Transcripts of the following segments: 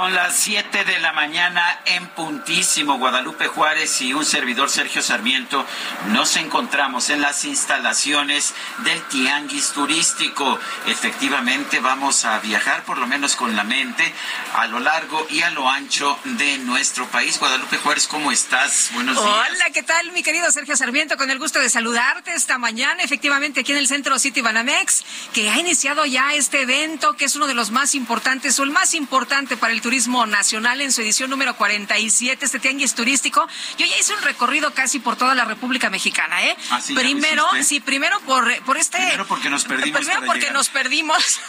Son las 7 de la mañana en puntísimo. Guadalupe Juárez y un servidor Sergio Sarmiento nos encontramos en las instalaciones del Tianguis Turístico. Efectivamente vamos a viajar, por lo menos con la mente, a lo largo y a lo ancho de nuestro país. Guadalupe Juárez, ¿cómo estás? Buenos días. Hola, ¿qué tal, mi querido Sergio Sarmiento? Con el gusto de saludarte esta mañana, efectivamente aquí en el Centro City Banamex, que ha iniciado ya este evento, que es uno de los más importantes o el más importante para el Turismo Nacional en su edición número 47, este tianguis turístico. Yo ya hice un recorrido casi por toda la República Mexicana, ¿eh? ¿Ah, primero, sí, primero por, por este... Primero porque nos perdimos. Primero porque nos perdimos.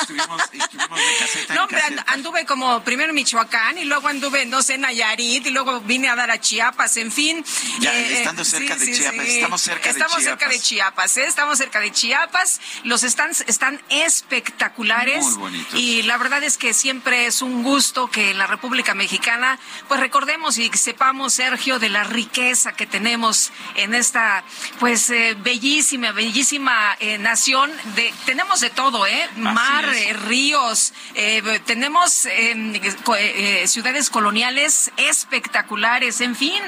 estuvimos, estuvimos de caseta no, hombre, anduve como primero en Michoacán y luego anduve, no sé, en Nayarit y luego vine a dar a Chiapas, en fin. Ya, eh, estando cerca de Chiapas, estamos cerca de Chiapas. Estamos cerca de Chiapas, ¿eh? Estamos cerca de Chiapas. Los stands están espectaculares. Muy bonitos. Y la verdad es que siempre es un gusto que en la República Mexicana, pues recordemos y sepamos, Sergio, de la riqueza que tenemos en esta, pues, eh, bellísima, bellísima eh, nación. De, tenemos de todo, ¿eh? Mar, eh, ríos, tenemos em, ciudades coloniales espectaculares, en fin,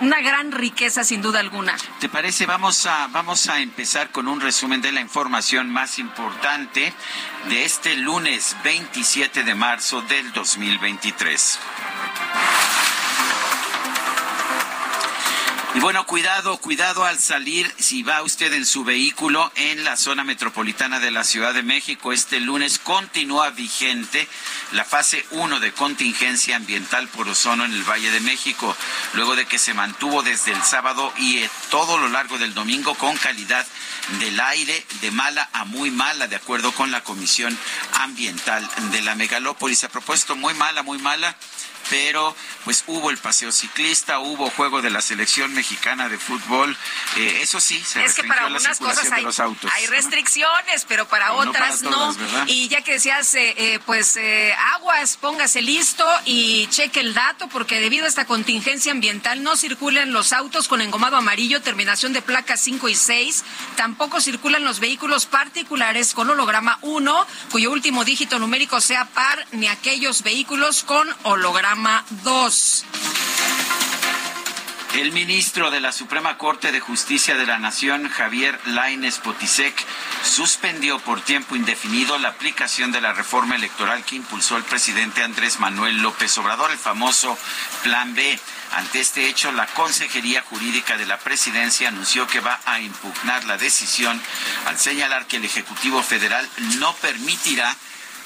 una gran riqueza sin duda alguna. ¿Te parece? Vamos a, vamos a empezar con un resumen de la información más importante de este lunes 27 de marzo del 2023. Y bueno, cuidado, cuidado al salir si va usted en su vehículo en la zona metropolitana de la Ciudad de México. Este lunes continúa vigente la fase 1 de contingencia ambiental por ozono en el Valle de México, luego de que se mantuvo desde el sábado y eh, todo lo largo del domingo con calidad del aire de mala a muy mala, de acuerdo con la Comisión Ambiental de la Megalópolis. A propósito, muy mala, muy mala pero pues hubo el paseo ciclista, hubo juego de la selección mexicana de fútbol, eh, eso sí, se es que para algunas cosas hay, los autos. hay restricciones, pero para otras no. y ya que decías, eh, eh, pues aguas, póngase listo y cheque el dato, porque debido a esta contingencia ambiental no circulan los autos con engomado amarillo, terminación de placas 5 y 6, tampoco circulan los vehículos particulares con holograma 1, cuyo último dígito numérico sea par, ni aquellos vehículos con holograma 2. El ministro de la Suprema Corte de Justicia de la Nación, Javier Laines Potisek, suspendió por tiempo indefinido la aplicación de la reforma electoral que impulsó el presidente Andrés Manuel López Obrador, el famoso Plan B. Ante este hecho, la Consejería Jurídica de la Presidencia anunció que va a impugnar la decisión al señalar que el Ejecutivo Federal no permitirá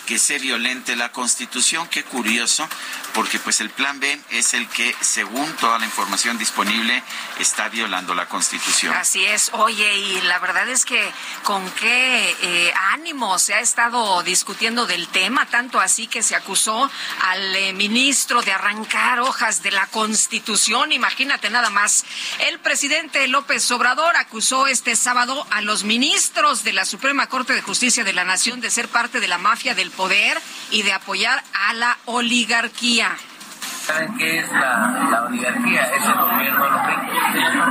que se violente la Constitución. Qué curioso, porque pues el plan B es el que, según toda la información disponible, está violando la Constitución. Así es. Oye, y la verdad es que con qué eh, ánimo se ha estado discutiendo del tema, tanto así que se acusó al eh, ministro de arrancar hojas de la Constitución. Imagínate nada más. El presidente López Obrador acusó este sábado a los ministros de la Suprema Corte de Justicia de la Nación de ser parte de la mafia del poder y de apoyar a la oligarquía. ¿Saben qué es la, oligarquía? Es el gobierno de los ricos.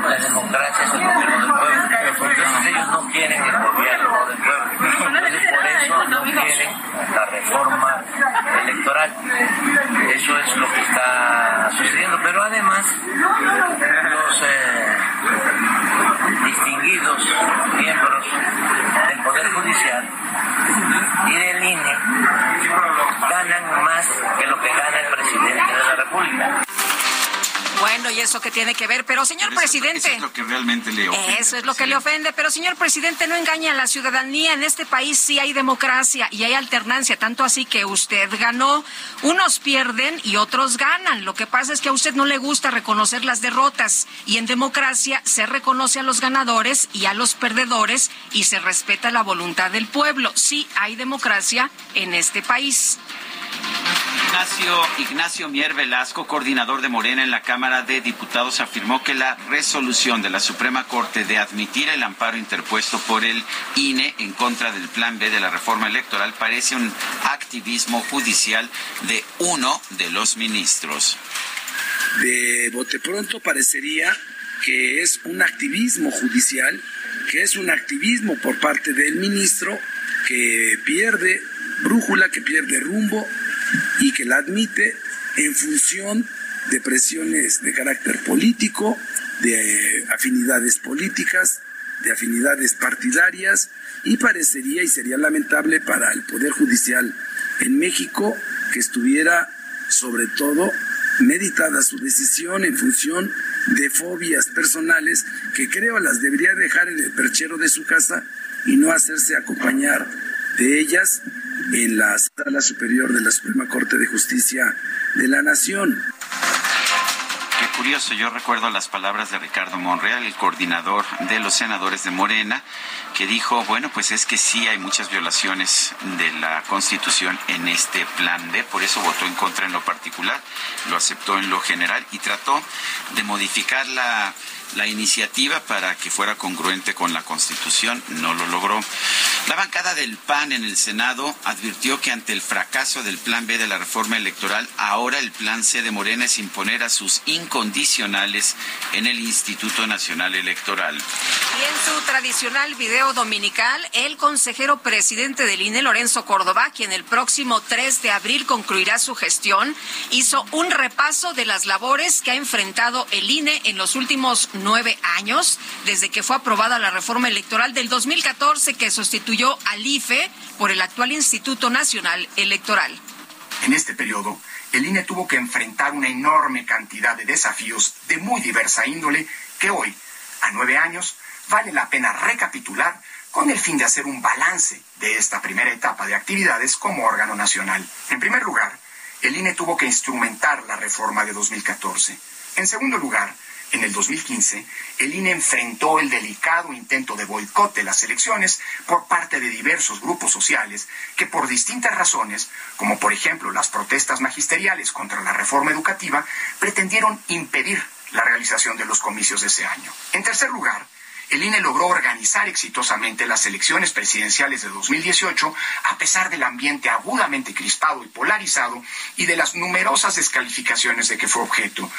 La democracia es el gobierno del pueblo. Entonces ellos no quieren el gobierno del pueblo. Entonces por eso no quieren la reforma electoral. Eso es lo que está los eh, distinguidos miembros del Poder Judicial y del INE ganan más que lo que gana el presidente de la República. Bueno, y eso que tiene que ver, pero señor presidente. Eso es lo que realmente le ofende. Eso es lo que le ofende, pero señor presidente, no engaña a la ciudadanía. En este país sí hay democracia y hay alternancia, tanto así que usted ganó. Unos pierden y otros ganan. Lo que pasa es que a usted no le gusta reconocer las derrotas y en democracia se reconoce a los ganadores y a los perdedores y se respeta la voluntad del pueblo. Sí hay democracia en este país. Ignacio, Ignacio Mier Velasco, coordinador de Morena en la Cámara de Diputados, afirmó que la resolución de la Suprema Corte de admitir el amparo interpuesto por el INE en contra del Plan B de la reforma electoral parece un activismo judicial de uno de los ministros. De bote pronto parecería que es un activismo judicial, que es un activismo por parte del ministro que pierde brújula, que pierde rumbo y que la admite en función de presiones de carácter político, de afinidades políticas, de afinidades partidarias y parecería y sería lamentable para el Poder Judicial en México que estuviera sobre todo meditada su decisión en función de fobias personales que creo las debería dejar en el perchero de su casa y no hacerse acompañar de ellas en la Sala Superior de la Suprema Corte de Justicia de la Nación. Qué curioso, yo recuerdo las palabras de Ricardo Monreal, el coordinador de los senadores de Morena, que dijo, bueno, pues es que sí hay muchas violaciones de la Constitución en este plan B, por eso votó en contra en lo particular, lo aceptó en lo general y trató de modificar la la iniciativa para que fuera congruente con la Constitución. No lo logró. La bancada del PAN en el Senado advirtió que ante el fracaso del Plan B de la reforma electoral, ahora el Plan C de Morena es imponer a sus incondicionales en el Instituto Nacional Electoral. Y en su tradicional video dominical, el consejero presidente del INE, Lorenzo Córdoba, quien el próximo 3 de abril concluirá su gestión, hizo un repaso de las labores que ha enfrentado el INE en los últimos nueve años desde que fue aprobada la reforma electoral del 2014 que sustituyó al IFE por el actual Instituto Nacional Electoral. En este periodo, el INE tuvo que enfrentar una enorme cantidad de desafíos de muy diversa índole que hoy, a nueve años, vale la pena recapitular con el fin de hacer un balance de esta primera etapa de actividades como órgano nacional. En primer lugar, el INE tuvo que instrumentar la reforma de 2014. En segundo lugar, en el 2015, el INE enfrentó el delicado intento de boicot de las elecciones por parte de diversos grupos sociales que por distintas razones, como por ejemplo las protestas magisteriales contra la reforma educativa, pretendieron impedir la realización de los comicios de ese año. En tercer lugar, el INE logró organizar exitosamente las elecciones presidenciales de 2018 a pesar del ambiente agudamente crispado y polarizado y de las numerosas descalificaciones de que fue objeto.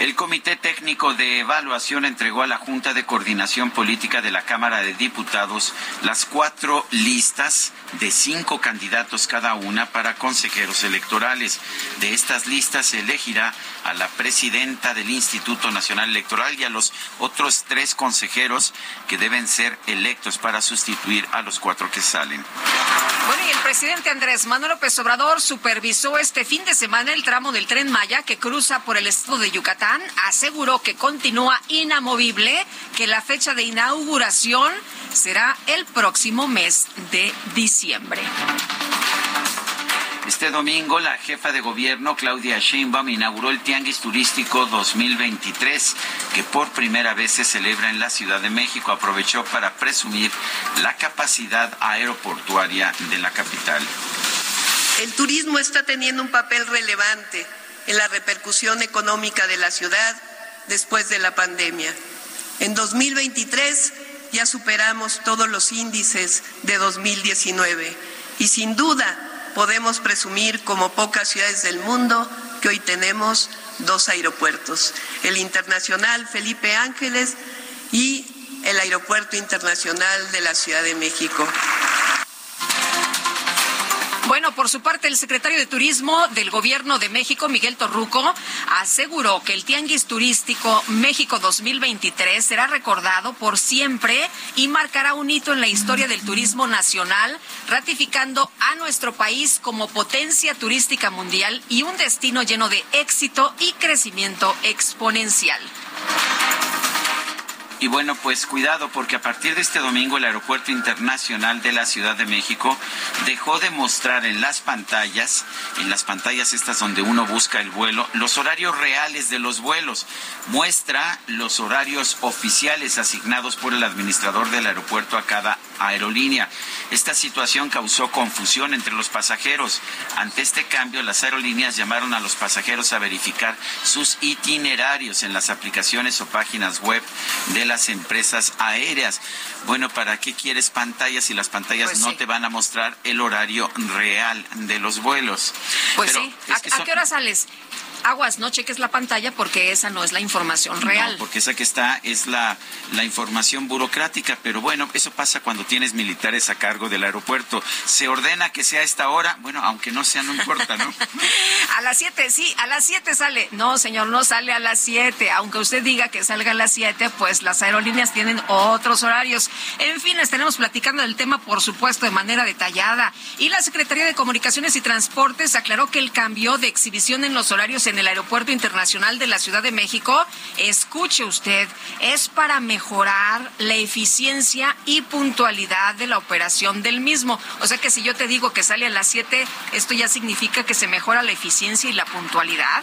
El Comité Técnico de Evaluación entregó a la Junta de Coordinación Política de la Cámara de Diputados las cuatro listas de cinco candidatos cada una para consejeros electorales. De estas listas se elegirá a la presidenta del Instituto Nacional Electoral y a los otros tres consejeros que deben ser electos para sustituir a los cuatro que salen. Bueno, y el presidente Andrés Manuel López Obrador supervisó este fin de semana el tramo del tren Maya que cruza por el estado de Yucatán. Aseguró que continúa inamovible, que la fecha de inauguración será el próximo mes de diciembre. Este domingo, la jefa de gobierno, Claudia Sheinbaum, inauguró el Tianguis Turístico 2023, que por primera vez se celebra en la Ciudad de México. Aprovechó para presumir la capacidad aeroportuaria de la capital. El turismo está teniendo un papel relevante en la repercusión económica de la ciudad después de la pandemia. En 2023 ya superamos todos los índices de 2019 y sin duda podemos presumir como pocas ciudades del mundo que hoy tenemos dos aeropuertos, el Internacional Felipe Ángeles y el Aeropuerto Internacional de la Ciudad de México. Bueno, por su parte, el secretario de Turismo del Gobierno de México, Miguel Torruco, aseguró que el Tianguis Turístico México 2023 será recordado por siempre y marcará un hito en la historia del turismo nacional, ratificando a nuestro país como potencia turística mundial y un destino lleno de éxito y crecimiento exponencial. Y bueno, pues cuidado porque a partir de este domingo el Aeropuerto Internacional de la Ciudad de México dejó de mostrar en las pantallas, en las pantallas estas donde uno busca el vuelo, los horarios reales de los vuelos. Muestra los horarios oficiales asignados por el administrador del aeropuerto a cada aerolínea. Esta situación causó confusión entre los pasajeros. Ante este cambio, las aerolíneas llamaron a los pasajeros a verificar sus itinerarios en las aplicaciones o páginas web de la las empresas aéreas. Bueno, ¿para qué quieres pantallas si las pantallas pues no te van a mostrar el horario real de los vuelos? Pues sí. ¿A, qué hora sales? Aguas, no cheques la pantalla porque esa no es la información real. porque esa que está es la, la información burocrática, pero bueno, eso pasa cuando tienes militares a cargo del aeropuerto. Se ordena que sea esta hora, bueno, aunque no sea, no importa, ¿no? a las 7, sí, a las 7 sale. No, señor, no sale a las 7. Aunque usted diga que salga a las 7, pues las aerolíneas tienen otros horarios. En fin, estaremos platicando del tema, por supuesto, de manera detallada. Y la Secretaría de Comunicaciones y Transportes aclaró que el cambio de exhibición en los horarios en en el Aeropuerto Internacional de la Ciudad de México, escuche usted, es para mejorar la eficiencia y puntualidad de la operación del mismo. O sea que si yo te digo que sale a las 7, ¿esto ya significa que se mejora la eficiencia y la puntualidad?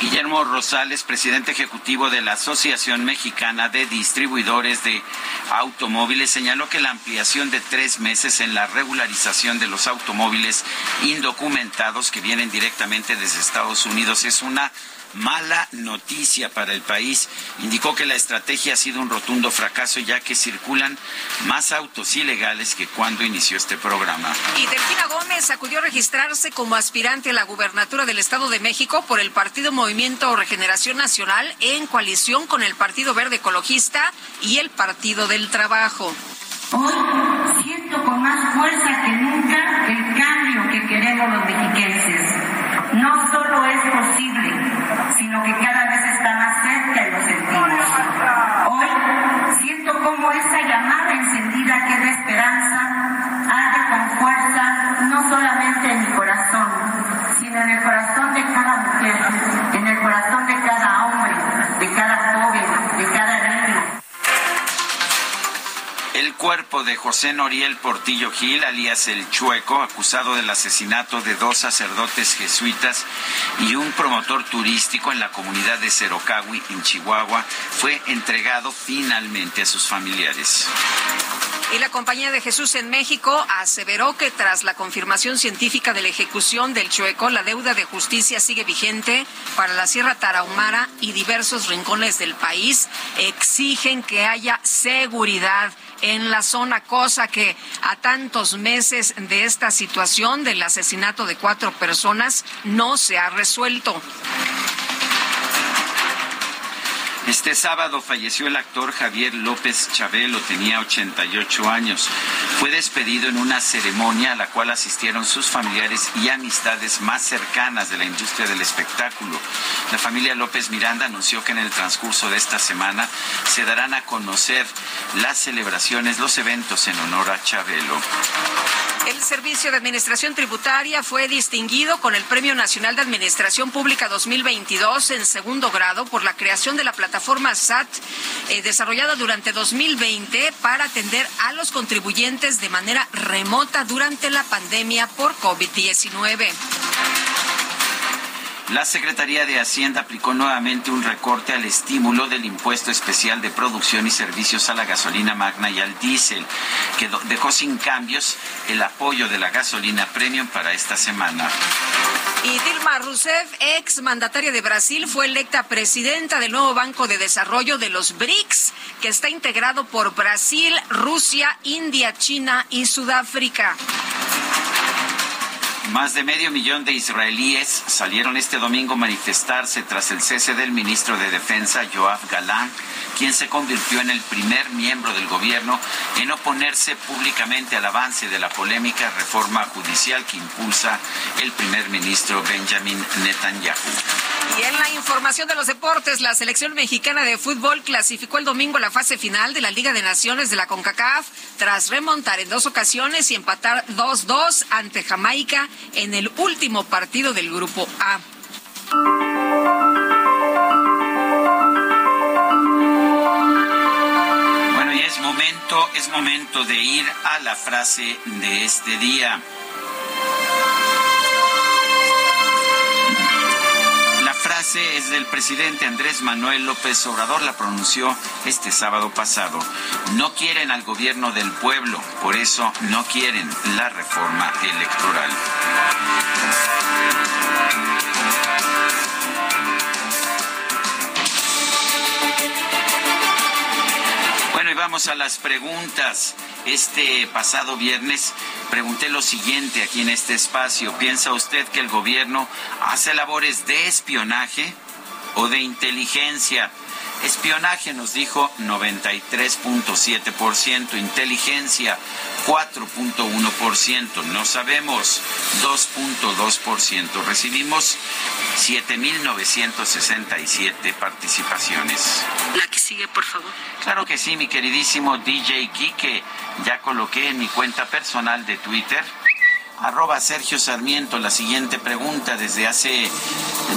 Guillermo Rosales, presidente ejecutivo de la Asociación Mexicana de Distribuidores de Automóviles, señaló que la ampliación de tres meses en la regularización de los automóviles indocumentados que vienen directamente desde Estados Unidos es una mala noticia para el país. Indicó que la estrategia ha sido un rotundo fracaso ya que circulan más autos ilegales que cuando inició este programa. Y Delfina Gómez acudió a registrarse como aspirante a la gubernatura del Estado de México por el Partido Movimiento Regeneración Nacional en coalición con el Partido Verde Ecologista y el Partido del Trabajo. Hoy siento con más fuerza que nunca el cambio que queremos los mexiquenses. No solo es posible, sino que cada vez está más cerca y lo sentimos. Hoy siento como esa llamada encendida que de esperanza arde con fuerza no solamente en mi corazón, sino en el corazón de cada mujer, en el corazón de cada cuerpo de José Noriel Portillo Gil, alias El Chueco, acusado del asesinato de dos sacerdotes jesuitas y un promotor turístico en la comunidad de Cerocahui, en Chihuahua, fue entregado finalmente a sus familiares. Y la Compañía de Jesús en México aseveró que tras la confirmación científica de la ejecución del Chueco, la deuda de justicia sigue vigente para la Sierra Tarahumara y diversos rincones del país. Exigen que haya seguridad en la zona, cosa que a tantos meses de esta situación del asesinato de cuatro personas no se ha resuelto. Este sábado falleció el actor Javier López Chabelo, tenía 88 años. Fue despedido en una ceremonia a la cual asistieron sus familiares y amistades más cercanas de la industria del espectáculo. La familia López Miranda anunció que en el transcurso de esta semana se darán a conocer las celebraciones, los eventos en honor a Chabelo. El Servicio de Administración Tributaria fue distinguido con el Premio Nacional de Administración Pública 2022 en segundo grado por la creación de la plataforma SAT eh, desarrollada durante 2020 para atender a los contribuyentes de manera remota durante la pandemia por COVID-19. La Secretaría de Hacienda aplicó nuevamente un recorte al estímulo del impuesto especial de producción y servicios a la gasolina magna y al diésel, que dejó sin cambios el apoyo de la gasolina premium para esta semana. Y Dilma Rousseff, ex mandataria de Brasil, fue electa presidenta del nuevo Banco de Desarrollo de los BRICS, que está integrado por Brasil, Rusia, India, China y Sudáfrica. Más de medio millón de israelíes salieron este domingo a manifestarse tras el cese del ministro de Defensa, Joab Galán, quien se convirtió en el primer miembro del gobierno en oponerse públicamente al avance de la polémica reforma judicial que impulsa el primer ministro Benjamin Netanyahu. Y en la información de los deportes, la selección mexicana de fútbol clasificó el domingo la fase final de la Liga de Naciones de la CONCACAF tras remontar en dos ocasiones y empatar 2-2 ante Jamaica en el último partido del Grupo A. es momento de ir a la frase de este día. La frase es del presidente Andrés Manuel López Obrador, la pronunció este sábado pasado. No quieren al gobierno del pueblo, por eso no quieren la reforma electoral. Vamos a las preguntas. Este pasado viernes pregunté lo siguiente aquí en este espacio. ¿Piensa usted que el gobierno hace labores de espionaje o de inteligencia? Espionaje nos dijo 93.7%, inteligencia 4.1%, no sabemos 2.2%. Recibimos 7.967 participaciones. La que sigue, por favor. Claro que sí, mi queridísimo DJ Kike. Ya coloqué en mi cuenta personal de Twitter arroba Sergio Sarmiento la siguiente pregunta desde hace,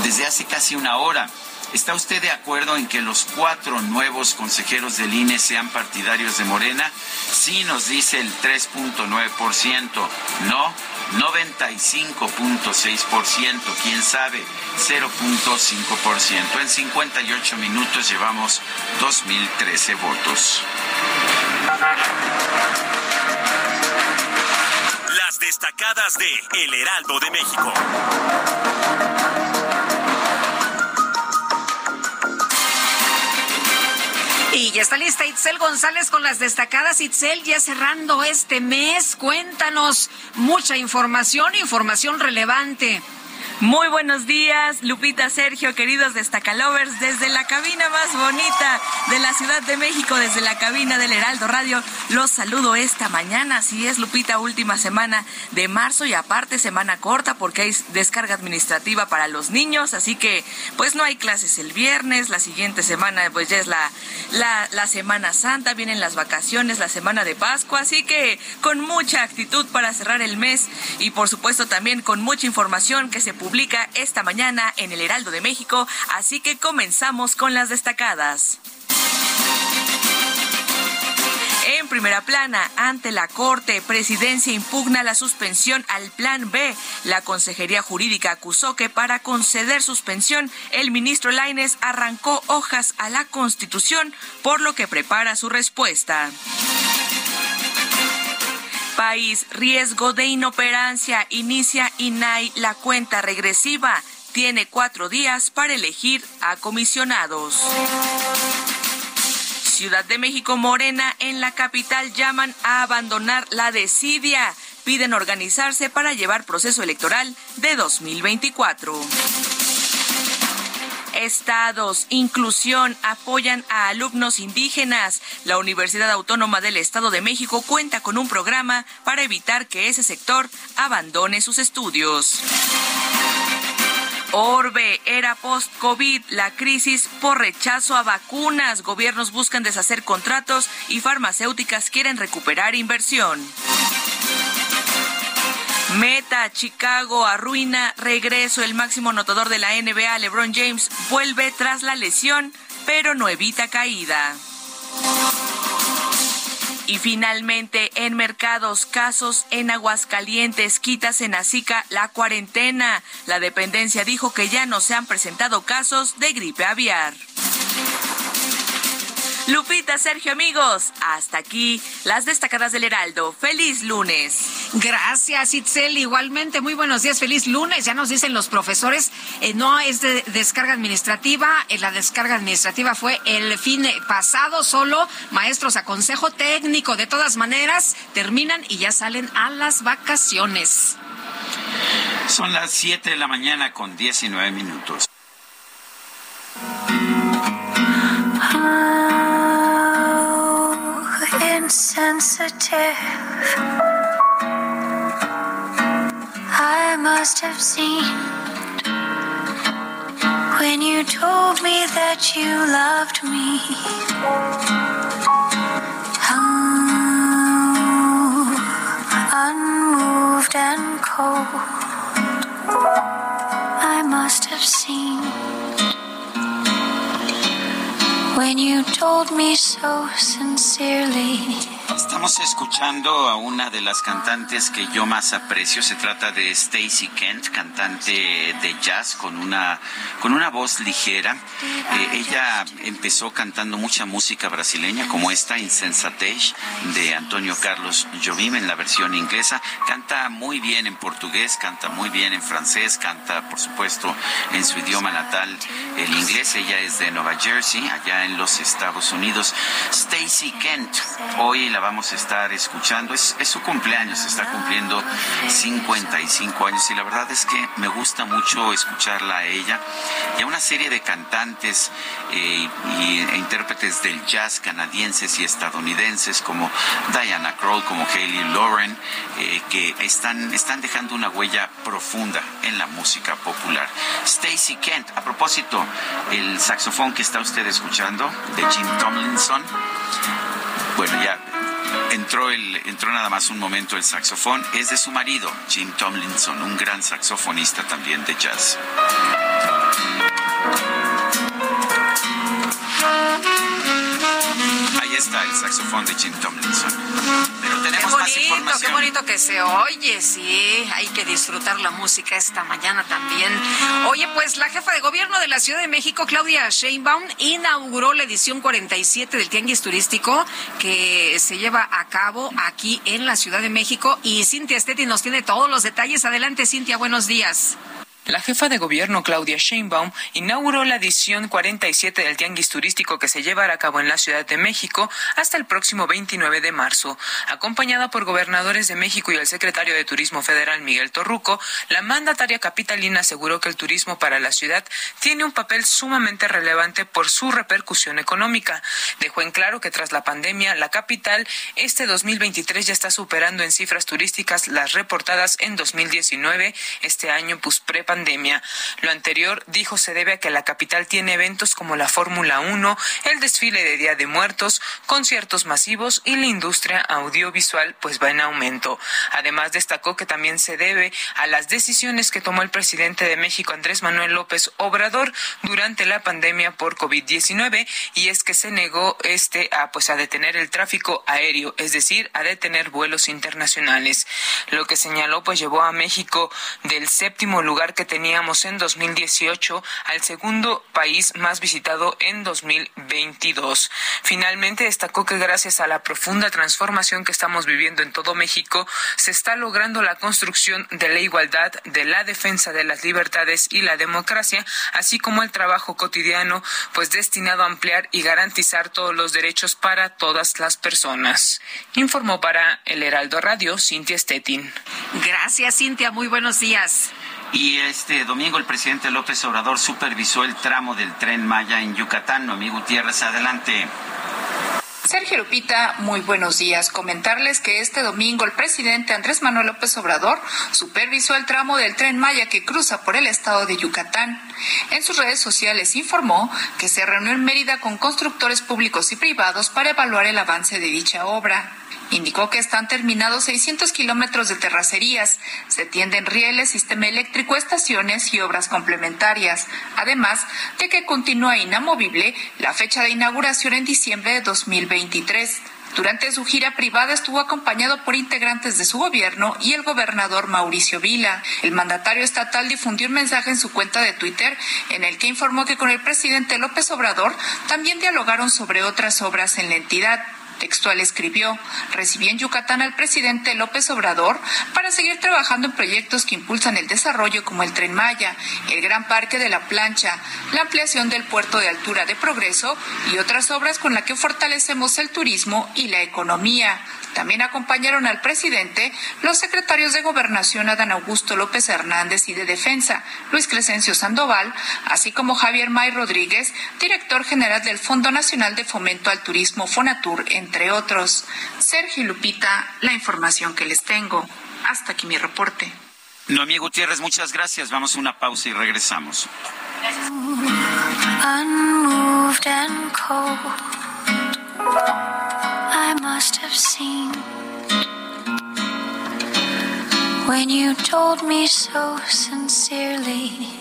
desde hace casi una hora. ¿Está usted de acuerdo en que los cuatro nuevos consejeros del INE sean partidarios de Morena? Sí, nos dice el 3.9%. No, 95.6%. ¿Quién sabe? 0.5%. En 58 minutos llevamos 2.013 votos. Las destacadas de El Heraldo de México. Y ya está lista Itzel González con las destacadas. Itzel, ya cerrando este mes, cuéntanos mucha información, información relevante. Muy buenos días, Lupita, Sergio, queridos destacalovers, desde la cabina más bonita de la Ciudad de México, desde la cabina del Heraldo Radio. Los saludo esta mañana, así es, Lupita, última semana de marzo y aparte semana corta porque hay descarga administrativa para los niños, así que pues no hay clases el viernes, la siguiente semana pues ya es la, la, la Semana Santa, vienen las vacaciones, la semana de Pascua, así que con mucha actitud para cerrar el mes y por supuesto también con mucha información que se publica publica esta mañana en el Heraldo de México, así que comenzamos con las destacadas. En primera plana, ante la Corte, Presidencia impugna la suspensión al Plan B. La Consejería Jurídica acusó que para conceder suspensión, el ministro Laines arrancó hojas a la Constitución, por lo que prepara su respuesta país. Riesgo de inoperancia. Inicia INAI la cuenta regresiva. Tiene cuatro días para elegir a comisionados. Ciudad de México Morena en la capital llaman a abandonar la desidia. Piden organizarse para llevar proceso electoral de 2024 estados, inclusión, apoyan a alumnos indígenas. La Universidad Autónoma del Estado de México cuenta con un programa para evitar que ese sector abandone sus estudios. Orbe, era post-COVID, la crisis por rechazo a vacunas. Gobiernos buscan deshacer contratos y farmacéuticas quieren recuperar inversión. Meta, Chicago, arruina, regreso. El máximo anotador de la NBA, LeBron James, vuelve tras la lesión, pero no evita caída. Y finalmente, en mercados, casos en Aguascalientes, quitas en Azica la cuarentena. La dependencia dijo que ya no se han presentado casos de gripe aviar. Lupita, Sergio, amigos, hasta aquí las destacadas del Heraldo. Feliz lunes. Gracias, Itzel. Igualmente, muy buenos días, feliz lunes. Ya nos dicen los profesores, eh, no es de descarga administrativa. Eh, la descarga administrativa fue el fin pasado, solo maestros a consejo técnico. De todas maneras, terminan y ya salen a las vacaciones. Son las 7 de la mañana con 19 minutos. Insensitive. I must have seen when you told me that you loved me. Oh, unmoved and cold, I must have seen when you told me so sincerely. Estamos escuchando a una de las cantantes que yo más aprecio. Se trata de Stacy Kent, cantante de jazz con una, con una voz ligera. Eh, ella empezó cantando mucha música brasileña, como esta Insensatez de Antonio Carlos Jobim en la versión inglesa. Canta muy bien en portugués, canta muy bien en francés, canta, por supuesto, en su idioma natal, el inglés. Ella es de Nueva Jersey, allá en los Estados Unidos. Stacy Kent, hoy la vamos a estar escuchando. Es, su cumpleaños, está cumpliendo 55 años y la verdad es que me gusta mucho escucharla a ella y a una serie de cantantes eh, y, e intérpretes del jazz canadienses y estadounidenses como Diana Kroll, como Hayley Lauren, eh, que están, están dejando una huella profunda en la música popular. Stacy Kent, a propósito, el saxofón que está usted escuchando de Jim Tomlinson, bueno, ya entró, el, entró nada más un momento el saxofón, es de su marido, Jim Tomlinson, un gran saxofonista también de jazz. Saxofón de Jim Tomlinson. Pero tenemos qué bonito, Qué bonito que se oye, sí. Hay que disfrutar la música esta mañana también. Oye, pues la jefa de gobierno de la Ciudad de México, Claudia Sheinbaum, inauguró la edición 47 del Tianguis Turístico que se lleva a cabo aquí en la Ciudad de México. Y Cintia Estetti nos tiene todos los detalles. Adelante, Cintia, buenos días. La jefa de gobierno Claudia Sheinbaum inauguró la edición 47 del Tianguis Turístico que se llevará a cabo en la Ciudad de México hasta el próximo 29 de marzo. Acompañada por gobernadores de México y el secretario de Turismo Federal Miguel Torruco, la mandataria capitalina aseguró que el turismo para la ciudad tiene un papel sumamente relevante por su repercusión económica. Dejó en claro que tras la pandemia, la capital este 2023 ya está superando en cifras turísticas las reportadas en 2019, este año pues prepa pandemia. Lo anterior, dijo, se debe a que la capital tiene eventos como la Fórmula 1, el desfile de Día de Muertos, conciertos masivos y la industria audiovisual pues va en aumento. Además, destacó que también se debe a las decisiones que tomó el presidente de México, Andrés Manuel López Obrador, durante la pandemia por COVID-19 y es que se negó este a pues a detener el tráfico aéreo, es decir, a detener vuelos internacionales. Lo que señaló pues llevó a México del séptimo lugar que teníamos en 2018 al segundo país más visitado en 2022. Finalmente destacó que gracias a la profunda transformación que estamos viviendo en todo México, se está logrando la construcción de la igualdad, de la defensa de las libertades y la democracia, así como el trabajo cotidiano, pues destinado a ampliar y garantizar todos los derechos para todas las personas. Informó para el Heraldo Radio Cintia Stettin. Gracias, Cintia. Muy buenos días. Y este domingo el presidente López Obrador supervisó el tramo del tren Maya en Yucatán. Noemí Gutiérrez, adelante. Sergio Lupita, muy buenos días. Comentarles que este domingo el presidente Andrés Manuel López Obrador supervisó el tramo del tren Maya que cruza por el estado de Yucatán. En sus redes sociales informó que se reunió en Mérida con constructores públicos y privados para evaluar el avance de dicha obra. Indicó que están terminados 600 kilómetros de terracerías, se tienden rieles, sistema eléctrico, estaciones y obras complementarias, además de que continúa inamovible la fecha de inauguración en diciembre de 2023. Durante su gira privada estuvo acompañado por integrantes de su gobierno y el gobernador Mauricio Vila. El mandatario estatal difundió un mensaje en su cuenta de Twitter en el que informó que con el presidente López Obrador también dialogaron sobre otras obras en la entidad. Textual escribió, recibí en Yucatán al presidente López Obrador para seguir trabajando en proyectos que impulsan el desarrollo como el Tren Maya, el Gran Parque de la Plancha, la ampliación del puerto de altura de progreso y otras obras con las que fortalecemos el turismo y la economía. También acompañaron al presidente los secretarios de Gobernación Adán Augusto López Hernández y de Defensa, Luis Crescencio Sandoval, así como Javier May Rodríguez, director general del Fondo Nacional de Fomento al Turismo Fonatur, entre entre otros. Sergio Lupita, la información que les tengo. Hasta aquí mi reporte. Noemí Gutiérrez, muchas gracias. Vamos a una pausa y regresamos. Unmoved and cold, I must have seen when you told me so sincerely.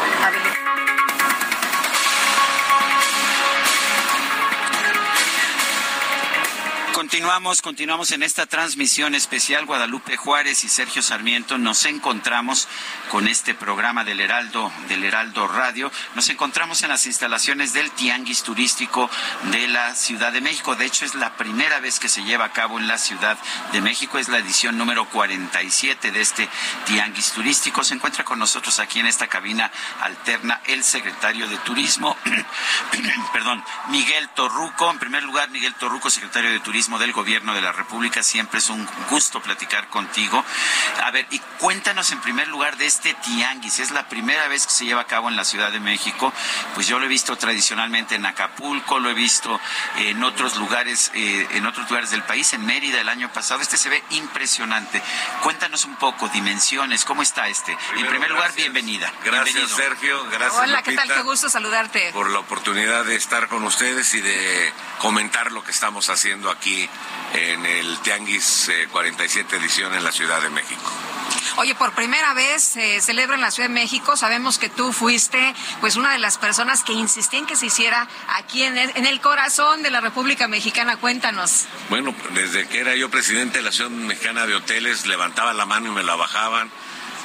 Continuamos, continuamos en esta transmisión especial. Guadalupe Juárez y Sergio Sarmiento nos encontramos con este programa del Heraldo, del Heraldo Radio. Nos encontramos en las instalaciones del Tianguis Turístico de la Ciudad de México. De hecho, es la primera vez que se lleva a cabo en la Ciudad de México. Es la edición número 47 de este Tianguis Turístico. Se encuentra con nosotros aquí en esta cabina alterna el secretario de Turismo, perdón, Miguel Torruco. En primer lugar, Miguel Torruco, secretario de Turismo del Gobierno de la República. Siempre es un gusto platicar contigo. A ver, y cuéntanos en primer lugar de este tianguis. Es la primera vez que se lleva a cabo en la Ciudad de México. Pues yo lo he visto tradicionalmente en Acapulco, lo he visto en otros lugares, eh, en otros lugares del país, en Mérida el año pasado. Este se ve impresionante. Cuéntanos un poco, dimensiones, ¿cómo está este? en primer lugar, bienvenida. Gracias, Bienvenido. Sergio. Gracias, Hola, ¿qué tal? Lupita, Qué gusto saludarte. por la oportunidad de estar con ustedes y de comentar lo que estamos haciendo aquí en el Tianguis eh, 47 edición en la Ciudad de México. Oye, por primera vez se celebra en la Ciudad de México. Sabemos que tú fuiste, pues, una de las personas que insistía en que se hiciera aquí en el, en el corazón de la República Mexicana. Cuéntanos. Bueno, desde que era yo presidente de la Asociación Mexicana de Hoteles, levantaba la mano y me la bajaban.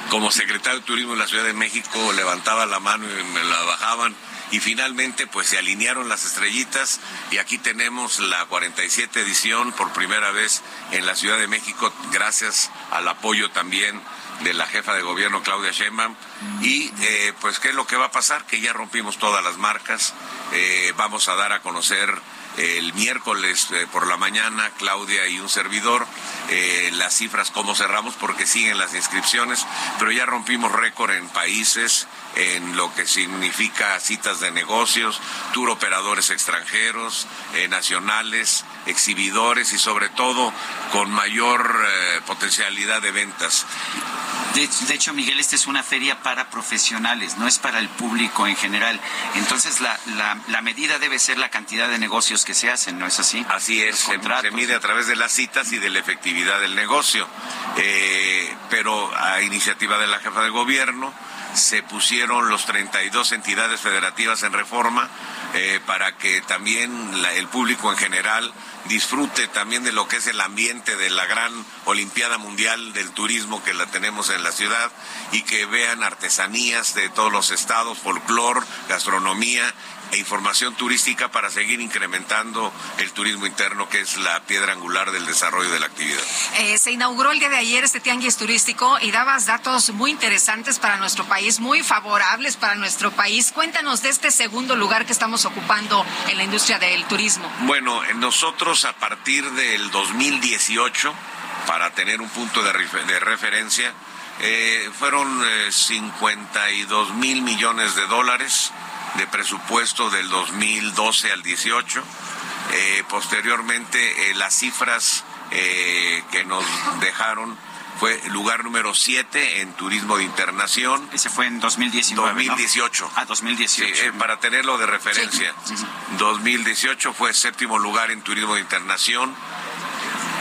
Como secretario de Turismo de la Ciudad de México, levantaba la mano y me la bajaban. Y finalmente, pues se alinearon las estrellitas y aquí tenemos la 47 edición por primera vez en la Ciudad de México, gracias al apoyo también de la jefa de gobierno Claudia Sheinbaum. Y eh, pues qué es lo que va a pasar que ya rompimos todas las marcas Eh, vamos a dar a conocer el miércoles eh, por la mañana Claudia y un servidor eh, las cifras cómo cerramos porque siguen las inscripciones pero ya rompimos récord en países en lo que significa citas de negocios, tour operadores extranjeros, eh, nacionales, exhibidores y sobre todo con mayor potencialidad de ventas. De, de hecho, Miguel, esta es una feria para profesionales, no es para el público en general. Entonces, la, la, la medida debe ser la cantidad de negocios que se hacen, ¿no es así? Así es, se, se mide a través de las citas y de la efectividad del negocio. Eh, pero a iniciativa de la jefa de gobierno se pusieron los 32 entidades federativas en reforma eh, para que también la- el público en general disfrute también de lo que es el ambiente de la gran Olimpiada Mundial del Turismo que la tenemos en la ciudad y que vean artesanías de todos los estados, folclor, gastronomía e información turística para seguir incrementando el turismo interno que es la piedra angular del desarrollo de la actividad. Eh, se inauguró el día de ayer este tianguis turístico y dabas datos muy interesantes para nuestro país, muy favorables para nuestro país. Cuéntanos de este segundo lugar que estamos ocupando en la industria del turismo. Bueno, nosotros a partir del 2018, para tener un punto de, refer- de referencia, eh, fueron eh, 52 mil millones de dólares de presupuesto del 2012 al 18. Eh, posteriormente, eh, las cifras eh, que nos dejaron fue lugar número 7 en turismo de internación. Ese fue en 2019. ¿no? 2018. Ah, 2018. Sí, eh, para tenerlo de referencia. 2018 fue séptimo lugar en turismo de internación,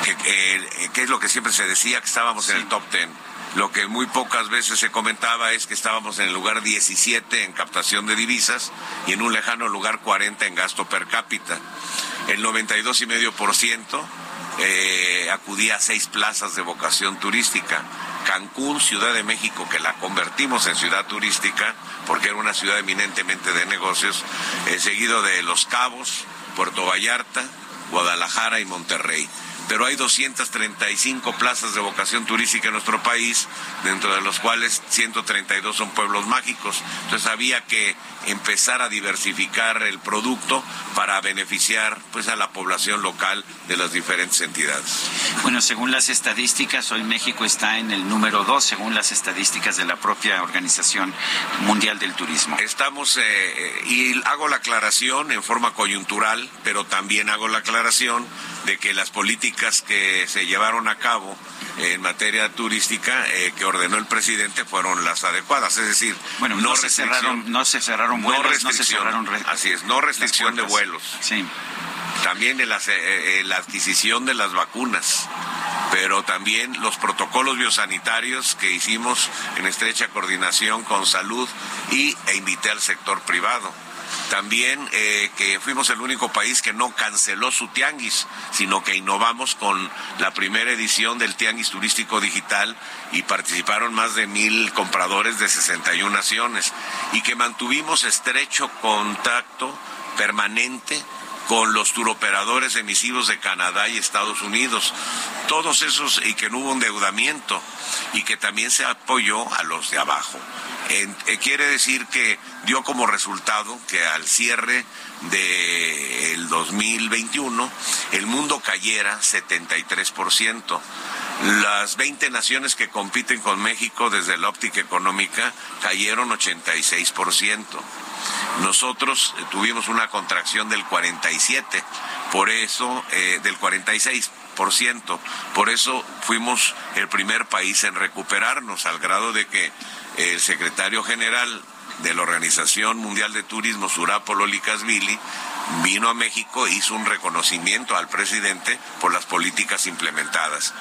que, que- que es lo que siempre se decía, que estábamos en el top 10. Lo que muy pocas veces se comentaba es que estábamos en el lugar 17 en captación de divisas y en un lejano lugar 40 en gasto per cápita. El 92,5% eh, acudía a seis plazas de vocación turística. Cancún, Ciudad de México, que la convertimos en ciudad turística porque era una ciudad eminentemente de negocios, eh, seguido de Los Cabos, Puerto Vallarta, Guadalajara y Monterrey pero hay 235 plazas de vocación turística en nuestro país, dentro de los cuales 132 son pueblos mágicos. Entonces había que empezar a diversificar el producto para beneficiar pues a la población local de las diferentes entidades. Bueno, según las estadísticas, hoy México está en el número dos, según las estadísticas de la propia Organización Mundial del Turismo. Estamos, eh, y hago la aclaración en forma coyuntural, pero también hago la aclaración de que las políticas que se llevaron a cabo en materia turística eh, que ordenó el presidente fueron las adecuadas, es decir, bueno, no, se cerraron, no se cerraron vuelos, no, se cerraron así es, no restricción de vuelos. Sí. También en la, eh, la adquisición de las vacunas pero también los protocolos biosanitarios que hicimos en estrecha coordinación con salud y, e invité al sector privado también eh, que fuimos el único país que no canceló su tianguis, sino que innovamos con la primera edición del tianguis turístico digital y participaron más de mil compradores de 61 naciones y que mantuvimos estrecho contacto permanente con los turoperadores emisivos de Canadá y Estados Unidos. Todos esos, y que no hubo endeudamiento, y que también se apoyó a los de abajo. Eh, quiere decir que dio como resultado que al cierre del 2021 el mundo cayera 73%. Las 20 naciones que compiten con México desde la óptica económica cayeron 86%. Nosotros eh, tuvimos una contracción del 47, por eso, eh, del 46. Por eso fuimos el primer país en recuperarnos, al grado de que el secretario general de la Organización Mundial de Turismo, Surapolo Licasvili, vino a México hizo un reconocimiento al presidente por las políticas implementadas.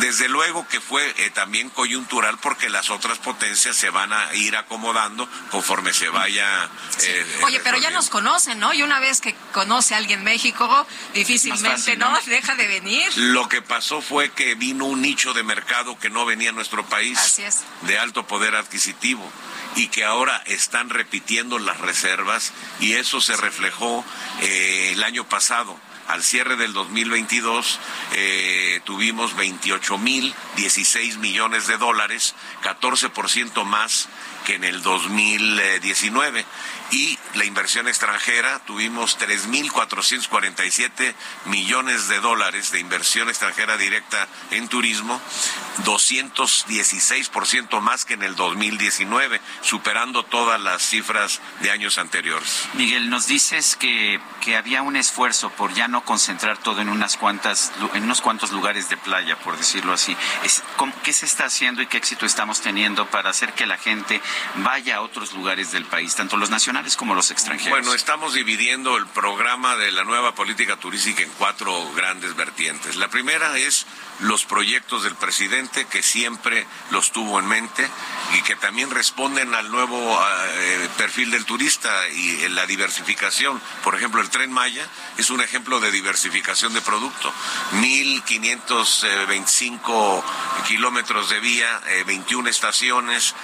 Desde luego que fue eh, también coyuntural porque las otras potencias se van a ir acomodando conforme se vaya. Eh, Oye, pero ya nos conocen, ¿no? Y una vez que conoce a alguien México, difícilmente, ¿no? Deja de venir. Lo que pasó fue que vino un nicho de mercado que no venía a nuestro país. Así es. De alto poder adquisitivo y que ahora están repitiendo las reservas y eso se reflejó eh, el año pasado. Al cierre del 2022 eh, tuvimos 28 mil 16 millones de dólares, 14% más que en el 2019 y la inversión extranjera tuvimos 3.447 millones de dólares de inversión extranjera directa en turismo, 216% más que en el 2019, superando todas las cifras de años anteriores. Miguel, nos dices que, que había un esfuerzo por ya no concentrar todo en unas cuantas en unos cuantos lugares de playa, por decirlo así. ¿Qué se está haciendo y qué éxito estamos teniendo para hacer que la gente vaya a otros lugares del país, tanto los nacionales Bueno, estamos dividiendo el programa de la nueva política turística en cuatro grandes vertientes. La primera es los proyectos del presidente que siempre los tuvo en mente y que también responden al nuevo eh, perfil del turista y la diversificación. Por ejemplo, el tren Maya es un ejemplo de diversificación de producto. 1.525 kilómetros de vía, 21 eh, estaciones,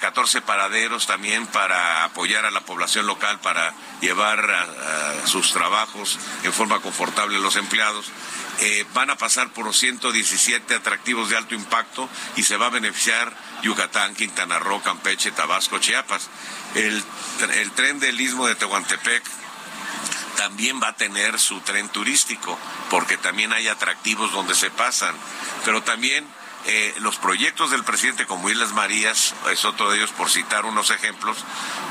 14 eh, paraderos también para apoyar a la población local para llevar sus trabajos en forma confortable los empleados. Eh, van a pasar por 117 atractivos de alto impacto y se va a beneficiar Yucatán, Quintana Roo, Campeche, Tabasco, Chiapas. El, el tren del istmo de Tehuantepec también va a tener su tren turístico, porque también hay atractivos donde se pasan, pero también eh, los proyectos del presidente como Islas Marías, es otro de ellos por citar unos ejemplos,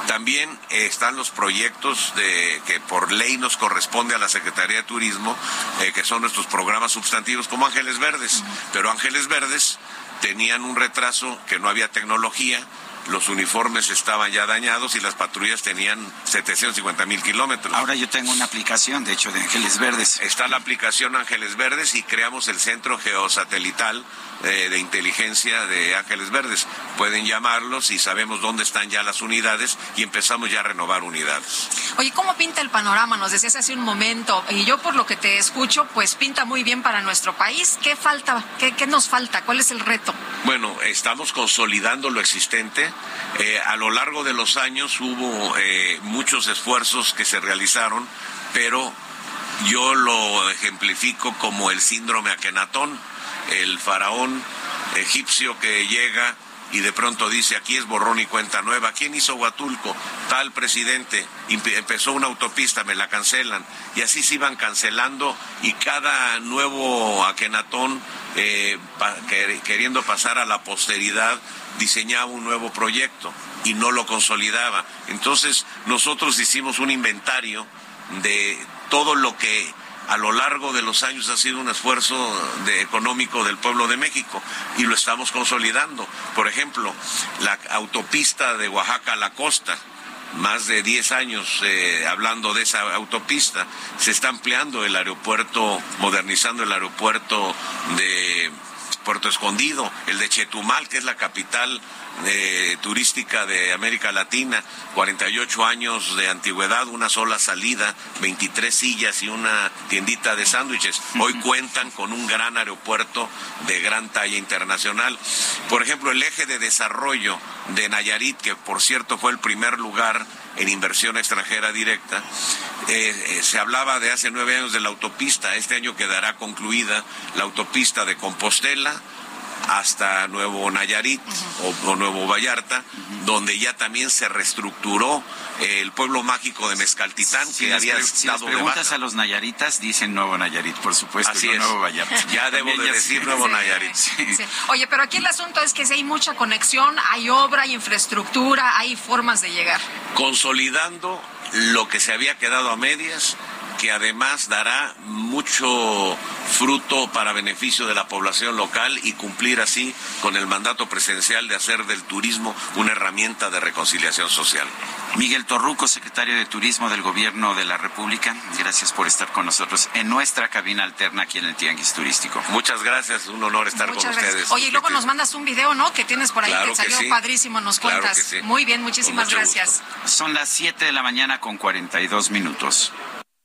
también eh, están los proyectos de, que por ley nos corresponde a la Secretaría de Turismo, eh, que son nuestros programas sustantivos como Ángeles Verdes, pero Ángeles Verdes tenían un retraso que no había tecnología, los uniformes estaban ya dañados y las patrullas tenían 750 mil kilómetros. Ahora yo tengo una aplicación, de hecho, de Ángeles Verdes. Está la aplicación Ángeles Verdes y creamos el centro geosatelital eh, de inteligencia de Ángeles Verdes. Pueden llamarlos y sabemos dónde están ya las unidades y empezamos ya a renovar unidades. Oye, ¿cómo pinta el panorama? Nos decías hace un momento, y yo por lo que te escucho, pues pinta muy bien para nuestro país. ¿Qué falta? ¿Qué, qué nos falta? ¿Cuál es el reto? Bueno, estamos consolidando lo existente. Eh, a lo largo de los años hubo eh, muchos esfuerzos que se realizaron, pero yo lo ejemplifico como el síndrome Akenatón, el faraón egipcio que llega y de pronto dice aquí es borrón y cuenta nueva. ¿Quién hizo Huatulco? Tal presidente. Empezó una autopista, me la cancelan. Y así se iban cancelando y cada nuevo Akenatón eh, queriendo pasar a la posteridad diseñaba un nuevo proyecto y no lo consolidaba. Entonces nosotros hicimos un inventario de todo lo que a lo largo de los años ha sido un esfuerzo económico del pueblo de México y lo estamos consolidando. Por ejemplo, la autopista de Oaxaca a la costa, más de 10 años eh, hablando de esa autopista, se está ampliando el aeropuerto, modernizando el aeropuerto de Puerto Escondido, el de Chetumal, que es la capital eh, turística de América Latina, 48 años de antigüedad, una sola salida, 23 sillas y una tiendita de sándwiches. Hoy cuentan con un gran aeropuerto de gran talla internacional. Por ejemplo, el eje de desarrollo de Nayarit, que por cierto fue el primer lugar en inversión extranjera directa. Eh, eh, se hablaba de hace nueve años de la autopista, este año quedará concluida la autopista de Compostela hasta Nuevo Nayarit o, Nuevo Vallarta, donde ya también se reestructuró eh, el pueblo mágico de Mezcaltitán, que había estado si preguntas a los Nayaritas, dicen Nuevo Nayarit, por supuesto, Así es. Nuevo Vallarta. Ya debo de decir Nuevo Nayarit. Oye, pero aquí el asunto es que si hay mucha conexión, hay obra, hay infraestructura, hay formas de llegar. Consolidando lo que se había quedado a medias, que además dará mucho fruto para beneficio de la población local y cumplir así con el mandato presidencial de hacer del turismo una herramienta de reconciliación social. Miguel Torruco, secretario de Turismo del Gobierno de la República, gracias por estar con nosotros en nuestra cabina alterna aquí en el Tianguis Turístico. Muchas gracias, un honor estar con ustedes. Oye, y luego nos mandas un video, ¿no? Que tienes por ahí que salió padrísimo, nos cuentas. Muy bien, muchísimas gracias. Son las 7 de la mañana con 42 minutos.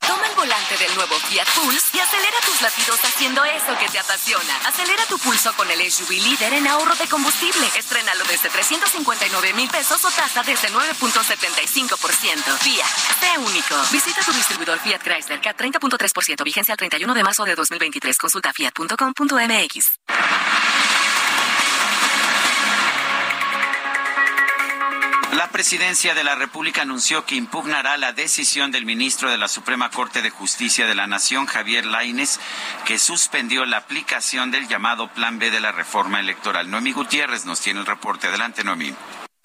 Toma el volante del nuevo Fiat Pulse y acelera tus latidos haciendo eso que te apasiona. Acelera tu pulso con el SUV líder en ahorro de combustible. Estrenalo desde 359 mil pesos o tasa desde 9.75%. Fiat, sé único. Visita tu distribuidor Fiat Chrysler CAT 30.3%. Vigencia al 31 de marzo de 2023. Consulta fiat.com.mx. La presidencia de la República anunció que impugnará la decisión del ministro de la Suprema Corte de Justicia de la Nación, Javier Laines, que suspendió la aplicación del llamado Plan B de la reforma electoral. Noemí Gutiérrez nos tiene el reporte. Adelante, Noemí.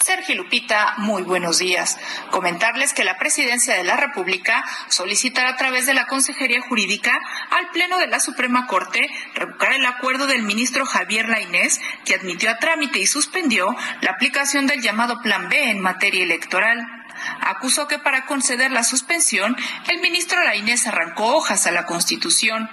Sergio Lupita, muy buenos días. Comentarles que la Presidencia de la República solicitará a través de la Consejería Jurídica al Pleno de la Suprema Corte revocar el acuerdo del ministro Javier Lainés, que admitió a trámite y suspendió la aplicación del llamado Plan B en materia electoral acusó que para conceder la suspensión, el ministro Lainés arrancó hojas a la Constitución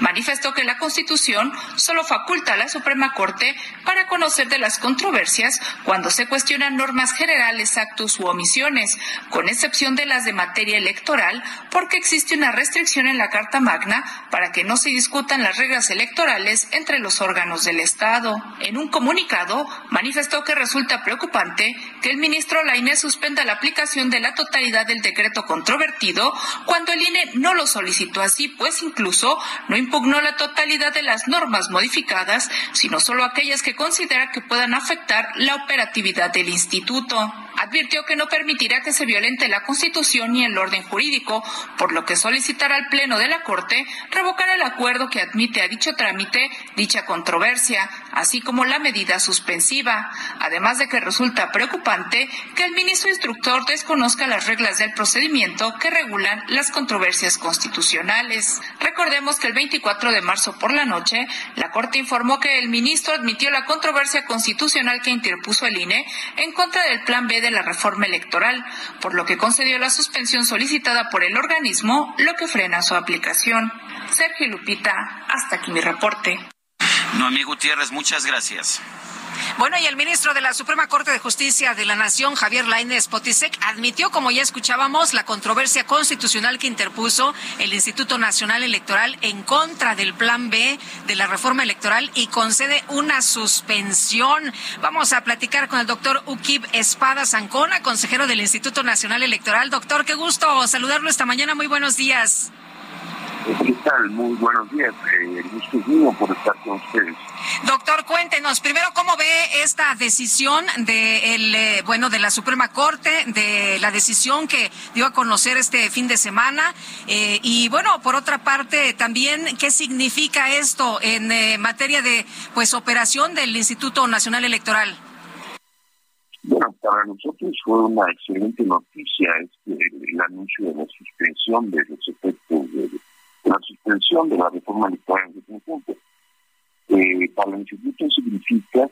manifestó que la Constitución solo faculta a la Suprema Corte para conocer de las controversias cuando se cuestionan normas generales, actos u omisiones, con excepción de las de materia electoral, porque existe una restricción en la Carta Magna para que no se discutan las reglas electorales entre los órganos del Estado. En un comunicado, manifestó que resulta preocupante que el ministro Lainez suspenda la aplicación de la totalidad del decreto controvertido cuando el INE no lo solicitó así, pues incluso no impugnó la totalidad de las normas modificadas, sino solo aquellas que considera que puedan afectar la operatividad del instituto. Advirtió que no permitirá que se violente la Constitución ni el orden jurídico, por lo que solicitará al Pleno de la Corte revocar el acuerdo que admite a dicho trámite dicha controversia, así como la medida suspensiva, además de que resulta preocupante que el ministro instructor desconozca las reglas del procedimiento que regulan las controversias constitucionales. Recordemos que el 24 de marzo por la noche, la Corte informó que el ministro admitió la controversia constitucional que interpuso el INE en contra del Plan B de la reforma electoral, por lo que concedió la suspensión solicitada por el organismo, lo que frena su aplicación. Sergio Lupita, hasta aquí mi reporte. Noemí Gutiérrez, muchas gracias. Bueno, y el ministro de la Suprema Corte de Justicia de la Nación, Javier Lainez Potisek, admitió, como ya escuchábamos, la controversia constitucional que interpuso el Instituto Nacional Electoral en contra del Plan B de la reforma electoral y concede una suspensión. Vamos a platicar con el doctor Ukib Espada Zancona, consejero del Instituto Nacional Electoral. Doctor, qué gusto saludarlo esta mañana. Muy buenos días. ¿Qué tal? Muy buenos días. Eh, gusto mío por estar con ustedes. Doctor, cuéntenos primero cómo ve esta decisión de el eh, bueno de la Suprema Corte, de la decisión que dio a conocer este fin de semana eh, y bueno por otra parte también qué significa esto en eh, materia de pues operación del Instituto Nacional Electoral. Bueno, para nosotros fue una excelente noticia este, el, anuncio de la suspensión de los efectos de, la suspensión de la reforma electoral en conjunto. Eh, para el instituto significa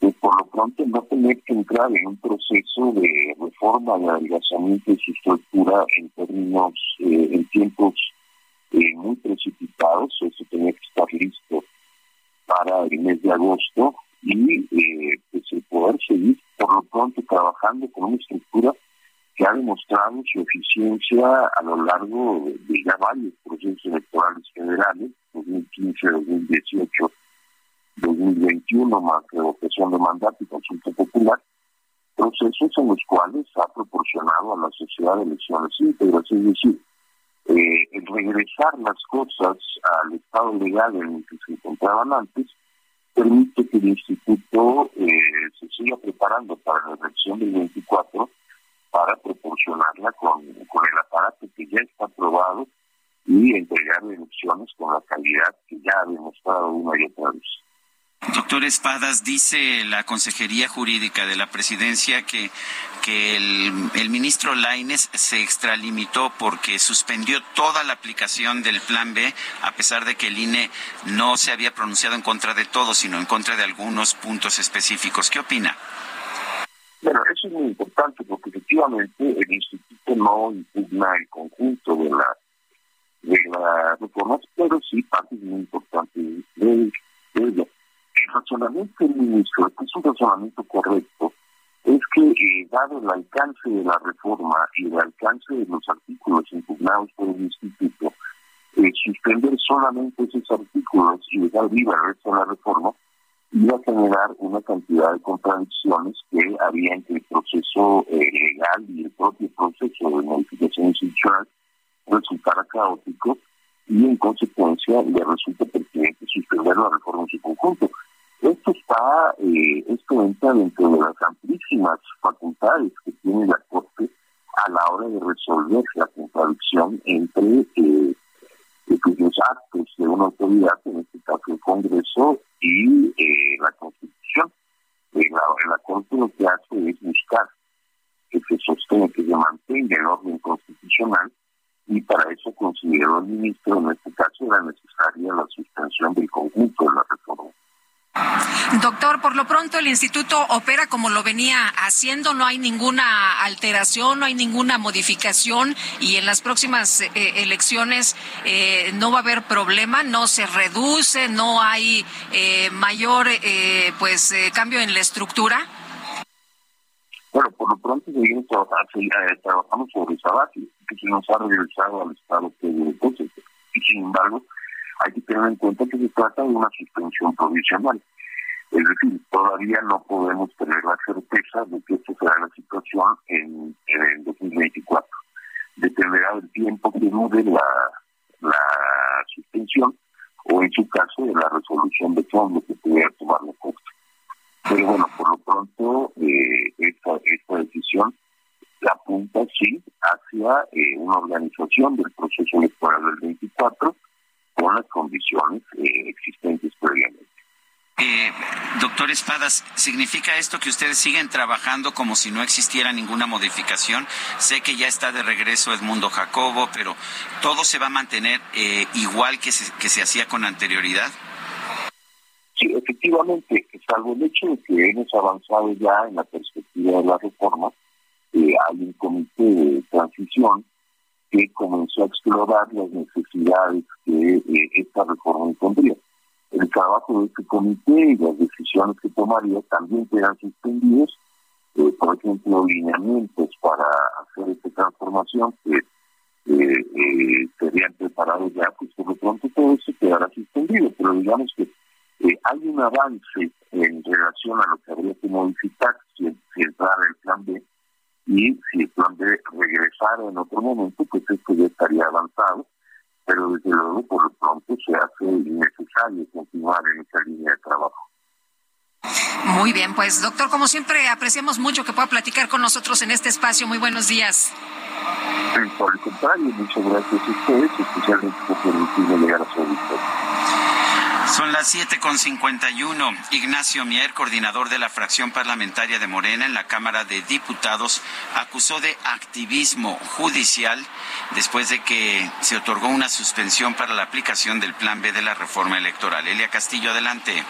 que por lo pronto no tener que entrar en un proceso de reforma, de adelgazamiento de su estructura en términos, eh, en tiempos eh, muy precipitados, eso tenía que estar listo para el mes de agosto y eh, pues el poder seguir por lo pronto trabajando con una estructura que ha demostrado su eficiencia a lo largo de ya varios procesos electorales federales, 2015, 2018, 2021, más revocación de mandato y consulta popular, procesos en los cuales ha proporcionado a la sociedad elecciones íntegras, es decir, eh, el regresar las cosas al estado legal en el que se encontraban antes permite que el instituto eh, se siga preparando para la elección del 24 para proporcionarla con, con el aparato que ya está aprobado y entregar elecciones con la calidad que ya ha demostrado una y otra vez. Doctor Espadas, dice la Consejería Jurídica de la Presidencia que, que el, el, ministro Laines se extralimitó porque suspendió toda la aplicación del Plan B, a pesar de que el INE no se había pronunciado en contra de todo, sino en contra de algunos puntos específicos. ¿Qué opina? Bueno, eso es muy importante porque efectivamente el instituto no impugna el conjunto de la de las reformas, pero sí parte muy importante de, El razonamiento del ministro, que es un razonamiento correcto, es que eh, dado el alcance de la reforma y el alcance de los artículos impugnados por el instituto, eh, suspender solamente esos artículos y dejar viva el resto la reforma iba a generar una cantidad de contradicciones que había entre el proceso eh, legal y el propio proceso de modificación institucional resultara caótico y en consecuencia le resulta pertinente suspender la reforma en su conjunto. Esto está, eh, esto entra dentro de las amplísimas facultades que tiene la Corte a la hora de resolver la contradicción entre eh, los actos de una autoridad, en este caso el Congreso, y eh, la Constitución. En la, la Corte lo que hace es buscar que se sostenga, que se mantenga el orden constitucional y para eso consideró el ministro, en este caso, era necesaria la suspensión del conjunto de la reforma. Doctor, por lo pronto el instituto opera como lo venía haciendo, no hay ninguna alteración, no hay ninguna modificación y en las próximas eh, elecciones eh, no va a haber problema, no se reduce, no hay eh, mayor pues cambio en la estructura. Bueno, por lo pronto seguimos trabajando, trabajamos sobre esa base, que se nos ha regresado al estado que entonces, y sin embargo hay que tener en cuenta que se trata de una suspensión provisional. Es decir, todavía no podemos tener la certeza de que esto será la situación en, en el 2024. Dependerá del tiempo que dure la, suspensión o en su caso de la resolución de fondo que pudiera tomar la Corte. Pero bueno, por lo pronto, eh, esta, esta decisión apunta sí hacia eh, una organización del proceso electoral del 24 con las condiciones eh, existentes previamente. Eh, doctor Espadas, ¿significa esto que ustedes siguen trabajando como si no existiera ninguna modificación? Sé que ya está de regreso Edmundo Jacobo, pero ¿todo se va a mantener eh, igual que se, que se hacía con anterioridad? Sí, efectivamente, salvo el hecho de que hemos avanzado ya en la perspectiva de la reforma, eh, hay un comité de transición que comenzó a explorar las necesidades que eh, esta reforma impondría. el trabajo de este comité y las decisiones que tomaría también quedan suspendidos. Eh, por ejemplo, lineamientos para hacer esta transformación que eh, eh, serían preparados ya, pues por lo pronto todo eso quedará suspendido. Pero digamos que hay un avance en relación a lo que habría que modificar si, si entrara el plan B y si el plan B regresara en otro momento, pues esto ya estaría avanzado pero desde luego por lo pronto se hace innecesario continuar en esa línea de trabajo. Muy bien, pues doctor, como siempre, apreciamos mucho que pueda platicar con nosotros en este espacio. Muy buenos días. Por el contrario, muchas gracias a ustedes, especialmente por permitirme llegar a su auditorio. Son las 7.51. Ignacio Mier, coordinador de la fracción parlamentaria de Morena en la Cámara de Diputados, acusó de activismo judicial después de que se otorgó una suspensión para la aplicación del Plan B de la reforma electoral. Elia Castillo, adelante.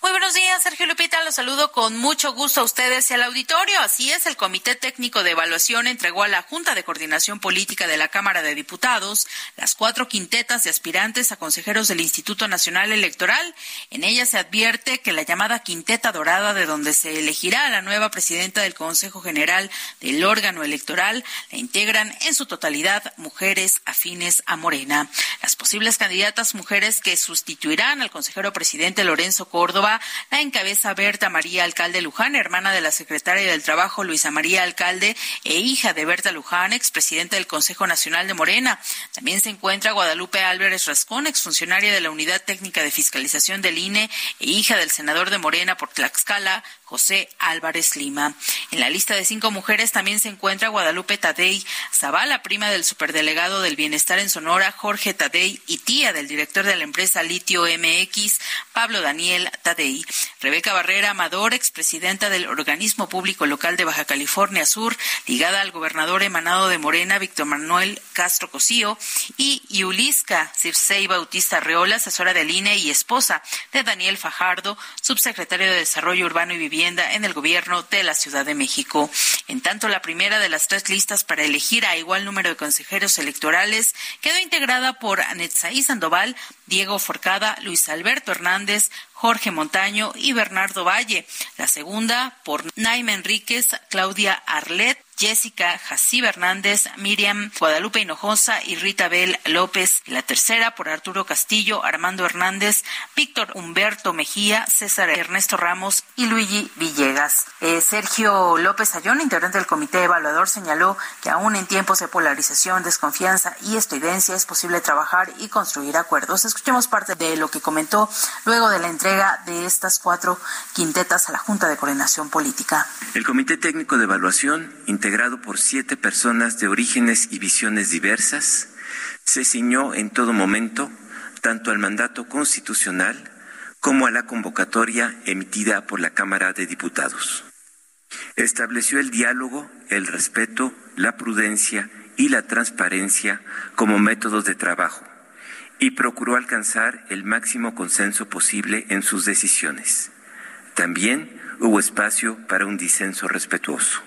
Muy buenos días, Sergio Lupita. Los saludo con mucho gusto a ustedes y al auditorio. Así es, el Comité Técnico de Evaluación entregó a la Junta de Coordinación Política de la Cámara de Diputados las cuatro quintetas de aspirantes a consejeros del Instituto Nacional Electoral. En ella se advierte que la llamada Quinteta Dorada, de donde se elegirá a la nueva presidenta del Consejo General del órgano electoral, la integran en su totalidad mujeres afines a Morena. Las posibles candidatas mujeres que sustituirán al consejero presidente Lorenzo Córdoba la encabeza Berta María Alcalde Luján, hermana de la secretaria del Trabajo Luisa María Alcalde e hija de Berta Luján, expresidenta del Consejo Nacional de Morena. También se encuentra Guadalupe Álvarez Rascón, exfuncionaria de la Unidad Técnica de Fiscalización del INE e hija del senador de Morena por Tlaxcala, José Álvarez Lima. En la lista de cinco mujeres también se encuentra Guadalupe Tadei Zavala, prima del superdelegado del Bienestar en Sonora, Jorge Tadei, y tía del director de la empresa Litio MX, Pablo Daniel Tadei. Rebeca Barrera Amador, expresidenta del Organismo Público Local de Baja California Sur, ligada al gobernador emanado de Morena, Víctor Manuel Castro Cosío, y Yulisca Circei Bautista Reola, asesora del INE y esposa de Daniel Fajardo, subsecretario de Desarrollo Urbano y Vivienda en el gobierno de la Ciudad de México. En tanto, la primera de las tres listas para elegir a igual número de consejeros electorales quedó integrada por Anetzaí Sandoval, Diego Forcada, Luis Alberto Hernández, Jorge Montaño y Bernardo Valle. La segunda por Naime Enríquez, Claudia Arlet, Jessica Jací Hernández, Miriam Guadalupe Hinojosa y Rita Bel López. La tercera por Arturo Castillo, Armando Hernández, Víctor Humberto Mejía, César Ernesto Ramos y Luigi Villegas. Eh, Sergio López Ayón, integrante del comité evaluador, señaló que aún en tiempos de polarización, desconfianza y estridencia es posible trabajar y construir acuerdos. Escuchemos parte de lo que comentó luego de la entrega de estas cuatro quintetas a la Junta de Coordinación Política. El Comité Técnico de Evaluación integrado por siete personas de orígenes y visiones diversas, se ciñó en todo momento tanto al mandato constitucional como a la convocatoria emitida por la Cámara de Diputados. Estableció el diálogo, el respeto, la prudencia y la transparencia como métodos de trabajo y procuró alcanzar el máximo consenso posible en sus decisiones. También hubo espacio para un disenso respetuoso.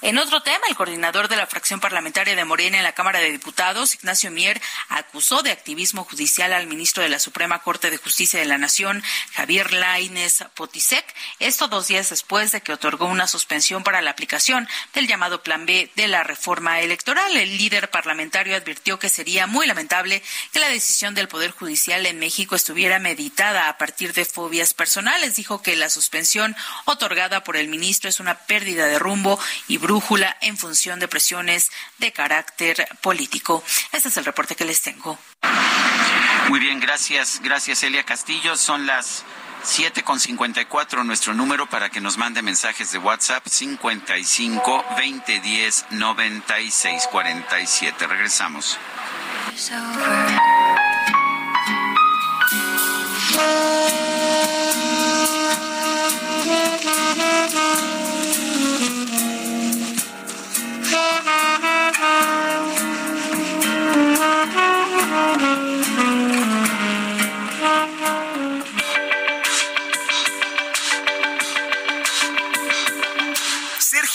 En otro tema, el coordinador de la fracción parlamentaria de Morena en la Cámara de Diputados, Ignacio Mier, acusó de activismo judicial al ministro de la Suprema Corte de Justicia de la Nación, Javier Lainez Potisek, esto dos días después de que otorgó una suspensión para la aplicación del llamado Plan B de la reforma electoral. El líder parlamentario advirtió que sería muy lamentable que la decisión del Poder Judicial en México estuviera meditada a partir de fobias personales. Dijo que la suspensión otorgada por el ministro es una pérdida de rumbo y brújula en función de presiones de carácter político. Este es el reporte que les tengo. Muy bien, gracias, gracias Elia Castillo. Son las 7 con 54 nuestro número para que nos mande mensajes de WhatsApp 55 20 10 96 47. Regresamos. It's over.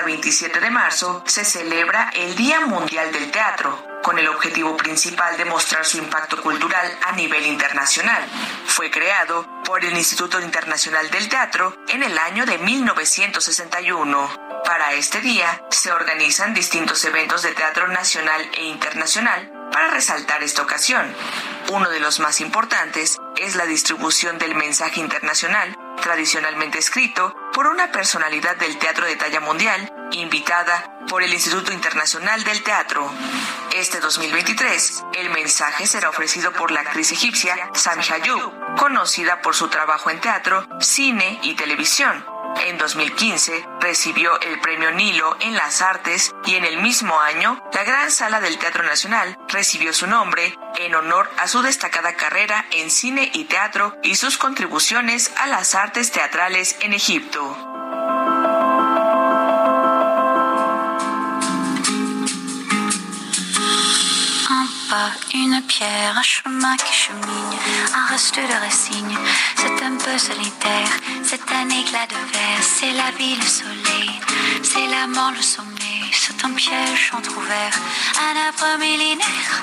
Cada 27 de marzo se celebra el Día Mundial del Teatro, con el objetivo principal de mostrar su impacto cultural a nivel internacional. Fue creado por el Instituto Internacional del Teatro en el año de 1961. Para este día se organizan distintos eventos de teatro nacional e internacional para resaltar esta ocasión. Uno de los más importantes es la distribución del mensaje internacional, tradicionalmente escrito por una personalidad del teatro de talla mundial, invitada por el Instituto Internacional del Teatro. Este 2023, el mensaje será ofrecido por la actriz egipcia Sami Hayub, conocida por su trabajo en teatro, cine y televisión. En 2015 recibió el Premio Nilo en las Artes y en el mismo año la Gran Sala del Teatro Nacional recibió su nombre en honor a su destacada carrera en cine y teatro y sus contribuciones a las artes teatrales en Egipto. Une pierre, un chemin qui chemine, un reste de racine. C'est un peu solitaire, c'est un éclat de verre, c'est la vie, le soleil, c'est la mort, le sommet, c'est un piège entrouvert, un arbre millénaire,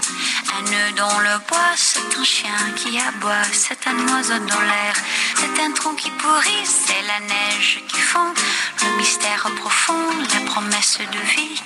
un nœud dans le bois, c'est un chien qui aboie, c'est un oiseau dans l'air, c'est un tronc qui pourrit, c'est la neige qui fond, le mystère profond, la promesse de vie,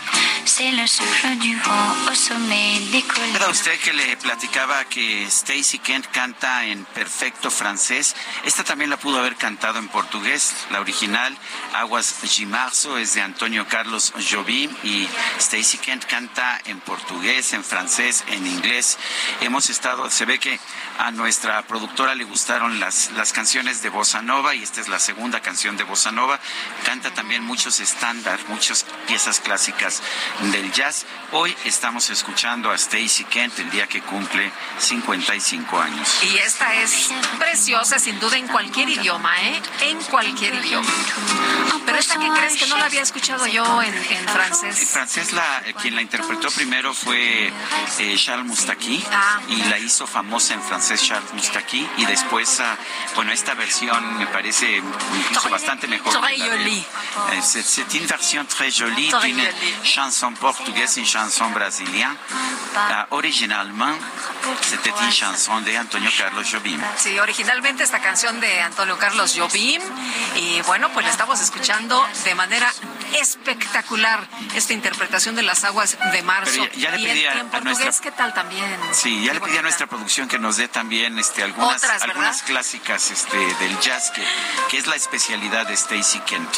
c'est le souffle du vent au sommet des collines. ¿Recuerda usted que le platicaba que Stacy Kent canta en perfecto francés? Esta también la pudo haber cantado en portugués. La original, Aguas de Marzo, es de Antonio Carlos Jobim y Stacy Kent canta en portugués, en francés, en inglés. Hemos estado, se ve que a nuestra productora le gustaron las, las canciones de Bossa Nova y esta es la segunda canción de Bossa Nova. Canta también muchos estándares, muchas piezas clásicas del jazz. Hoy estamos escuchando a Stacy Kent el día que cumple 55 años. Y esta es preciosa, sin duda, en cualquier idioma, ¿eh? En cualquier idioma. Pero esta que crees que no la había escuchado yo en, en En francés. francés, la, eh, quien la interpretó primero fue eh, Charles Moustaki y la hizo famosa en francés Charles Moustaki y después, ah, bueno, esta versión me parece incluso bastante mejor. Très la de- jolie. Eh, C'est une version très jolie Très d'une chanson portugaise, une chanson brésilienne. Ah, originalement, c'était une chanson de Antonio Carlos Jobim. Sí, originalmente esta canción de Antonio Carlos Jobim y bueno, pues la estamos escuchando de manera espectacular esta interpretación de las aguas de marzo. Pero ya- ya le y en, a- a portugués, nuestra- ¿qué tal también? Sí, ya le pedí a nuestra producción que nos dé también este, algunas, algunas clásicas este, del jazz, que, que es la especialidad de Stacy Kent.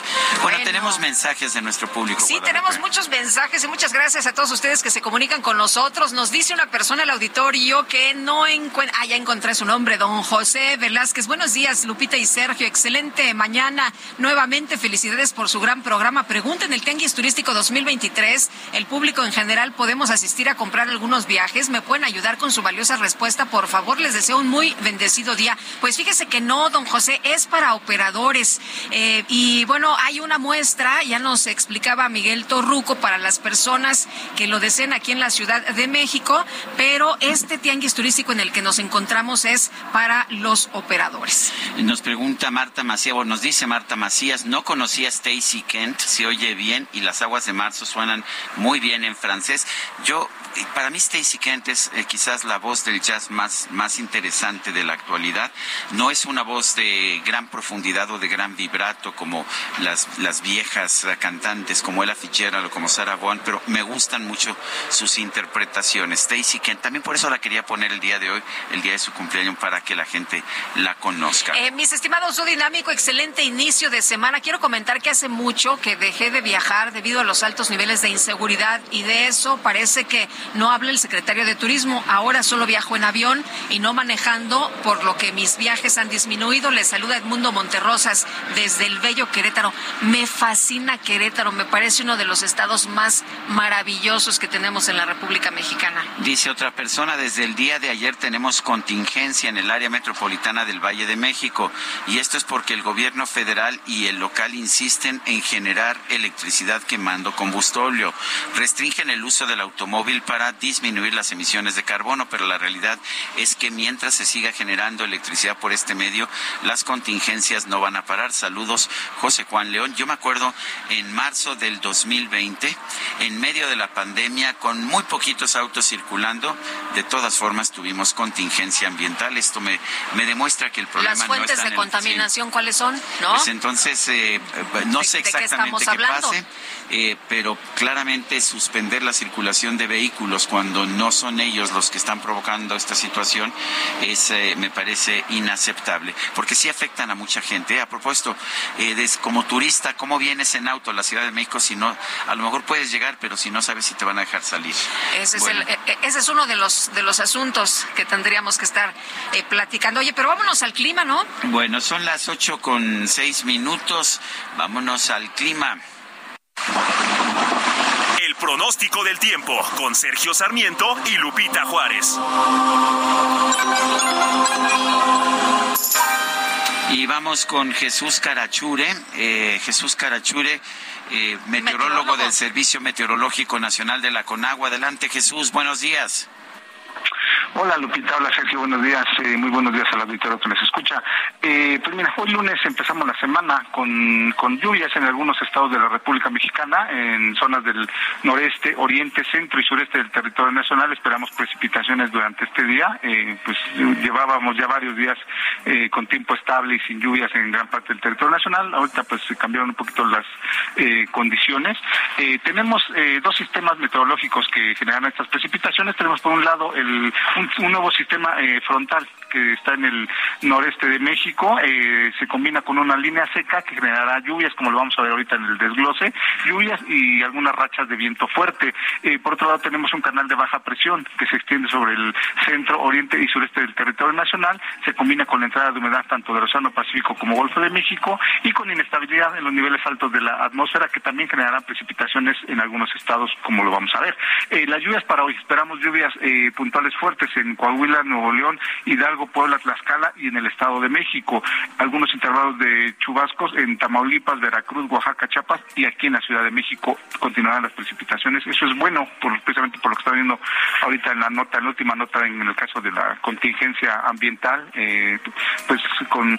Bueno, Bueno. tenemos mensajes de nuestro público. Sí, tenemos muchos mensajes y muchas gracias a todos ustedes que se comunican con nosotros. Nos dice una persona al auditorio que no encuentra. Ah, ya encontré su nombre, don José Velázquez. Buenos días, Lupita y Sergio. Excelente mañana. Nuevamente, felicidades por su gran programa. Pregunta en el Tianguis Turístico 2023. El público en general podemos asistir a comprar algunos viajes. ¿Me pueden ayudar con su valiosa respuesta? Por favor, les deseo un muy bendecido día. Pues fíjese que no, don José, es para operadores. Eh, y bueno, hay una muestra, ya nos explicaba Miguel Torruco, para las personas que lo deseen aquí en la Ciudad de México, pero este tianguis turístico en el que nos encontramos es para los operadores. Nos pregunta Marta Macías, o nos dice Marta Macías, no conocía Stacy Kent, se oye bien y las aguas de marzo suenan muy bien en francés. Yo para mí Stacy Kent es eh, quizás la voz del jazz más, más interesante de la actualidad. No es una voz de gran profundidad o de gran vibrato como las, las viejas cantantes como Ella Fitzgerald o como Sarah Vaughan, pero me gustan mucho sus interpretaciones. Stacy Kent, también por eso la quería poner el día de hoy, el día de su cumpleaños, para que la gente la conozca. Eh, mis estimados, su dinámico, excelente inicio de semana. Quiero comentar que hace mucho que dejé de viajar debido a los altos niveles de inseguridad y de eso parece que no habla el secretario de Turismo. Ahora solo viajo en avión y no manejando, por lo que mis viajes han disminuido. Le saluda Edmundo Monterrosas desde el bello Querétaro. Me fascina Querétaro, me parece uno de los estados más maravillosos que tenemos en la República Mexicana. Dice otra persona, desde el día de ayer tenemos contingencia en el área metropolitana del Valle de México y esto es porque el gobierno federal y el local insisten en generar electricidad quemando combustorio. Restringen el uso del automóvil para disminuir las emisiones de carbono, pero la realidad es que mientras se siga generando electricidad por este medio, las contingencias no van a parar. Saludos, José Juan León. Yo me acuerdo en marzo del 2020, en medio de la pandemia, con muy poquitos autos circulando, de todas formas tuvimos contingencia ambiental. Esto me, me demuestra que el problema ¿Las fuentes no de contaminación cuáles son? ¿No? Pues entonces, eh, no sé exactamente qué, pase, eh, pero claramente suspender la circulación de vehículos cuando no son ellos los que están provocando esta situación es, eh, me parece inaceptable, porque sí afectan a mucha gente. A propósito, eh, como turista, ¿cómo vienes en auto a la Ciudad de México si no, a lo mejor puedes llegar, pero si no sabes si te van a dejar salir? Ese, es, el, eh, ese es uno de los, de los asuntos que tendríamos que estar platicando. Oye, pero vámonos al clima, ¿no? Bueno, son las ocho con seis minutos. Vámonos al clima. El pronóstico del tiempo con Sergio Sarmiento y Lupita Juárez. Y vamos con Jesús Carachure. Eh, Jesús Carachure, eh, meteorólogo del Servicio Meteorológico Nacional de la Conagua. Adelante, Jesús, buenos días. Hola Lupita, hola Sergio, buenos días, eh, muy buenos días al auditorio que les escucha. Eh, pues mira, hoy lunes empezamos la semana con, con lluvias en algunos estados de la República Mexicana, en zonas del noreste, oriente, centro y sureste del territorio nacional. Esperamos precipitaciones durante este día. Eh, pues llevábamos ya varios días eh, con tiempo estable y sin lluvias en gran parte del territorio nacional. Ahorita pues se cambiaron un poquito las eh, condiciones. Eh, tenemos dos sistemas meteorológicos que generan estas precipitaciones. Tenemos por un lado el nuevo sistema eh, frontal que está en el noreste de México, eh, se combina con una línea seca que generará lluvias, como lo vamos a ver ahorita en el desglose, lluvias y algunas rachas de viento fuerte. Eh, por otro lado, tenemos un canal de baja presión que se extiende sobre el centro, oriente y sureste del territorio nacional, se combina con la entrada de humedad tanto del Océano Pacífico como Golfo de México y con inestabilidad en los niveles altos de la atmósfera que también generarán precipitaciones en algunos estados, como lo vamos a ver. las lluvias para hoy, esperamos lluvias puntuales fuertes en Coahuila, Nuevo León, Hidalgo, Puebla, Tlaxcala y en el Estado de México. Algunos intervalos de chubascos en Tamaulipas, Veracruz, Oaxaca, Chiapas y aquí en la Ciudad de México continuarán las precipitaciones. Eso es bueno, por, precisamente por lo que está viendo ahorita en la nota, en la última nota en el caso de la contingencia ambiental, eh, pues con,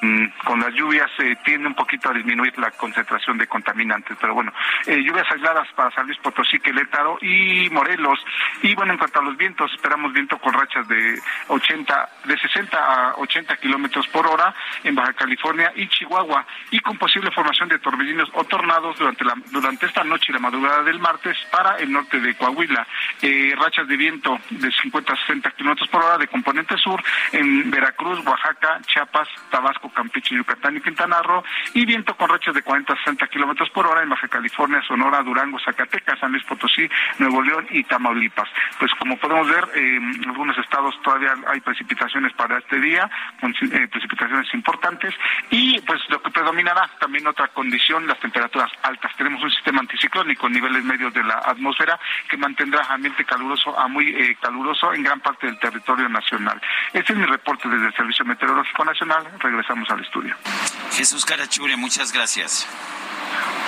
las lluvias se tiende un poquito a disminuir la concentración de contaminantes, pero bueno, eh, lluvias aisladas para San Luis Potosí, Querétaro y Morelos. Y bueno, en cuanto a los vientos, esperamos viento con rachas de 80, de 60 a 80 kilómetros por hora en Baja California y Chihuahua y con posible formación de torbellinos o tornados durante la durante esta noche y la madrugada del martes para el norte de Coahuila. Eh, rachas de viento de 50 a 60 kilómetros por hora de componente sur en Veracruz, Oaxaca, Chiapas, Tabasco, Campeche, Yucatán y Quintana Roo y viento con rachas de 40 a 60 kilómetros por hora en Baja California, Sonora, Durango, Zacatecas, San Luis Potosí, Nuevo León y Tamaulipas. Pues como podemos ver, eh, algunos estados todavía hay precipitaciones para este día, eh, precipitaciones importantes y pues lo que predominará también otra condición, las temperaturas altas. Tenemos un sistema anticiclónico, niveles medios de la atmósfera que mantendrá ambiente caluroso a muy eh, caluroso en gran parte del territorio nacional. Este es mi reporte desde el Servicio Meteorológico Nacional. Regresamos al estudio. Jesús Carachure, muchas gracias.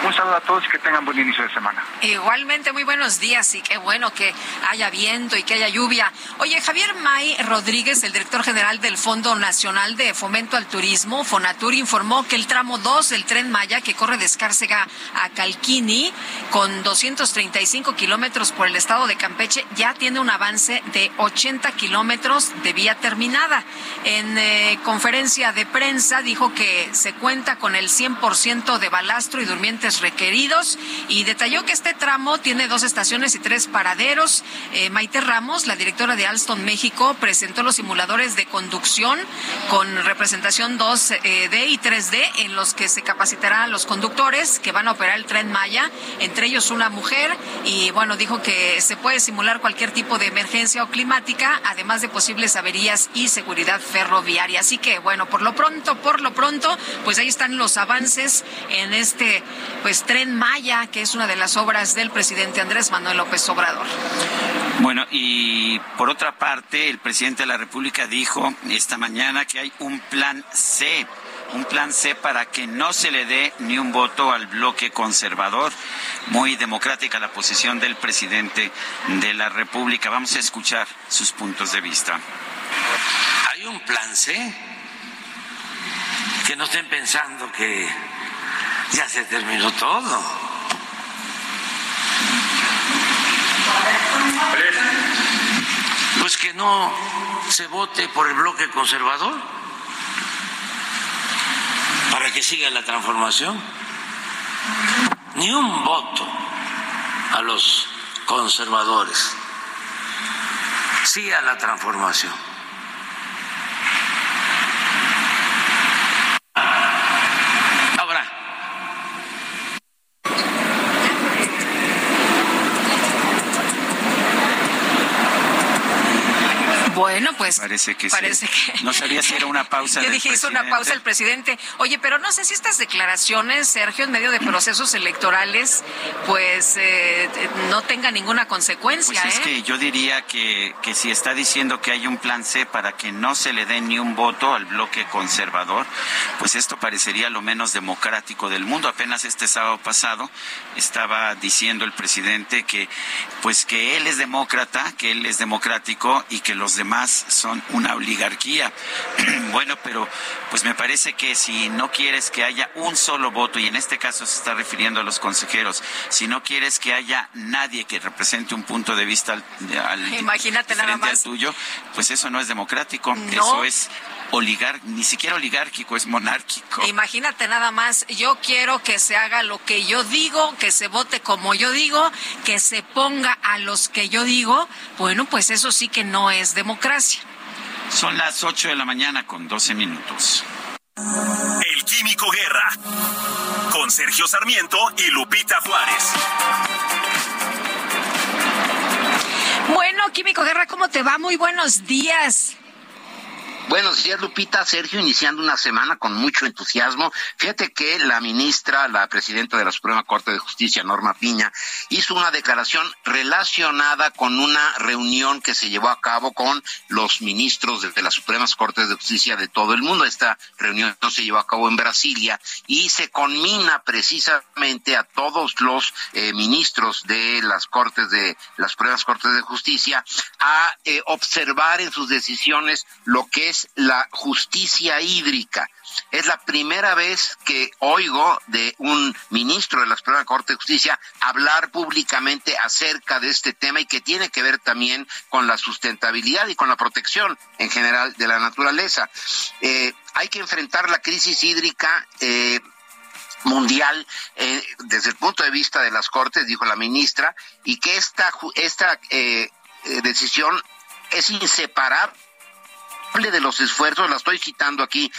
Un saludo a todos y que tengan buen inicio de semana. Igualmente, muy buenos días y qué bueno que haya viento y que haya lluvia. Oye, Javier May Rodríguez, el director general del Fondo Nacional de Fomento al Turismo, Fonatur, informó que el tramo 2 del tren Maya, que corre de Escárcega a Calquini, con 235 kilómetros por el estado de Campeche, ya tiene un avance de 80 kilómetros de vía terminada. En eh, conferencia de prensa dijo que se cuenta con el 100% de balastro y durmientes requeridos y detalló que este tramo tiene dos estaciones y tres paraderos. Eh, Maite Ramos, la directora de Alstom México, presentó los simuladores de conducción con representación 2D eh, y 3D en los que se capacitarán a los conductores que van a operar el tren Maya, entre ellos una mujer y bueno, dijo que se puede simular cualquier tipo de emergencia o climática, además de posibles averías y seguridad ferroviaria. Así que bueno, por lo pronto, por lo pronto, pues ahí están los avances en este pues Tren Maya, que es una de las obras del presidente Andrés Manuel López Obrador. Bueno, y por otra parte, el presidente de la República dijo esta mañana que hay un plan C un plan C para que no se le dé ni un voto al bloque conservador. Muy democrática la posición del presidente de la República. Vamos a escuchar sus puntos de vista. Hay un plan C. Que no estén pensando que ya se terminó todo. Pues que no se vote por el bloque conservador para que siga la transformación. Ni un voto a los conservadores. Sí a la transformación. Bueno, pues parece que parece que no sabía si era una pausa. Yo dije hizo una pausa el presidente. Oye, pero no sé si estas declaraciones, Sergio, en medio de procesos electorales, pues eh, no tenga ninguna consecuencia. Pues es ¿eh? que yo diría que, que si está diciendo que hay un plan C para que no se le dé ni un voto al bloque conservador, pues esto parecería lo menos democrático del mundo. Apenas este sábado pasado estaba diciendo el presidente que, pues que él es demócrata, que él es democrático y que los demás más son una oligarquía. bueno, pero pues me parece que si no quieres que haya un solo voto, y en este caso se está refiriendo a los consejeros, si no quieres que haya nadie que represente un punto de vista al, Imagínate nada más. al tuyo, pues eso no es democrático, eso es oligar, ni siquiera oligárquico, es monárquico. Imagínate nada más, yo quiero que se haga lo que yo digo, que se vote como yo digo, que se ponga a los que yo digo, bueno, pues eso sí que no es democracia. Son las 8 de la mañana con 12 minutos. El Químico Guerra, con Sergio Sarmiento y Lupita Juárez. Bueno, Químico Guerra, ¿cómo te va? Muy buenos días. Buenos días, Lupita. Sergio, iniciando una semana con mucho entusiasmo. Fíjate que la ministra, la presidenta de la Suprema Corte de Justicia, Norma Piña, hizo una declaración relacionada con una reunión que se llevó a cabo con los ministros de, las Supremas Cortes de Justicia de todo el mundo. Esta reunión se llevó a cabo en Brasilia y se conmina precisamente a todos los eh, ministros de las Cortes de las Supremas Cortes de Justicia a eh, observar en sus decisiones lo que es la justicia hídrica. Es la primera vez que oigo de un ministro de la Suprema Corte de Justicia hablar públicamente acerca de este tema y que tiene que ver también con la sustentabilidad y con la protección en general de la naturaleza. Eh, hay que enfrentar la crisis hídrica. Eh, mundial eh, desde el punto de vista de las cortes, dijo la ministra, y que esta, esta decisión es inseparable de los esfuerzos, la estoy citando aquí.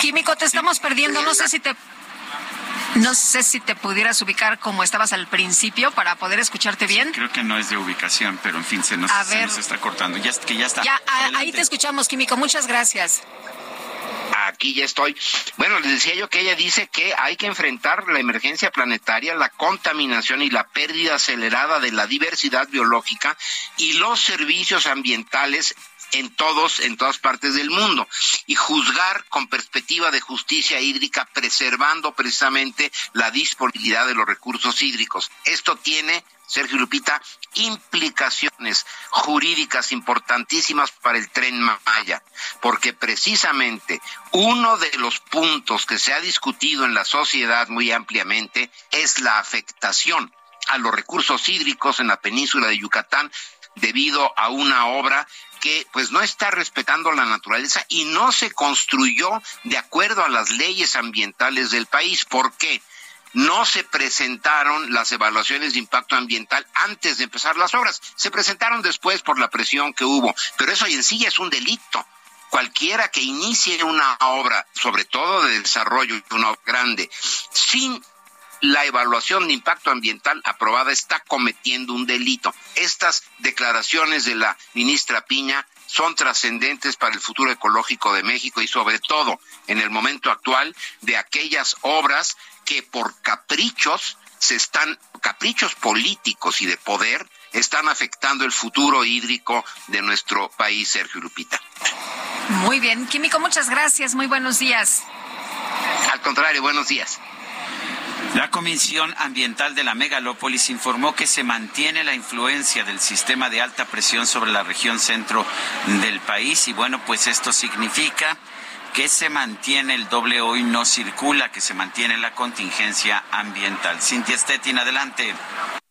Químico, te estamos perdiendo, no sé si te... No sé si te pudieras ubicar como estabas al principio para poder escucharte bien. creo que no es de ubicación, pero en fin, se nos, está cortando. Ya, que ya está. Ya, ahí te escuchamos, Químico. Muchas gracias. Aquí ya estoy. Bueno, les decía yo que ella dice que hay que enfrentar la emergencia planetaria, la contaminación y la pérdida acelerada de la diversidad biológica y los servicios ambientales en todos, en todas partes del mundo, y juzgar con perspectiva de justicia hídrica, preservando precisamente la disponibilidad de los recursos hídricos. Esto tiene, Sergio Lupita, implicaciones jurídicas importantísimas para el tren Maya, porque precisamente uno de los puntos que se ha discutido en la sociedad muy ampliamente es la afectación a los recursos hídricos en la península de Yucatán debido a una obra que pues no está respetando la naturaleza y no se construyó de acuerdo a las leyes ambientales del país. ¿Por qué? No se presentaron las evaluaciones de impacto ambiental antes de empezar las obras. Se presentaron después por la presión que hubo, pero eso en sí es un delito. Cualquiera que inicie una obra, sobre todo de desarrollo, una obra grande, sin la evaluación de impacto ambiental aprobada está cometiendo un delito. Estas declaraciones de la ministra Piña son trascendentes para el futuro ecológico de México y sobre todo en el momento actual de aquellas obras que por caprichos se están caprichos políticos y de poder están afectando el futuro hídrico de nuestro país, Sergio Lupita. Muy bien, Químico, muchas gracias, muy buenos días. Al contrario, buenos días. La Comisión Ambiental de la Megalópolis informó que se mantiene la influencia del sistema de alta presión sobre la región centro del país y bueno, pues esto significa que se mantiene el doble hoy no circula, que se mantiene la contingencia ambiental. Cintia Stettin, adelante.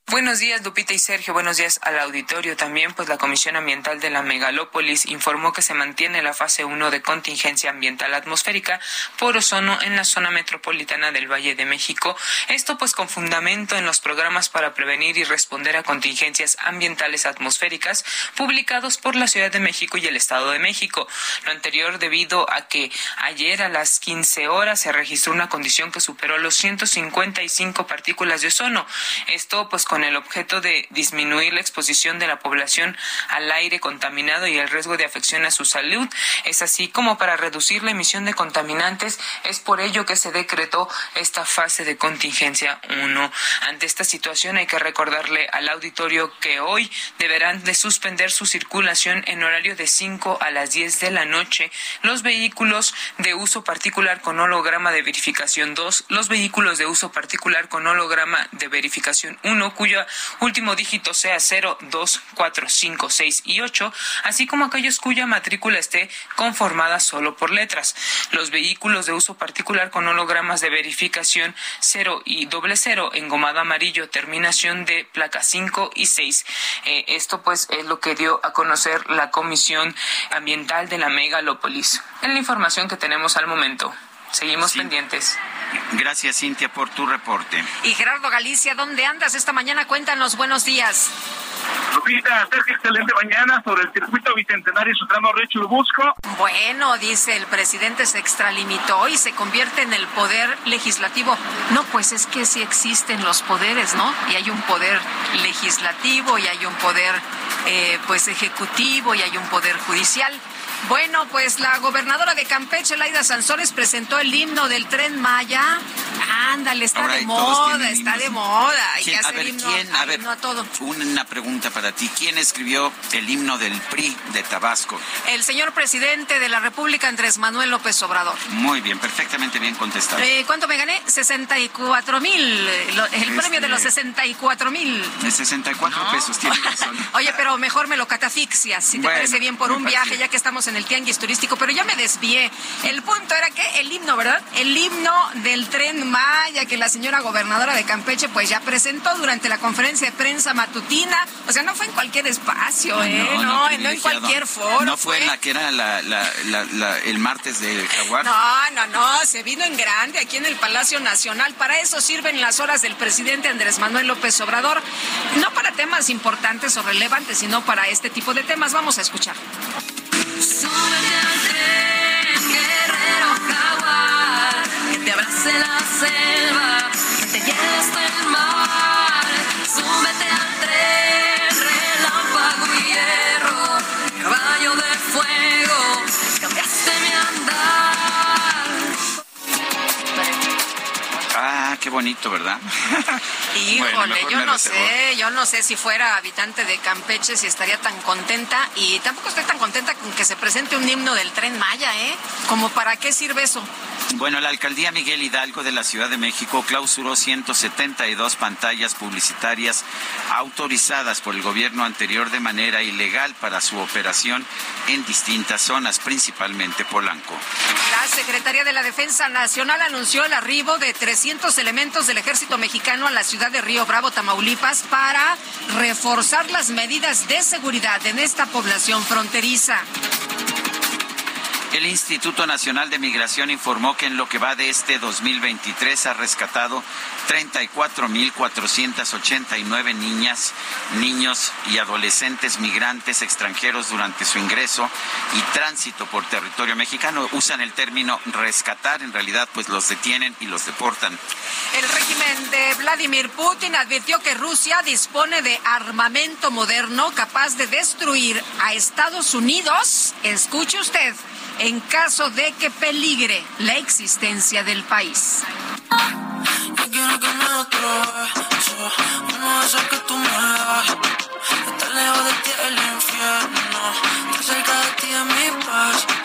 Buenos días, Lupita y Sergio. Buenos días al auditorio también. Pues la Comisión Ambiental de la Megalópolis informó que se mantiene la fase 1 de contingencia ambiental atmosférica por ozono en la zona metropolitana del Valle de México. Esto pues con fundamento en los programas para prevenir y responder a contingencias ambientales atmosféricas publicados por la Ciudad de México y el Estado de México. Lo anterior debido a que ayer a las 15 horas se registró una condición que superó los 155 partículas de ozono. Esto pues con con el objeto de disminuir la exposición de la población al aire contaminado y el riesgo de afección a su salud. Es así como para reducir la emisión de contaminantes. Es por ello que se decretó esta fase de contingencia 1. Ante esta situación hay que recordarle al auditorio que hoy deberán de suspender su circulación en horario de 5 a las 10 de la noche los vehículos de uso particular con holograma de verificación 2, los vehículos de uso particular con holograma de verificación 1, cuyo último dígito sea 0, 2, 4, 5, 6 y 8, así como aquellos cuya matrícula esté conformada solo por letras. Los vehículos de uso particular con hologramas de verificación 0 y doble 0 engomado amarillo, terminación de placa 5 y 6. Eh, esto pues es lo que dio a conocer la Comisión Ambiental de la Megalópolis. En la información que tenemos al momento. Seguimos pendientes. Gracias, Cintia, por tu reporte. Y Gerardo Galicia, ¿dónde andas esta mañana? Cuéntanos, buenos días. Lupita, Sergio, excelente mañana sobre el circuito bicentenario y su tramo Churubusco. Bueno, dice el presidente se extralimitó y se convierte en el poder legislativo. No, pues es que sí existen los poderes, ¿no? Y hay un poder legislativo y hay un poder eh, pues ejecutivo y hay un poder judicial. Bueno, pues la gobernadora de Campeche, Laida Sansores, presentó el himno del tren Maya. Ándale, está de moda, está de moda. Hay que hacer himno, a, ver, a todo. Una pregunta para ti. ¿Quién escribió el himno del PRI de Tabasco? El señor presidente de la República, Andrés Manuel López Obrador. Muy bien, perfectamente bien contestado. Eh, ¿Cuánto me gané? 64 mil. El premio de los 64 este, mil. De 64 pesos, tiene razón. Oye, pero mejor me lo catafixias, si te parece bien, por un viaje, ya que estamos en el tianguis turístico, pero ya me desvié. El punto era que el himno, ¿verdad? El himno del tren Maya que la señora gobernadora de Campeche pues ya presentó durante la conferencia de prensa matutina. O sea, no fue en cualquier espacio, ¿eh? No, no, en cualquier foro. No fue, en la que era la, la, el martes de Jaguar. No, no, no, se vino en grande aquí en el Palacio Nacional. Para eso sirven las horas del presidente Andrés Manuel López Obrador. No para temas importantes o relevantes, sino para este tipo de temas. Vamos a escuchar. Súbete al tren, guerrero jaguar, que te abrace la selva, que te lleve hasta el mar. Súbete al tren, bonito, ¿verdad? Híjole, yo no sé, yo no sé si fuera habitante de Campeche si estaría tan contenta y tampoco estoy tan contenta con que se presente un himno del tren Maya, ¿eh? Como para qué sirve eso. Bueno, la alcaldía Miguel Hidalgo de la Ciudad de México clausuró 172 pantallas publicitarias autorizadas por el gobierno anterior de manera ilegal para su operación en distintas zonas, principalmente Polanco. La Secretaría de la Defensa Nacional anunció el arribo de 300 elementos del ejército mexicano a la ciudad de Río Bravo, Tamaulipas, para reforzar las medidas de seguridad en esta población fronteriza. El Instituto Nacional de Migración informó que en lo que va de este 2023 ha rescatado 34.489 niñas, niños y adolescentes migrantes extranjeros durante su ingreso y tránsito por territorio mexicano. Usan el término rescatar, en realidad pues los detienen y los deportan. El régimen de Vladimir Putin advirtió que Rusia dispone de armamento moderno capaz de destruir a Estados Unidos. Escuche usted en caso de que peligre la existencia del país.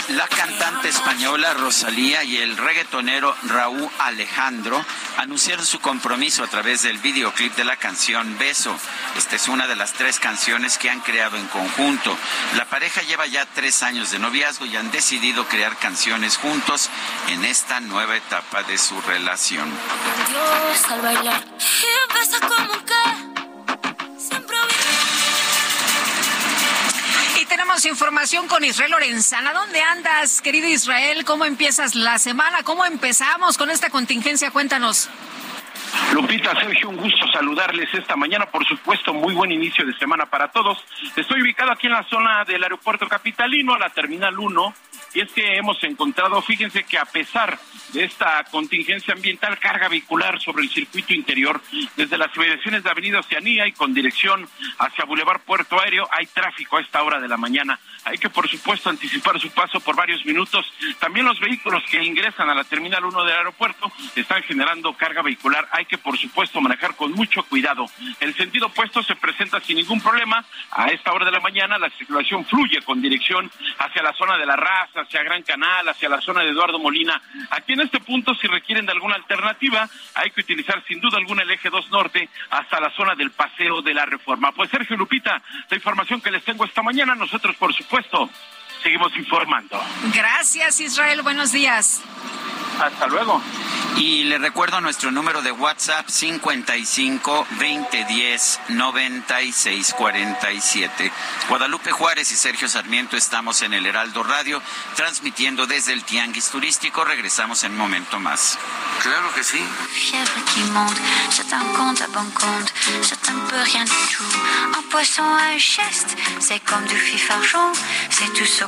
La cantante española Rosalía y el reggaetonero Raúl Alejandro anunciaron su compromiso a través del videoclip de la canción Beso. Esta es una de las tres canciones que han creado en conjunto. La pareja lleva ya tres años de noviazgo y han decidido crear canciones juntos en esta nueva etapa de su relación. Y tenemos información con Israel Lorenzana. ¿Dónde andas, querido Israel? ¿Cómo empiezas la semana? ¿Cómo empezamos con esta contingencia? Cuéntanos. Lupita, Sergio, un gusto saludarles esta mañana. Por supuesto, muy buen inicio de semana para todos. Estoy ubicado aquí en la zona del aeropuerto capitalino, la Terminal 1, y es que hemos encontrado, fíjense que a pesar de esta contingencia ambiental, carga vehicular sobre el circuito interior, desde las inmediaciones de Avenida Oceanía y con dirección hacia Boulevard Puerto Aéreo, hay tráfico a esta hora de la mañana. Hay que, por supuesto, anticipar su paso por varios minutos. También los vehículos que ingresan a la Terminal 1 del aeropuerto están generando carga vehicular. Hay que, por supuesto, manejar con mucho cuidado. El sentido opuesto se presenta sin ningún problema. A esta hora de la mañana la circulación fluye con dirección hacia la zona de la raza, hacia Gran Canal, hacia la zona de Eduardo Molina. Aquí en este punto, si requieren de alguna alternativa, hay que utilizar sin duda alguna el eje 2 norte hasta la zona del Paseo de la Reforma. Pues Sergio Lupita, la información que les tengo esta mañana, nosotros por supuesto puesto seguimos informando. Gracias Israel, buenos días. Hasta luego. Y le recuerdo nuestro número de WhatsApp 55 2010 96 47. Guadalupe Juárez y Sergio Sarmiento estamos en el Heraldo Radio transmitiendo desde el Tianguis Turístico. Regresamos en un momento más. Claro que sí.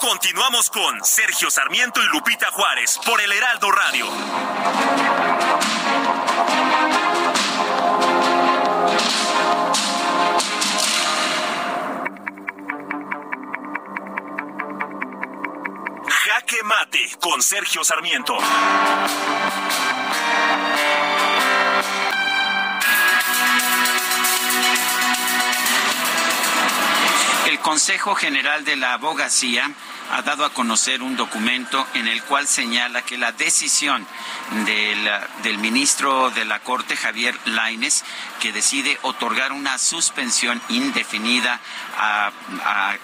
Continuamos con Sergio Sarmiento y Lupita Juárez por el Heraldo Radio. Jaque Mate con Sergio Sarmiento. El Consejo General de la Abogacía ha dado a conocer un documento en el cual señala que la decisión del, del ministro de la Corte, Javier Laines, que decide otorgar una suspensión indefinida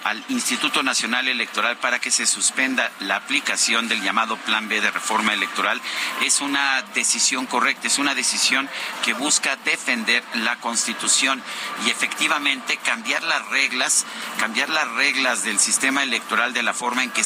al Instituto Nacional Electoral para que se suspenda la aplicación del llamado Plan B de reforma electoral. Es una decisión correcta, es una decisión que busca defender la Constitución y efectivamente cambiar las reglas, cambiar las reglas del sistema electoral de la forma en que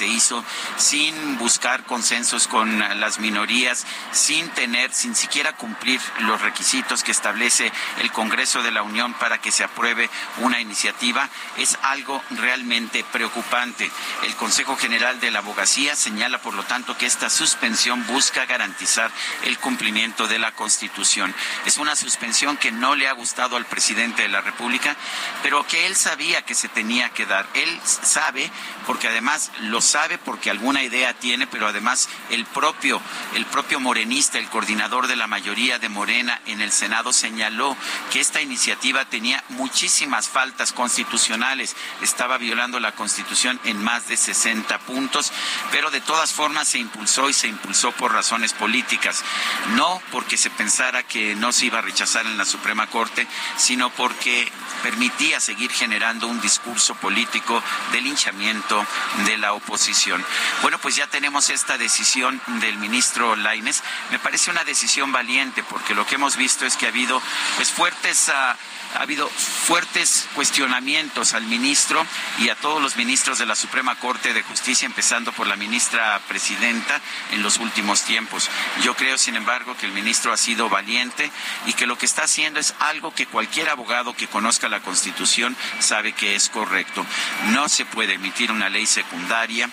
Se hizo sin buscar consensos con las minorías, sin tener, sin siquiera cumplir los requisitos que establece el Congreso de la Unión para que se apruebe una iniciativa, es algo realmente preocupante. El Consejo General de la Abogacía señala, por lo tanto, que esta suspensión busca garantizar el cumplimiento de la Constitución. Es una suspensión que no le ha gustado al presidente de la República, pero que él sabía que se tenía que dar. Él sabe, porque además los sabe porque alguna idea tiene, pero además el propio, el propio morenista, el coordinador de la mayoría de Morena en el Senado señaló que esta iniciativa tenía muchísimas faltas constitucionales, estaba violando la Constitución en más de 60 puntos, pero de todas formas se impulsó y se impulsó por razones políticas, no porque se pensara que no se iba a rechazar en la Suprema Corte, sino porque permitía seguir generando un discurso político de linchamiento de la oposición. Bueno, pues ya tenemos esta decisión del ministro Laines. Me parece una decisión valiente porque lo que hemos visto es que ha habido pues fuertes uh, ha habido fuertes cuestionamientos al ministro y a todos los ministros de la Suprema Corte de Justicia, empezando por la ministra presidenta en los últimos tiempos. Yo creo, sin embargo, que el ministro ha sido valiente y que lo que está haciendo es algo que cualquier abogado que conozca la Constitución sabe que es correcto. No se puede emitir una ley secundaria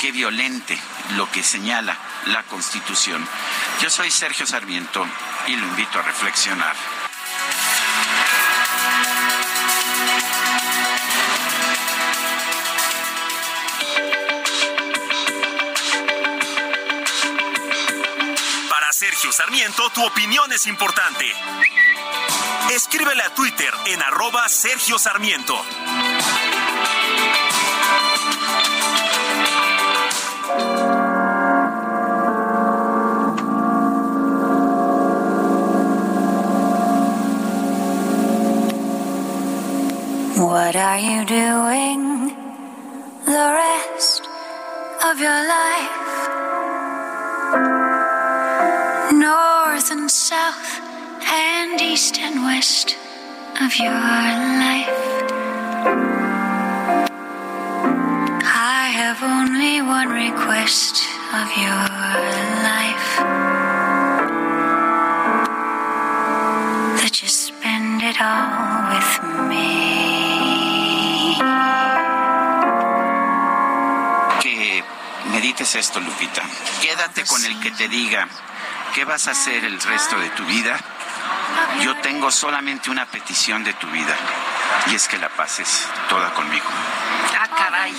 que violente lo que señala la Constitución. Yo soy Sergio Sarmiento y lo invito a reflexionar. Sergio Sarmiento, tu opinión es importante. Escríbele a Twitter en arroba Sergio Sarmiento. What are you doing the rest of your life? North and south and east and west of your life. I have only one request of your life that you spend it all with me. Que medites esto, Lupita. Quédate con el que te diga qué vas a hacer el resto de tu vida. Yo tengo solamente una petición de tu vida y es que la pases toda conmigo. Ah, caray.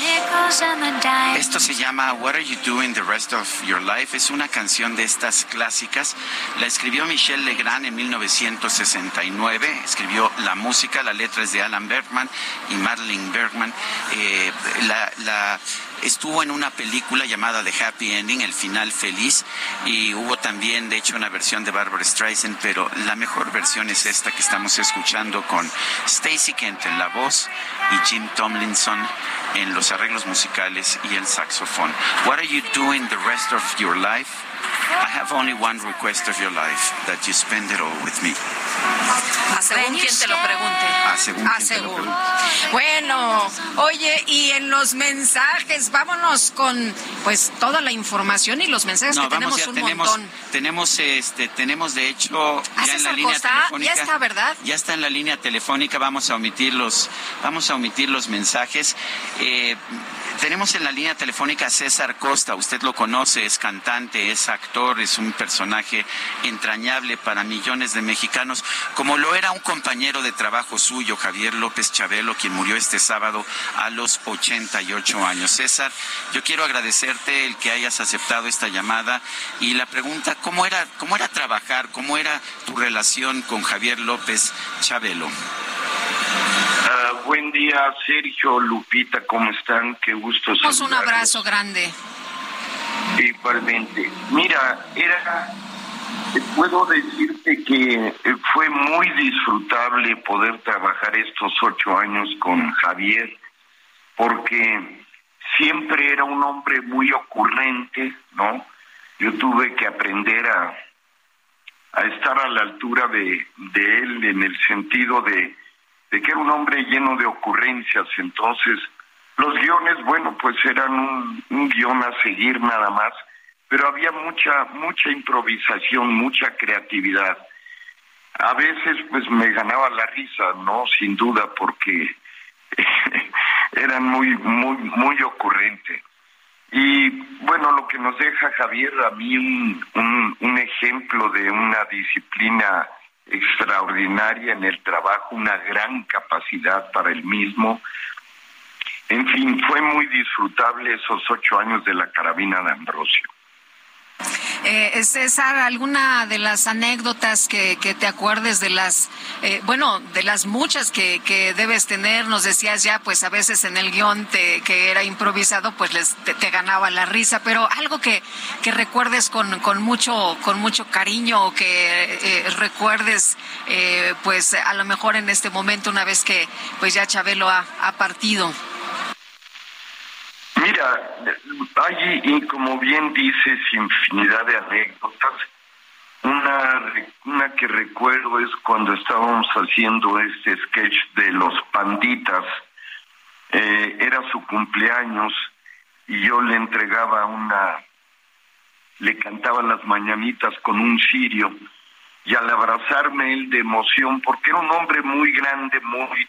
Esto se llama What Are You Doing the Rest of Your Life. Es una canción de estas clásicas. La escribió Michel Legrand en 1969. Escribió la música, la letra es de Alan Bergman y Madeline Bergman. Eh, la, la estuvo en una película llamada The Happy Ending, El Final Feliz, y hubo también, de hecho, una versión de Barbara Streisand, pero la mejor versión es esta que estamos escuchando con Stacy Kent en la voz y Jim Tomlinson en los arreglos musicales y el saxofón. What are you doing the rest of your life? I have only one request of your life, that you spend it all with me. A según quien te lo pregunte. A según A quien te lo pregunte. Bueno, oye, y en los mensajes, vámonos con pues toda la información y los mensajes que tenemos ya un tenemos, montón. tenemos, este, tenemos de hecho ya en la línea Costa, telefónica. ya está, ¿verdad? Ya está en la línea telefónica. Vamos a omitir los, vamos a omitir los mensajes. Eh, Tenemos en la línea telefónica a César Costa, usted lo conoce, es cantante, es actor, es un personaje entrañable para millones de mexicanos, como lo era un compañero de trabajo suyo, Javier López Chabelo, quien murió este sábado a los 88 años. César, yo quiero agradecerte el que hayas aceptado esta llamada y la pregunta, ¿cómo era, cómo era trabajar, cómo era tu relación con Javier López Chabelo? Buen día, Sergio, Lupita, ¿cómo están? Qué gusto Pues un abrazo grande. Igualmente. Mira, era, puedo decirte que fue muy disfrutable poder trabajar estos ocho años con Javier, porque siempre era un hombre muy ocurrente, ¿no? Yo tuve que aprender a, a estar a la altura de, de él en el sentido de que era un hombre lleno de ocurrencias. Entonces, los guiones, bueno, pues eran un, un guion a seguir nada más, pero había mucha, mucha improvisación, mucha creatividad. A veces, pues me ganaba la risa, ¿no? Sin duda, porque eran muy, muy, muy ocurrentes. Y bueno, lo que nos deja Javier, a mí un ejemplo de una disciplina extraordinaria en el trabajo, una gran capacidad para el mismo. En fin, fue muy disfrutable esos ocho años de la carabina de Ambrosio. Eh, César, ¿alguna de las anécdotas que, te acuerdes de las, eh, bueno, de las muchas que, debes tener? Nos decías ya, pues a veces en el guion te, que era improvisado, pues les, te, ganaba la risa, pero algo que, que recuerdes con, con, mucho, con mucho cariño o que eh, recuerdes, eh, pues a lo mejor en este momento, una vez que pues ya Chabelo ha, ha partido. Mira, hay, y como bien dices, infinidad de anécdotas. Una, una que recuerdo es cuando estábamos haciendo este sketch de los panditas. Eh, era su cumpleaños y yo le entregaba una, le cantaba las mañanitas con un cirio y al abrazarme él de emoción, porque era un hombre muy grande, muy,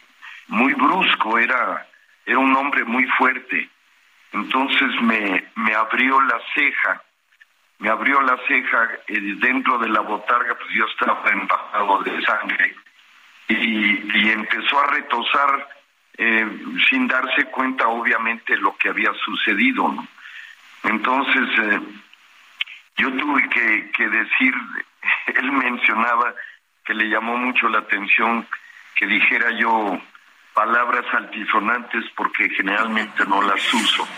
muy brusco, era, era un hombre muy fuerte entonces me, me abrió la ceja, me abrió la ceja y dentro de la botarga, pues yo estaba empapado de sangre y, empezó a retosar eh, sin darse cuenta, obviamente, lo que había sucedido. Entonces, eh, yo tuve que decir, él mencionaba que le llamó mucho la atención que dijera yo palabras altisonantes porque generalmente no las uso.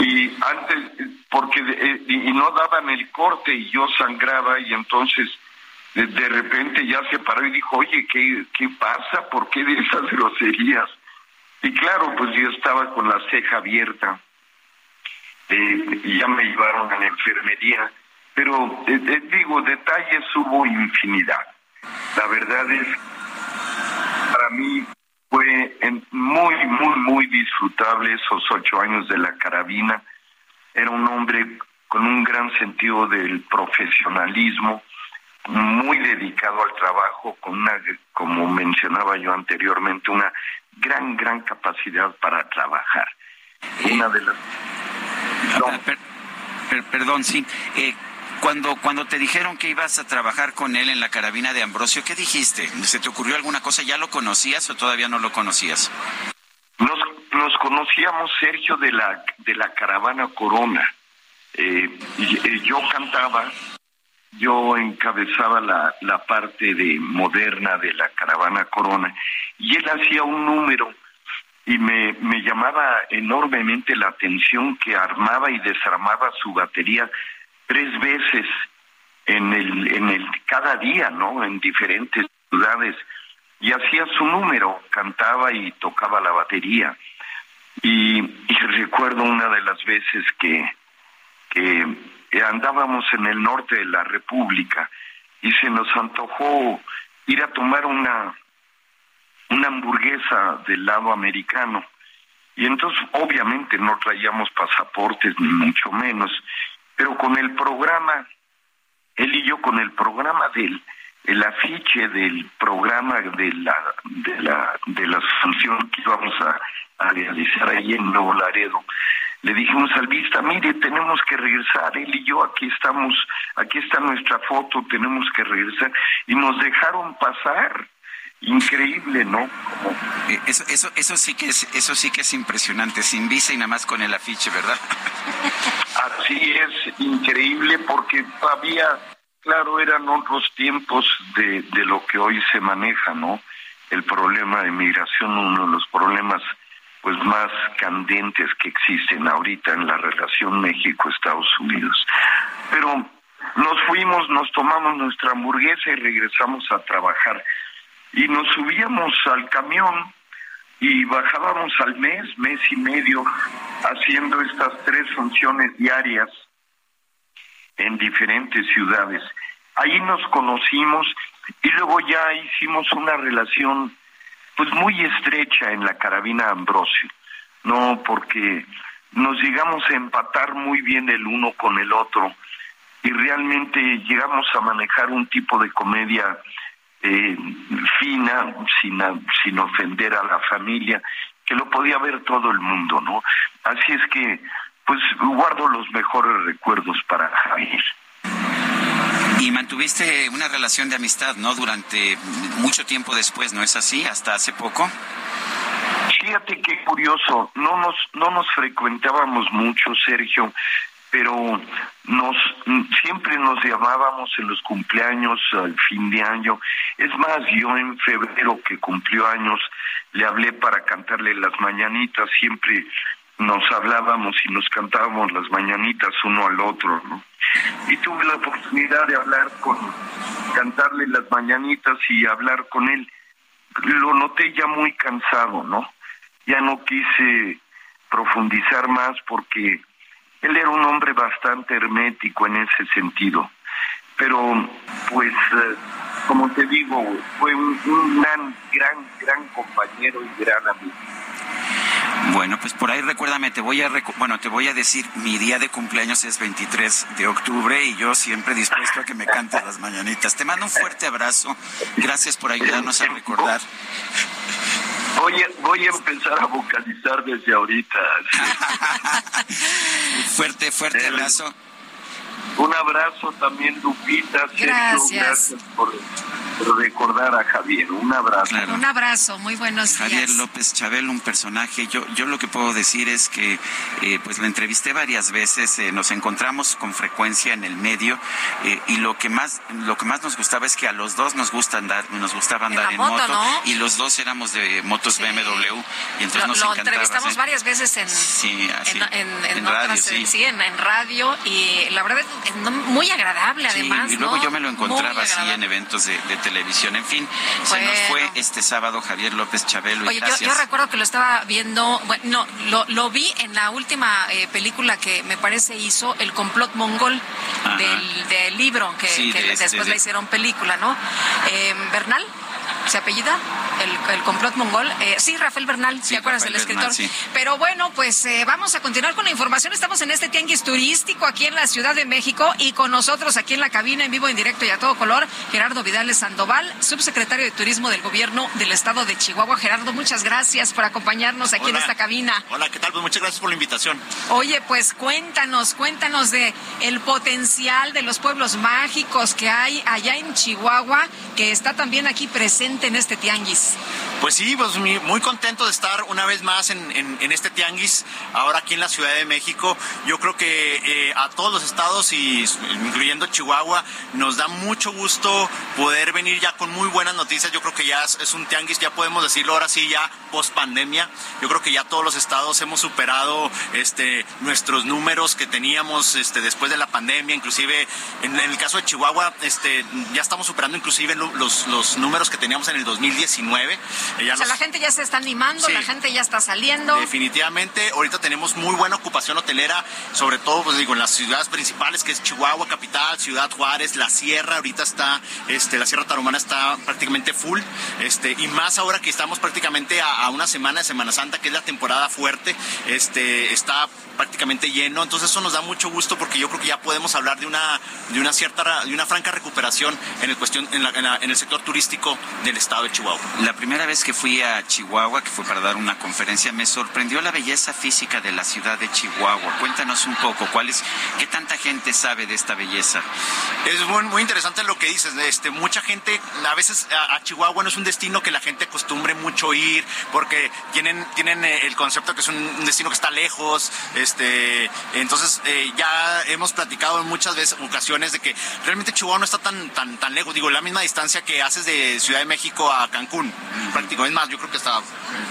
Y antes, porque eh, y no daban el corte y yo sangraba y entonces de, repente ya se paró y dijo, oye, ¿qué, ¿qué pasa? ¿Por qué de esas groserías? Y claro, pues yo estaba con la ceja abierta eh, y ya me llevaron a la enfermería. Pero eh, eh, digo, detalles hubo infinidad. La verdad es, para mí fue muy, muy, muy disfrutable esos ocho años de la carabina. Era un hombre con un gran sentido del profesionalismo, muy dedicado al trabajo, con una, como mencionaba yo anteriormente, una gran, gran capacidad para trabajar. Una de las... Per, perdón, sí. Eh, cuando, cuando te dijeron que ibas a trabajar con él en la carabina de Ambrosio, ¿qué dijiste? ¿Se te ocurrió alguna cosa? ¿Ya lo conocías o todavía no lo conocías? Nos, nos conocíamos, Sergio, de la, de la caravana Corona. Eh, y, yo cantaba, yo encabezaba la, la parte de moderna de la caravana Corona, y él hacía un número y me, me llamaba enormemente la atención que armaba y desarmaba su batería tres veces en el, en el cada día, ¿no? En diferentes ciudades y hacía su número, cantaba y tocaba la batería. Y, recuerdo una de las veces que, que andábamos en el norte de la República y se nos antojó ir a tomar una, una hamburguesa del lado americano. Y entonces obviamente no traíamos pasaportes ni mucho menos, pero con el programa, él y yo con el programa del el afiche del programa de la de la de la función que íbamos a, a realizar ahí en Nuevo Laredo le dijimos al vista, mire, tenemos que regresar, él y yo aquí estamos, aquí está nuestra foto, tenemos que regresar, y nos dejaron pasar. Increíble, ¿no? Eh, eso, eso, eso sí que es, eso sí que es impresionante, sin visa y nada más con el afiche, ¿verdad? Así es, increíble, porque todavía, claro, eran otros tiempos de, de lo que hoy se maneja, ¿no? El problema de migración, uno de los problemas pues más candentes que existen ahorita en la relación México-Estados Unidos. Pero nos fuimos, nos tomamos nuestra hamburguesa y regresamos a trabajar. Y nos subíamos al camión y bajábamos al mes, mes y medio, haciendo estas tres funciones diarias en diferentes ciudades. Ahí nos conocimos y luego ya hicimos una relación pues muy estrecha en la carabina Ambrosio, no porque nos llegamos a empatar muy bien el uno con el otro y realmente llegamos a manejar un tipo de comedia eh, fina, sin, sin ofender a la familia, que lo podía ver todo el mundo, ¿no? Así es que, pues guardo los mejores recuerdos para Javier. Y mantuviste una relación de amistad, ¿no? Durante mucho tiempo después, ¿no es así? Hasta hace poco. Fíjate qué curioso, no nos no nos frecuentábamos mucho, Sergio, pero nos siempre nos llamábamos en los cumpleaños al fin de año. Es más, yo en febrero que cumplió años le hablé para cantarle las mañanitas, siempre nos hablábamos y nos cantábamos las mañanitas uno al otro, ¿no? Y tuve la oportunidad de hablar con, cantarle las mañanitas y hablar con él. Lo noté ya muy cansado, ¿no? Ya no quise profundizar más porque él era un hombre bastante hermético en ese sentido. Pero, pues, eh, como te digo, fue un, gran, gran, gran compañero y gran amigo. Bueno, pues por ahí recuérdame, te voy a bueno, te voy a decir, mi día de cumpleaños es 23 de octubre y yo siempre dispuesto a que me cantes las mañanitas. Te mando un fuerte abrazo. Gracias por ayudarnos a recordar. Voy a, voy a empezar a vocalizar desde ahorita. fuerte, fuerte abrazo. Un abrazo también, Lupita. Gracias. gracias por, recordar a Javier. Un abrazo. Un abrazo, muy buenos días. Javier López Chabel, un personaje. Yo, yo lo que puedo decir es que eh, pues lo entrevisté varias veces, eh, nos encontramos con frecuencia en el medio eh, y lo que más lo que más nos gustaba es que a los dos nos gusta andar, nos gustaba andar en, moto, y los dos éramos de motos BMW y entonces lo, nos lo encantaba. entrevistamos ¿sí? varias veces en Sí, así, en, en, en en radio, otras, sí. sí, en, radio y la verdad es muy agradable Sí, además. y luego ¿no? yo me lo encontraba así en eventos de, de televisión. En fin, se nos fue este sábado Javier López Chabelo. y Oye, yo, gracias. yo recuerdo que lo estaba viendo, bueno, no, lo, lo vi en la última eh, película que me parece hizo, El complot mongol del, del libro, que, Sí, que de este, después de- la hicieron película, ¿no? Eh, Bernal. ¿Se apellida? El, el complot mongol. Eh, sí, Rafael Bernal, Sí, ¿te acuerdas del escritor? Bernal, sí. Pero bueno, pues eh, vamos a continuar con la información. Estamos en este tianguis turístico aquí en la Ciudad de México y con nosotros aquí en la cabina en vivo, en directo y a todo color, Gerardo Vidales Sandoval, subsecretario de Turismo del Gobierno del Estado de Chihuahua. Gerardo, muchas gracias por acompañarnos aquí en esta cabina. Hola, ¿qué tal? Pues muchas gracias por la invitación. Oye, pues cuéntanos, cuéntanos de el potencial de los pueblos mágicos que hay allá en Chihuahua, que está también aquí presente en este tianguis. Pues sí, pues muy contento de estar una vez más en, en- este tianguis, ahora aquí en la Ciudad de México. Yo creo que eh, a todos los estados, y incluyendo Chihuahua, nos da mucho gusto poder venir ya con muy buenas noticias. Yo creo que ya es, un tianguis, ya podemos decirlo ahora sí, ya post pandemia. Yo creo que ya todos los estados hemos superado este, nuestros números que teníamos este, después de la pandemia, inclusive en, en el caso de Chihuahua, este, ya estamos superando inclusive lo- los, los números que teníamos en el 2019. o sea, la gente ya se está animando, la gente ya está saliendo. Definitivamente, ahorita tenemos muy buena ocupación hotelera, sobre todo, pues digo, en las ciudades principales, que es Chihuahua, capital, Ciudad Juárez, la Sierra, ahorita está, este, la Sierra Tarahumana está prácticamente full, este, y más ahora que estamos prácticamente a, a una semana de Semana Santa, que es la temporada fuerte, este, está prácticamente lleno, entonces eso nos da mucho gusto porque yo creo que ya podemos hablar de una, de una cierta, de una franca recuperación en el cuestión, en, en, el sector turístico del estado de Chihuahua. La primera vez que fui a Chihuahua, que fue para dar una conferencia, me sorprendió la belleza física de la ciudad de Chihuahua. Cuéntanos un poco, ¿cuál es, qué tanta gente sabe de esta belleza? Es muy, muy interesante lo que dices, este, mucha gente, a veces a, Chihuahua no es un destino que la gente acostumbre mucho ir, porque tienen, tienen eh, el concepto que es un destino que está lejos, este, entonces eh, ya hemos platicado en muchas veces, ocasiones de que realmente Chihuahua no está tan, tan, tan lejos. Digo, la misma distancia que haces de Ciudad de México a Cancún, prácticamente. Es más, yo creo que está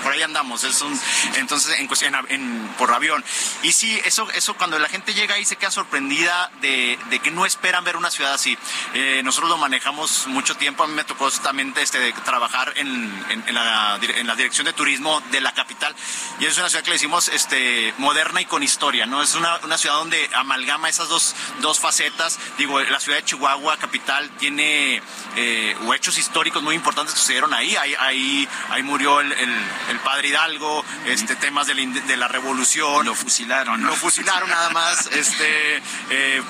por ahí andamos. Es un, entonces, en, en, por avión. Y sí, eso, eso cuando la gente llega ahí se queda sorprendida de, de que no esperan ver una ciudad así. Eh, nosotros lo manejamos mucho tiempo. A mí me tocó justamente este, trabajar en, en, la, en la dirección de turismo de la capital. Y es una ciudad que le decimos este, moderna y con historia, ¿no? Es una, una ciudad donde amalgama esas dos, dos facetas. Digo, la ciudad de Chihuahua, capital, tiene eh, hechos históricos muy importantes que sucedieron ahí. Ahí, ahí, ahí murió el, el, padre Hidalgo, este, temas de la, de la revolución. Lo fusilaron. Lo fusilaron nada más. Este, eh,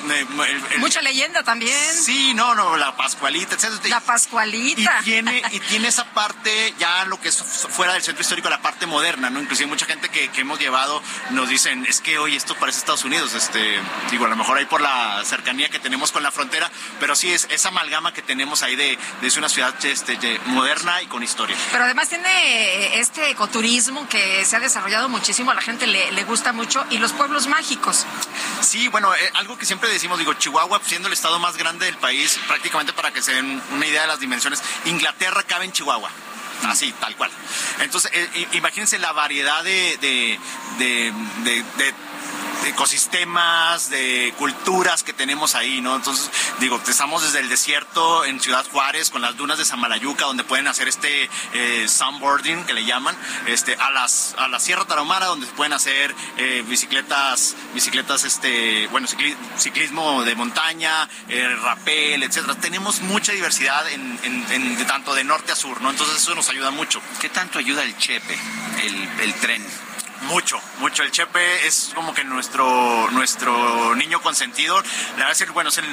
Mucha leyenda también. Sí, no, no, la Pascualita, etc. La Pascualita. Y tiene, y tiene esa parte, ya lo que es fuera del centro histórico, la parte moderna, ¿no? Inclusive mucha gente que, que hemos llevado nos dicen, es que hoy esto parece Estados Unidos. Este, digo, a lo mejor ahí por la cercanía que tenemos con la frontera, pero sí es esa amalgama que tenemos ahí de, de una ciudad este, moderna y con historia. Pero además tiene eh, este ecoturismo que se ha desarrollado muchísimo, a la gente le, le gusta mucho, y los pueblos mágicos. Sí, bueno, eh, algo que siempre decimos, digo, Chihuahua siendo el estado más grande del país, prácticamente para que se den una idea de las dimensiones, Inglaterra cabe en Chihuahua así, tal cual. Entonces, eh, imagínense la variedad de, de, de, de ecosistemas, de culturas que tenemos ahí, ¿no? Entonces, digo, estamos desde el desierto en Ciudad Juárez con las dunas de Samalayuca, donde pueden hacer este eh, sunboarding que le llaman, este, a las a la Sierra Tarahumara, donde se pueden hacer eh, bicicletas, bicicletas, este, bueno, ciclismo de montaña, eh, rapel, etcétera. Tenemos mucha diversidad en, de tanto de norte a sur, ¿no? Entonces eso nos ayuda mucho. ¿Qué tanto ayuda el Chepe, el tren? Mucho, mucho. El Chepe es como que nuestro, nuestro niño consentido. La verdad es que, bueno, es el,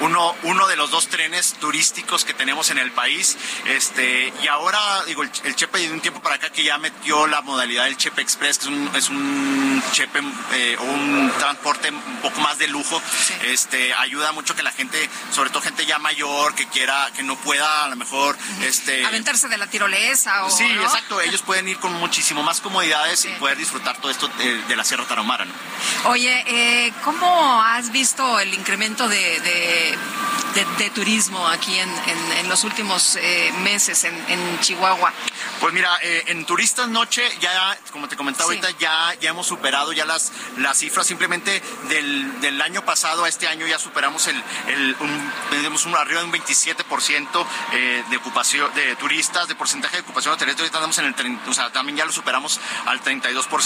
uno, uno de los dos trenes turísticos que tenemos en el país. Este, y ahora, digo, el, Chepe de un tiempo para acá que ya metió la modalidad del Chepe Express, que es un, es un Chepe eh, un transporte un poco más de lujo. Este, ayuda mucho que la gente, sobre todo gente ya mayor, que quiera, que no pueda a lo mejor, este. Aventarse de la tirolesa o. Sí, exacto. Ellos pueden ir con muchísimo más comodidades y poder disfrutar disfrutar todo esto de, la Sierra Tarahumara. ¿no? Oye, eh, ¿cómo has visto el incremento de, de, turismo aquí en, en, los últimos eh, meses en, Chihuahua? Pues mira, eh, en Turistas Noche ya, como te comentaba ahorita, ya, ya hemos superado ya las, las cifras. Simplemente del, del año pasado a este año ya superamos el, el un, tenemos un, arriba de un 27% eh, de ocupación de turistas, de porcentaje de ocupación hotelera. Ahorita estamos en el, o sea, también ya lo superamos al 32%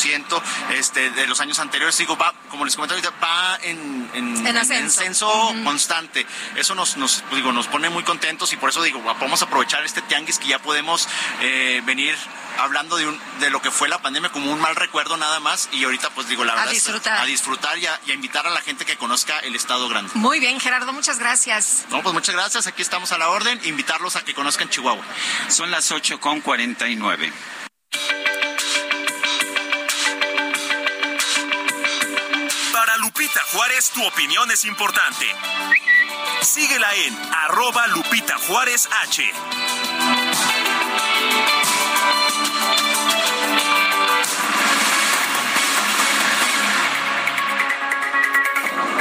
este, de los años anteriores. Digo, va, como les comentaba ahorita, va en, en, ascenso, constante. Eso nos, nos, pues digo, nos pone muy contentos y por eso digo, vamos a aprovechar este tianguis que ya podemos eh, venir hablando de, un, de lo que fue la pandemia como un mal recuerdo nada más y ahorita pues digo la verdad a disfrutar, a disfrutar y a, invitar a la gente que conozca el estado grande. Muy bien Gerardo, muchas gracias. No, pues muchas gracias, aquí estamos a la orden, invitarlos a que conozcan Chihuahua. Son las 8 con 49. Lupita Juárez tu opinión es importante. Síguela en arroba Lupita Juárez H.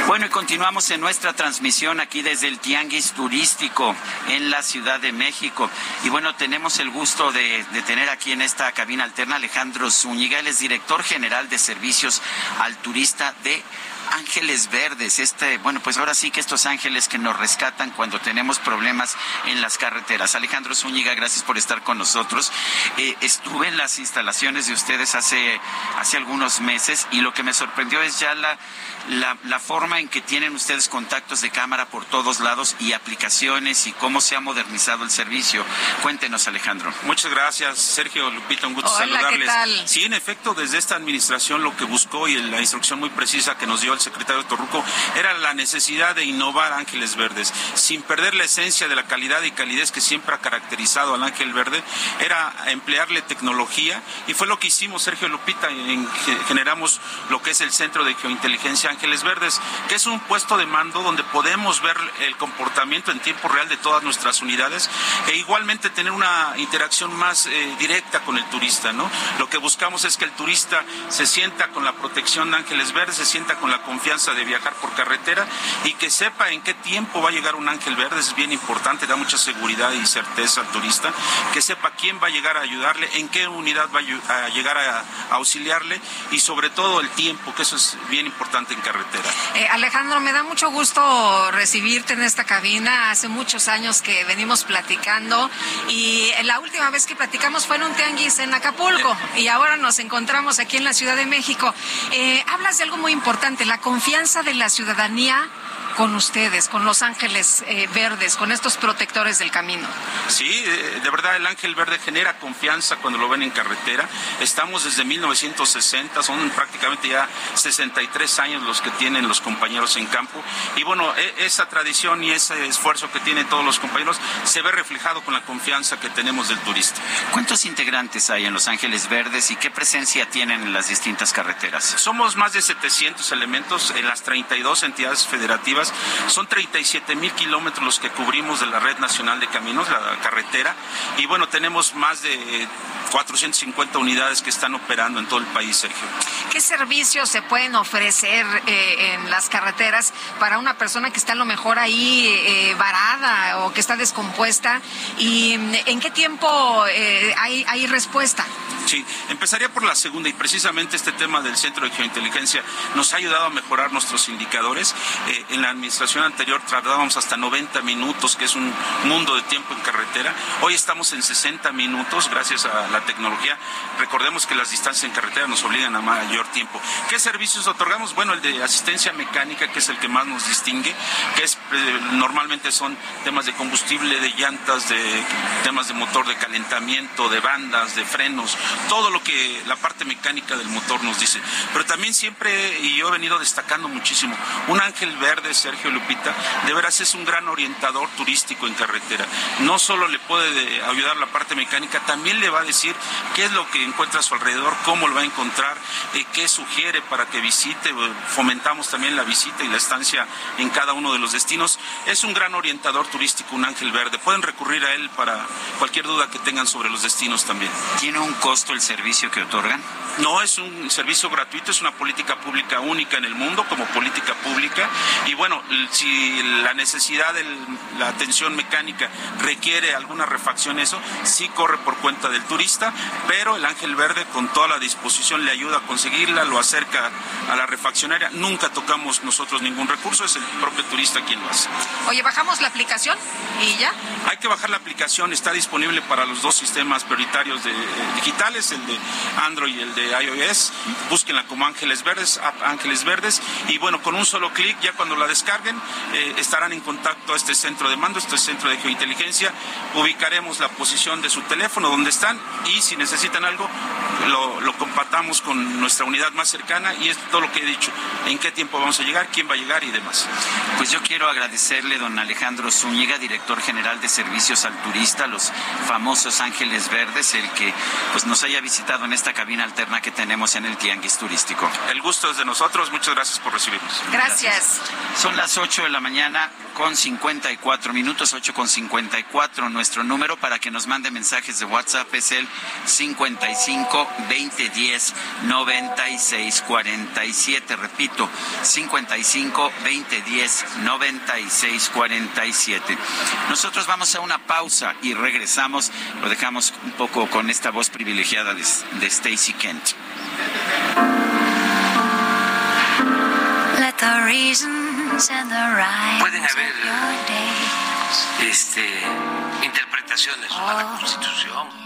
Bueno, y continuamos en nuestra transmisión aquí desde el Tianguis Turístico en la Ciudad de México. Y bueno, tenemos el gusto de, tener aquí en esta cabina alterna Alejandro Zúñiga, él es director general de servicios al turista de Ángeles Verdes, este, bueno, pues ahora sí que estos ángeles que nos rescatan cuando tenemos problemas en las carreteras. Alejandro Zúñiga, gracias por estar con nosotros. Eh, estuve en las instalaciones de ustedes hace, hace algunos meses y lo que me sorprendió es ya la la, la, forma en que tienen ustedes contactos de cámara por todos lados y aplicaciones y cómo se ha modernizado el servicio. Cuéntenos, Alejandro. Muchas gracias, Sergio Lupita, un gusto Hola, saludarles. ¿qué tal? Sí, en efecto, desde esta administración lo que buscó y la instrucción muy precisa que nos dio el secretario Torruco era la necesidad de innovar Ángeles Verdes, sin perder la esencia de la calidad y calidez que siempre ha caracterizado al Ángel Verde, era emplearle tecnología y fue lo que hicimos, Sergio Lupita, en, generamos lo que es el Centro de Geointeligencia Ángeles Verdes, que es un puesto de mando donde podemos ver el comportamiento en tiempo real de todas nuestras unidades e igualmente tener una interacción más eh, directa con el turista, ¿no? Lo que buscamos es que el turista se sienta con la protección de Ángeles Verdes, se sienta con la confianza de viajar por carretera y que sepa en qué tiempo va a llegar un Ángel Verde, es bien importante, da mucha seguridad y certeza al turista, que sepa quién va a llegar a ayudarle, en qué unidad va a llegar a, a auxiliarle y sobre todo el tiempo, que eso es bien importante en carretera. Eh, Alejandro, me da mucho gusto recibirte en esta cabina. Hace muchos años que venimos platicando y la última vez que platicamos fue en un tianguis en Acapulco y ahora nos encontramos aquí en la Ciudad de México. Eh, hablas de algo muy importante, la confianza de la ciudadanía con ustedes, con los ángeles eh, verdes, con estos protectores del camino. Sí, eh, de verdad el ángel verde genera confianza cuando lo ven en carretera. Estamos desde 1960, son prácticamente ya 63 años los que tienen los compañeros en campo. Y bueno, e, esa tradición y ese esfuerzo que tienen todos los compañeros se ve reflejado con la confianza que tenemos del turista. ¿Cuántos integrantes hay en Los Ángeles Verdes y qué presencia tienen en las distintas carreteras? Somos más de 700 elementos en las 32 entidades federativas son 37 mil kilómetros los que cubrimos de la Red Nacional de Caminos, la carretera, y bueno, tenemos más de 450 unidades que están operando en todo el país, Sergio. ¿Qué servicios se pueden ofrecer eh, en las carreteras para una persona que está a lo mejor ahí eh, varada o que está descompuesta? ¿Y mm, en qué tiempo eh, hay, hay respuesta? Sí, empezaría por la segunda y precisamente este tema del Centro de Geointeligencia nos ha ayudado a mejorar nuestros indicadores. Eh, en la administración anterior tardábamos hasta 90 minutos, que es un mundo de tiempo en carretera. Hoy estamos en 60 minutos gracias a la tecnología. Recordemos que las distancias en carretera nos obligan a mayor tiempo. ¿Qué servicios otorgamos? Bueno, el de asistencia mecánica, que es el que más nos distingue, que es eh, normalmente son temas de combustible, de llantas, de temas de motor, de calentamiento, de bandas, de frenos, todo lo que la parte mecánica del motor nos dice. Pero también siempre, y yo he venido destacando muchísimo, un ángel verde, Sergio Lupita, de veras es un gran orientador turístico en carretera. No solo le puede ayudar la parte mecánica, también le va a decir qué es lo que encuentra a su alrededor, cómo lo va a encontrar, eh, qué sugiere para que visite. Fomentamos también la visita y la estancia en cada uno de los destinos. Es un gran orientador turístico, un ángel verde. Pueden recurrir a él para cualquier duda que tengan sobre los destinos también. ¿Tiene un costo el servicio que otorgan? No, es un servicio gratuito, es una política pública única en el mundo como política pública. Y bueno, si la necesidad de la atención mecánica requiere alguna refacción, eso sí corre por cuenta del turista, pero el Ángel Verde con toda la disposición le ayuda a conseguirla, lo acerca a la refaccionaria. Nunca tocamos nosotros ningún recurso, es el propio turista quien lo hace. Oye, bajamos la aplicación y ya. Hay que bajar la aplicación, está disponible para los dos sistemas prioritarios de, eh, digitales, el de Android y el de iOS. Búsquenla como Ángeles Verdes, App Ángeles Verdes, y bueno, con un solo clic, ya cuando la descarguen, eh, estarán en contacto a este centro de mando, este centro de geointeligencia. Ubicaremos la posición de su teléfono, donde están, y si necesitan algo, lo, lo compartamos con nuestra unidad más cercana, y es todo lo que he dicho, en qué tiempo vamos a llegar, quién va a llegar y demás. Pues yo quiero agradecerle, don Alejandro Zúñiga, director general de Servicios al Turista, los famosos Ángeles Verdes, el que pues nos haya visitado en esta cabina alterna que tenemos en el Tianguis Turístico. El gusto es de nosotros, muchas gracias por recibirnos. Gracias. Son las 8 de la mañana con 54 minutos, 8 con 54. Nuestro número para que nos mande mensajes de WhatsApp es el 55 2010 96 47. Repito, 55 2010 96 47. Nosotros vamos a una pausa y regresamos. Lo dejamos un poco con esta voz privilegiada de, de Stacy Kent. La Pueden haber este, interpretaciones a la Constitución.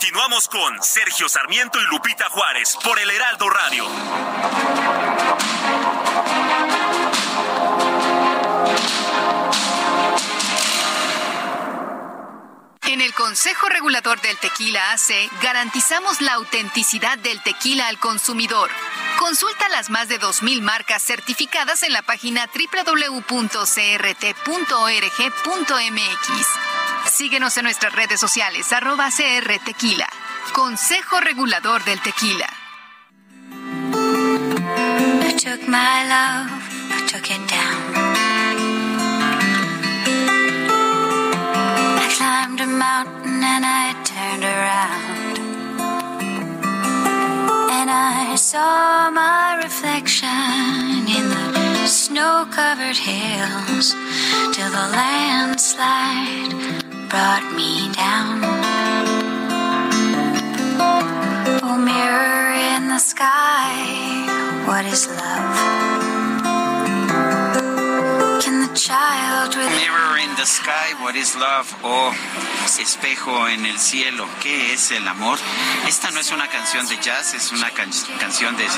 Continuamos con Sergio Sarmiento y Lupita Juárez por el Heraldo Radio. En el Consejo Regulador del Tequila AC garantizamos la autenticidad del tequila al consumidor. Consulta las más de 2.000 marcas certificadas en la página www.crt.org.mx. Síguenos en nuestras redes sociales, arroba CR Tequila. Consejo Regulador del Tequila. I took my love, I took it down. I climbed a mountain and I turned around. And I saw my reflection in the snow covered hills till the landslide brought me down. Oh, mirror in the sky, what is love? Mirror in the sky, what is love? Oh, espejo en el cielo, ¿qué es el amor? Esta no es una canción de jazz, es una can canción de, de,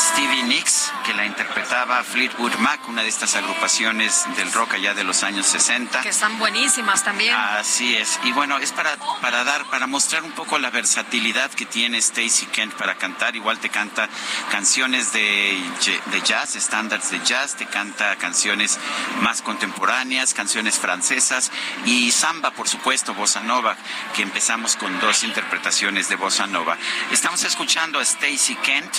Stevie Nicks que la interpretaba Fleetwood Mac, una de estas agrupaciones del rock allá de los años 60. Que están buenísimas también. Así es. Y bueno, es para, para dar, para mostrar un poco la versatilidad que tiene Stacy Kent para cantar. Igual te canta canciones de, de jazz, estándares de jazz, te canta canciones más contemporáneas, canciones francesas y samba, por supuesto, bossa nova, que empezamos con dos interpretaciones de bossa nova. Estamos escuchando a Stacy Kent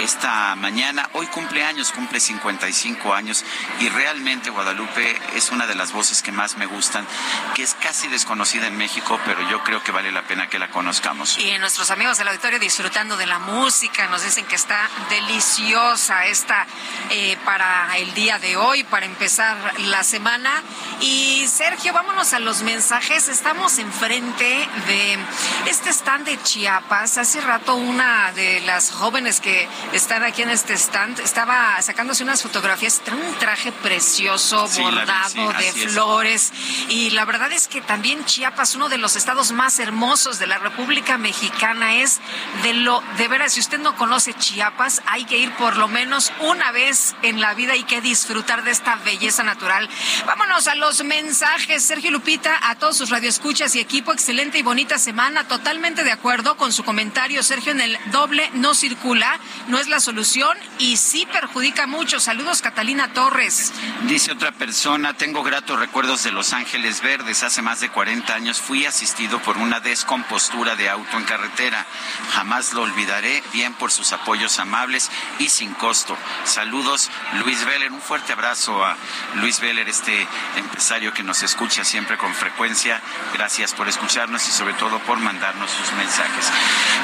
esta mañana. Hoy cumpleaños, cumple 55 años y realmente Guadalupe es una de las voces que más me gustan, que es casi desconocida en México, pero yo creo que vale la pena que la conozcamos. Y nuestros amigos del auditorio disfrutando de la música, nos dicen que está deliciosa esta eh, para el día de hoy, para empezar la semana. Y Sergio, vámonos a los mensajes. Estamos enfrente de este stand de Chiapas. Hace rato una de las jóvenes que están aquí en este stand estaba sacándose unas fotografías. Trae un traje precioso, bordado de flores. Y la verdad es que también Chiapas, uno de los estados más hermosos de la República Mexicana, es de lo, de veras, si usted no conoce Chiapas, hay que ir por lo menos una vez en la vida y que disfrutar de esta belleza natural. Vámonos a los mensajes. Sergio Lupita, a todos sus radioescuchas y equipo, excelente y bonita semana. Totalmente de acuerdo con su comentario, Sergio, en el doble no circula, no es la solución y sí perjudica mucho. Saludos, Catalina Torres. Dice otra persona, tengo gratos recuerdos de Los Ángeles Verdes. Hace más de 40 años fui asistido por una descompostura de auto en carretera. Jamás lo olvidaré, bien por sus apoyos amables y sin costo. Saludos, Luis Veller. Un fuerte abrazo a Luis Veller, este empresario que nos escucha siempre con frecuencia. Gracias por escucharnos y sobre todo por mandarnos sus mensajes.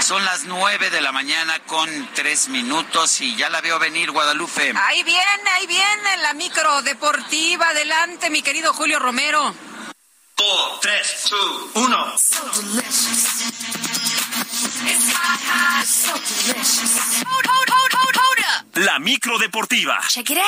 Son las 9 de la mañana con tres minutos y ya la veo venir, Guadalupe. Ahí viene, ahí viene la micro deportiva. Adelante, mi querido Julio Romero. 4, 3, 2, 1. La micro deportiva. Check it out.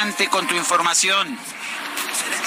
Ante con tu información.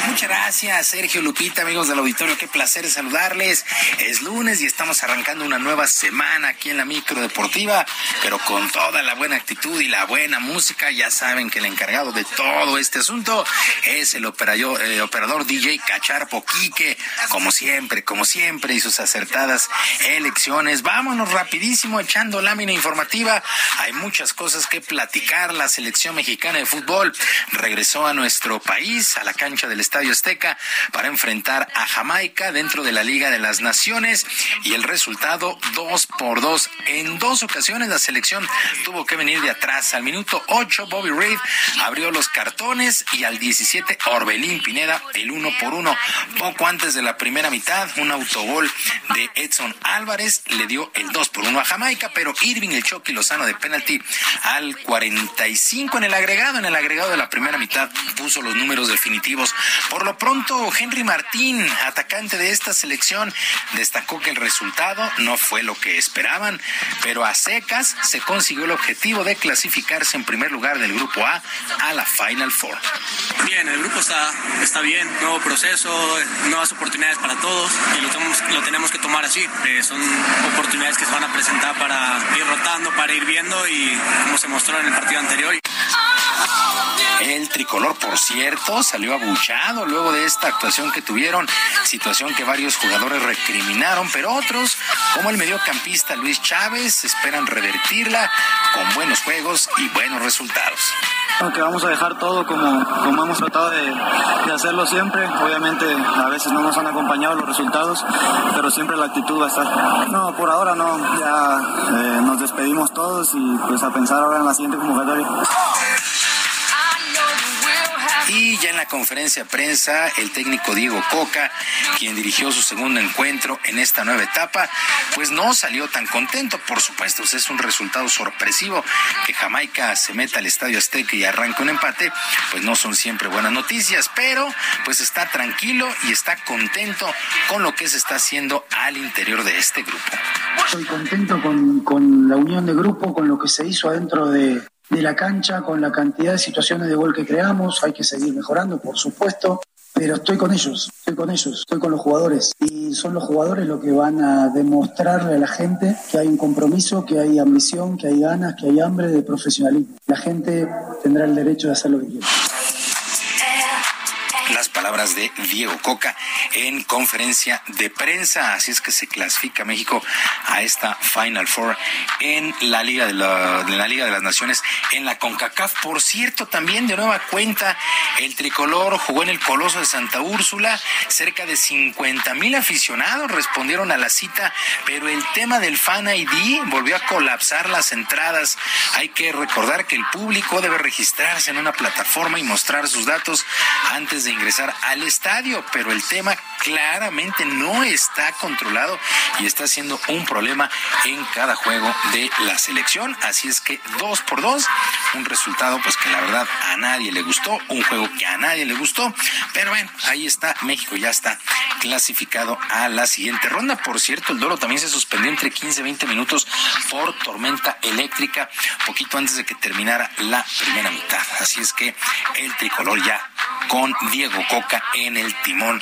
Muchas gracias, Sergio Lupita, amigos del auditorio. Qué placer saludarles. Es lunes y estamos arrancando una nueva semana aquí en la micro deportiva, pero con toda la buena actitud y la buena música. Ya saben que el encargado de todo este asunto es el operador, eh, operador DJ Cacharpo Quique, como siempre, como siempre, y sus acertadas elecciones. Vámonos rapidísimo echando lámina informativa. Hay muchas cosas que platicar. La selección mexicana de fútbol regresó a nuestro país, a la cancha del Estadio Azteca, para enfrentar a Jamaica dentro de la Liga de las Naciones y el resultado dos por dos. En dos ocasiones la selección tuvo que venir de atrás. Al minuto 8 Bobby Reid abrió los cartones y al 17 Orbelín Pineda el uno por uno. Poco antes de la primera mitad, un autogol de Edson Álvarez le dio el 2 por 1 a Jamaica, pero Irving el Chucky Lozano de penalti al 45 en el agregado, en el agregado de la primera mitad puso los números definitivos. Por lo pronto, Henry Martín, atacante de esta selección, destacó que el resultado no fue lo que esperaban, pero a secas se consiguió el objetivo de clasificarse en primer lugar del grupo A a la Final Four. Bien, el grupo está, está bien, nuevo proceso, nuevas oportunidades para todos y lo tenemos, lo tenemos que tomar así. Eh, son oportunidades que se van a presentar para ir rotando, para ir viendo y como se mostró en el partido anterior. El tricolor, por cierto, salió abuchado luego de esta actuación que tuvieron, situación que varios jugadores recriminaron, pero otros, como el mediocampista Luis Chávez, esperan revertirla con buenos juegos y buenos resultados. Aunque vamos a dejar todo como, hemos tratado de, de, hacerlo siempre. Obviamente a veces no nos han acompañado los resultados, pero siempre la actitud va a estar. No, por ahora no. Ya eh, nos despedimos todos y pues a pensar ahora en la siguiente convocatoria. Y ya en la conferencia de prensa, el técnico Diego Coca, quien dirigió su segundo encuentro en esta nueva etapa, pues no salió tan contento. Por supuesto, es un resultado sorpresivo que Jamaica se meta al Estadio Azteca y arranque un empate, pues no son siempre buenas noticias, pero pues está tranquilo y está contento con lo que se está haciendo al interior de este grupo. Estoy contento con, con la unión de grupo, con lo que se hizo adentro de, de la cancha, con la cantidad de situaciones de gol que creamos, hay que seguir mejorando, por supuesto, pero estoy con ellos, estoy con ellos, estoy con los jugadores. Y son los jugadores los que van a demostrarle a la gente que hay un compromiso, que hay ambición, que hay ganas, que hay hambre de profesionalismo. La gente tendrá el derecho de hacer lo que quiera las palabras de Diego Coca en conferencia de prensa. Así es que se clasifica México a esta Final Four en la Liga de la, Liga de las Naciones en la CONCACAF. Por cierto, también de nueva cuenta, el tricolor jugó en el Coloso de Santa Úrsula. Cerca de 50 mil aficionados respondieron a la cita, pero el tema del Fan ID volvió a colapsar las entradas. Hay que recordar que el público debe registrarse en una plataforma y mostrar sus datos antes de ingresar al estadio, pero el tema claramente no está controlado y está siendo un problema en cada juego de la selección. Así es que dos por dos, un resultado pues que la verdad a nadie le gustó, un juego que a nadie le gustó, pero bueno, ahí está, México ya está clasificado a la siguiente ronda. Por cierto, el Doro también se suspendió entre 15 y 20 minutos por tormenta eléctrica, poquito antes de que terminara la primera mitad. Así es que el tricolor ya con Diego en el timón.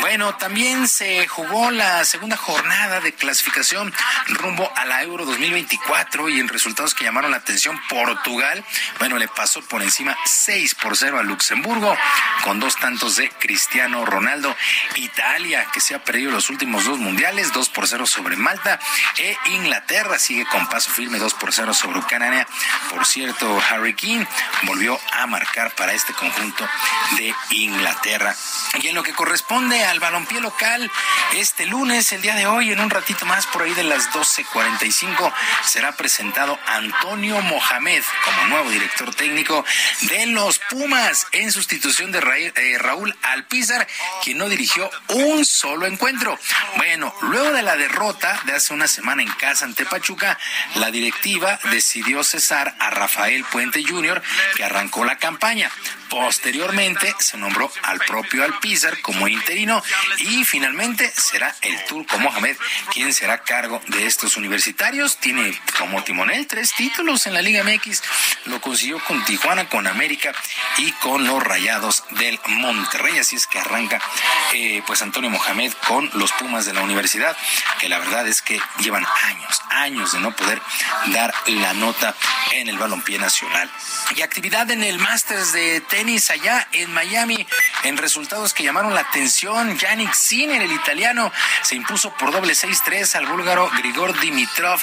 Bueno, también se jugó la segunda jornada de clasificación rumbo a la Euro 2024 y en resultados que llamaron la atención, Portugal, bueno, le pasó por encima 6 por 0 a Luxemburgo con dos tantos de Cristiano Ronaldo. Italia, que se ha perdido los últimos dos mundiales, 2 por 0 sobre Malta. E Inglaterra sigue con paso firme 2 por 0 sobre Ucrania. Por cierto, Harry King volvió a marcar para este conjunto de Inglaterra. Y en lo que corresponde al balompié local, este lunes, el día de hoy, en un ratito más, por ahí de las 12.45, será presentado Antonio Mohamed como nuevo director técnico de los Pumas en sustitución de eh, Raúl Alpizar, quien no dirigió un solo encuentro. Bueno, luego de la derrota de hace una semana en casa ante Pachuca, la directiva decidió cesar a Rafael Puente Jr., que arrancó la campaña. Posteriormente se nombró al propio Alpizar como interino y finalmente será el Turco Mohamed quien será cargo de estos universitarios. Tiene como timonel tres títulos en la Liga MX. Lo consiguió con Tijuana, con América y con los Rayados del Monterrey. Así es que arranca eh, pues Antonio Mohamed con los Pumas de la universidad, que la verdad es que llevan años, años de no poder dar la nota en el balompié nacional. Y actividad en el Masters de allá en Miami, en resultados que llamaron la atención. Yannick Sinner, el italiano, se impuso por doble 6-3 al búlgaro Grigor Dimitrov.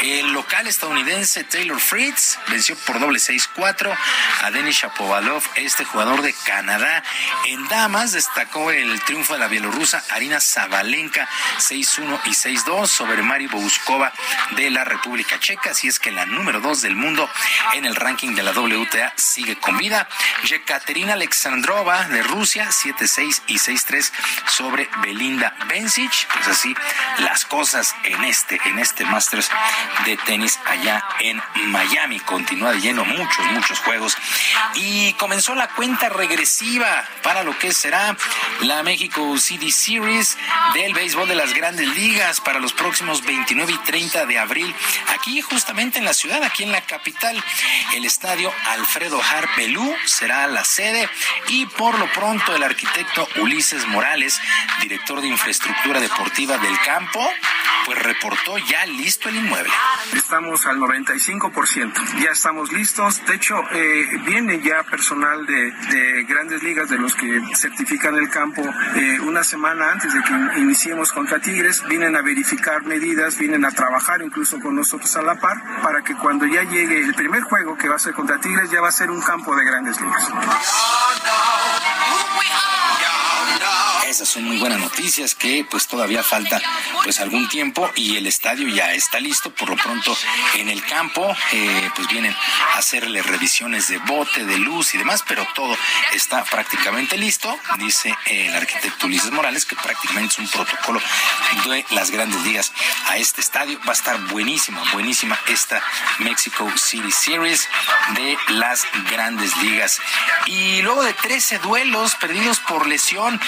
El local estadounidense Taylor Fritz venció por doble 6-4 a Denis Shapovalov, este jugador de Canadá. En damas destacó el triunfo de la bielorrusa Arina Zabalenka 6-1 y 6-2 sobre Mari Bouskova de la República Checa. Así es que la número 2 del mundo en el ranking de la WTA sigue con vida. Yekaterina Alexandrova de Rusia 7-6 y 6-3 sobre Belinda Bencic. Pues así las cosas en este, en este Masters de tenis allá en Miami. Continúa de lleno muchos, muchos juegos. Y comenzó la cuenta regresiva para lo que será la México City Series del béisbol de las grandes ligas para los próximos 29 y 30 de abril. Aquí justamente en la ciudad, aquí en la capital, el estadio Alfredo Harpelú será la sede y por lo pronto el arquitecto Ulises Morales, director de infraestructura deportiva del campo, pues reportó ya listo el inmueble. Estamos al 95%, ya estamos listos. De hecho, eh, viene ya personal de, de, grandes ligas, de los que certifican el campo, eh, una semana antes de que iniciemos contra Tigres, vienen a verificar medidas, vienen a trabajar incluso con nosotros a la par, para que cuando ya llegue el primer juego que va a ser contra Tigres, ya va a ser un campo de grandes ligas. Oh no. We Esas son muy buenas noticias que pues todavía falta pues algún tiempo y el estadio ya está listo. Por lo pronto en el campo eh, pues vienen a hacerle revisiones de bote, de luz y demás, pero todo está prácticamente listo. Dice el arquitecto Ulises Morales que prácticamente es un protocolo de las grandes ligas a este estadio. Va a estar buenísima, buenísima esta Mexico City Series de las grandes ligas. Y luego de 13 duelos perdidos por lesión,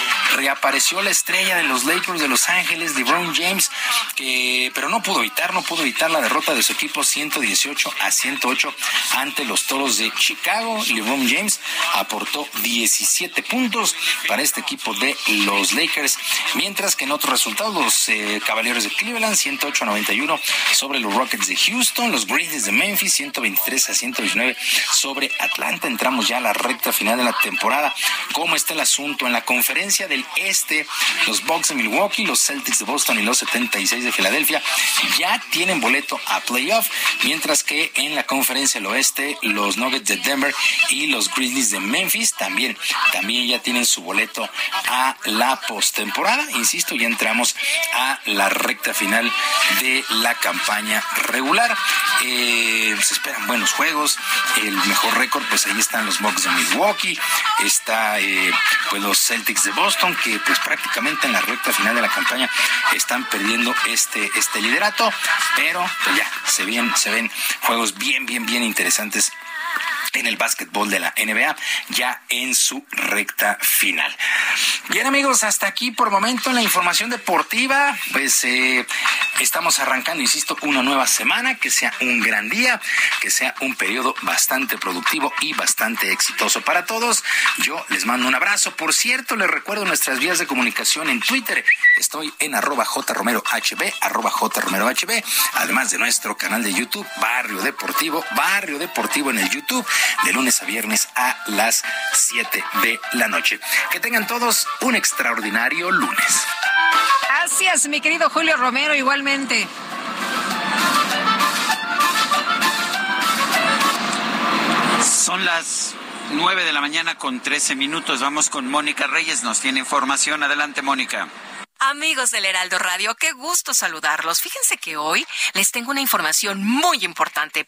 apareció la estrella de los Lakers de Los Ángeles, LeBron James, que pero no pudo evitar, no pudo evitar la derrota de su equipo 118 a 108 ante los Toros de Chicago. LeBron James aportó 17 puntos para este equipo de los Lakers, mientras que en otros resultados los eh, Caballeros de Cleveland 108 a 91 sobre los Rockets de Houston, los Grizzlies de Memphis 123 a 119 sobre Atlanta. Entramos ya a la recta final de la temporada. ¿Cómo está el asunto en la conferencia del este, los Bucks de Milwaukee, los Celtics de Boston y los 76 de Filadelfia ya tienen boleto a playoff, mientras que en la conferencia del oeste, los Nuggets de Denver y los Grizzlies de Memphis también, también ya tienen su boleto a la postemporada. Insisto, ya entramos a la recta final de la campaña regular. Eh, se esperan buenos juegos, el mejor récord, pues ahí están los Bucks de Milwaukee, está eh, pues los Celtics de Boston, que pues prácticamente en la recta final de la campaña están perdiendo este, este liderato, pero pues ya se ven, se ven juegos bien, bien, bien interesantes en el básquetbol de la NBA ya en su recta final. Bien amigos, hasta aquí por momento la información deportiva. Pues eh, estamos arrancando, insisto, una nueva semana, que sea un gran día, que sea un periodo bastante productivo y bastante exitoso para todos. Yo les mando un abrazo. Por cierto, les recuerdo nuestras vías de comunicación en Twitter. Estoy en arroba jromerohb, arroba jromerohb, además de nuestro canal de YouTube, Barrio Deportivo, Barrio Deportivo en el YouTube de lunes a viernes a las 7 de la noche. Que tengan todos un extraordinario lunes. Gracias, mi querido Julio Romero, igualmente. Son las 9 de la mañana con 13 minutos. Vamos con Mónica Reyes. Nos tiene información. Adelante, Mónica. Amigos del Heraldo Radio, qué gusto saludarlos. Fíjense que hoy les tengo una información muy importante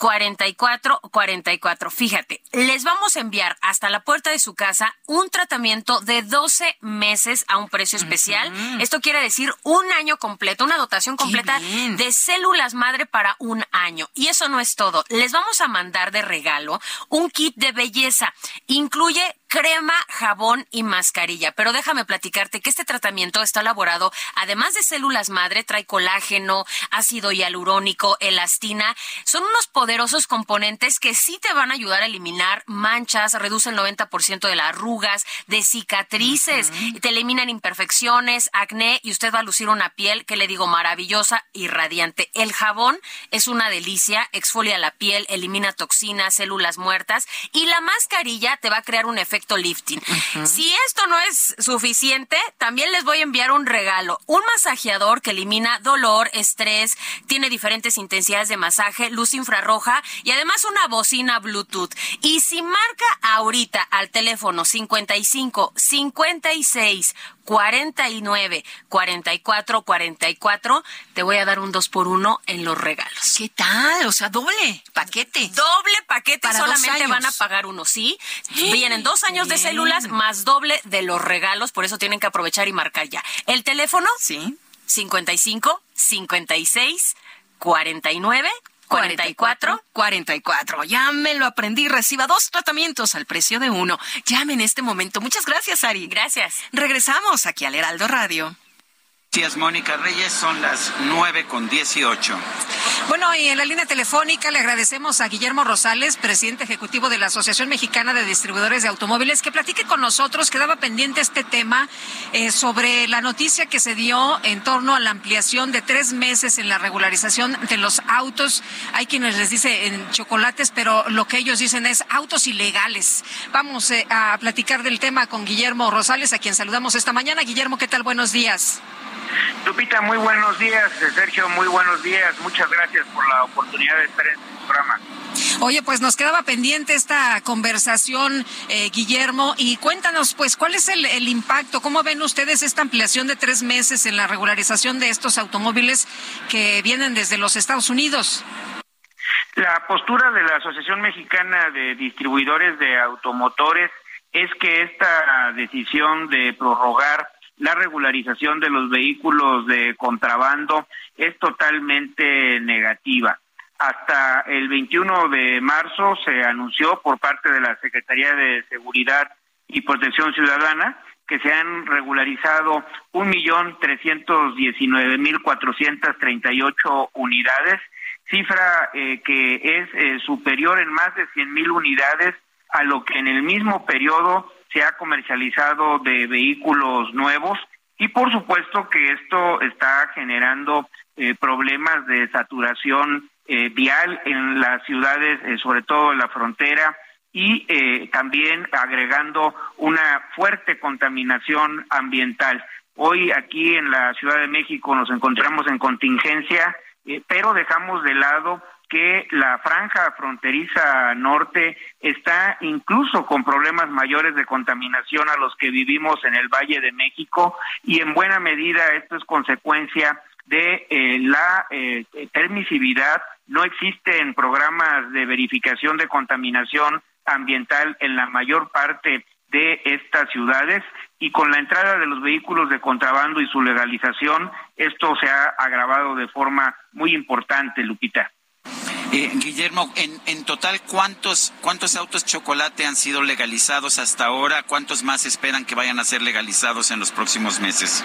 44 44. Fíjate, les vamos a enviar hasta la puerta de su casa un tratamiento de 12 meses a un precio especial. Esto quiere decir un año completo, una dotación completa de células madre para un año. Y eso no es todo. Les vamos a mandar de regalo un kit de belleza. Incluye crema, jabón y mascarilla. Pero déjame platicarte que este tratamiento está elaborado, además de células madre, trae colágeno, ácido hialurónico, elastina. Son unos poderosos componentes que sí te van a ayudar a eliminar manchas, reduce el 90% de las arrugas, de cicatrices, te eliminan imperfecciones, acné y usted va a lucir una piel que le digo maravillosa y radiante. El jabón es una delicia, exfolia la piel, elimina toxinas, células muertas y la mascarilla te va a crear un efecto lifting. Si esto no es suficiente, también les voy a enviar un regalo, un masajeador que elimina dolor, estrés, tiene diferentes intensidades de masaje, luz infrarroja y además una bocina Bluetooth. Y si marca ahorita al teléfono 55 56 49 44 44, te voy a dar un 2 por 1 en los regalos. ¿Qué tal? O sea, doble paquete. Doble paquete, Para solamente años. van a pagar uno, ¿sí? Vienen dos años de células más doble de los regalos, por eso tienen que aprovechar y marcar ya. El teléfono, Sí. 55 56 49 44 44. Ya me lo aprendí. Reciba dos tratamientos al precio de uno. Llame en este momento. Muchas gracias, Ari. Gracias. Regresamos aquí al Heraldo Radio. Gracias, Mónica Reyes. Son las nueve con dieciocho. Bueno, y en la línea telefónica le agradecemos a Guillermo Rosales, presidente ejecutivo de la Asociación Mexicana de Distribuidores de Automóviles, que platique con nosotros. Quedaba pendiente este tema eh, sobre la noticia que se dio en torno a la ampliación de tres meses en la regularización de los autos. Hay quienes les dicen chocolates, pero lo que ellos dicen es autos ilegales. Vamos eh, a platicar del tema con Guillermo Rosales, a quien saludamos esta mañana. Guillermo, ¿qué tal? Buenos días. Lupita, muy buenos días. Sergio, muy buenos días. Muchas gracias por la oportunidad de estar en este programa. Oye, pues nos quedaba pendiente esta conversación, eh, Guillermo, y cuéntanos, pues, ¿cuál es el, el, impacto? ¿Cómo ven ustedes esta ampliación de tres meses en la regularización de estos automóviles que vienen desde los Estados Unidos? La postura de la Asociación Mexicana de Distribuidores de Automotores es que esta decisión de prorrogar la regularización de los vehículos de contrabando es totalmente negativa. Hasta el 21 de marzo se anunció por parte de la Secretaría de Seguridad y Protección Ciudadana que se han regularizado un millón trescientos diecinueve mil cuatrocientas treinta y ocho unidades, cifra eh, que es eh, superior en más de cien mil unidades a lo que en el mismo periodo se ha comercializado de vehículos nuevos y por supuesto que esto está generando eh, problemas de saturación eh, vial en las ciudades, eh, sobre todo en la frontera, y también agregando una fuerte contaminación ambiental. Hoy aquí en la Ciudad de México nos encontramos en contingencia, pero dejamos de lado que la franja fronteriza norte está incluso con problemas mayores de contaminación a los que vivimos en el Valle de México y en buena medida esto es consecuencia de eh, la eh, permisividad. No existen programas de verificación de contaminación ambiental en la mayor parte de estas ciudades y con la entrada de los vehículos de contrabando y su legalización, esto se ha agravado de forma muy importante, Lupita. Eh, Guillermo, en, en total, ¿cuántos, ¿cuántos autos chocolate han sido legalizados hasta ahora? ¿Cuántos más esperan que vayan a ser legalizados en los próximos meses?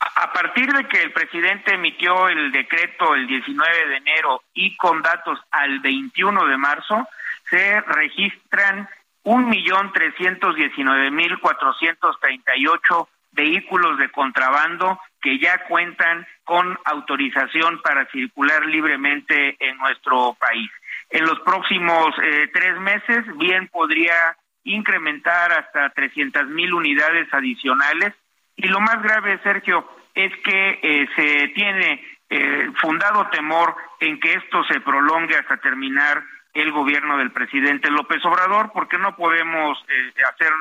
A partir de que el presidente emitió el decreto el 19 de enero y con datos al 21 de marzo, se registran un millón trescientos diecinueve mil cuatrocientos treinta y ocho vehículos de contrabando que ya cuentan con autorización para circular libremente en nuestro país. En los próximos eh, tres meses, bien podría incrementar hasta 300 mil unidades adicionales. Y lo más grave, Sergio, es que eh, se tiene eh, fundado temor en que esto se prolongue hasta terminar el gobierno del presidente López Obrador, porque no podemos hacer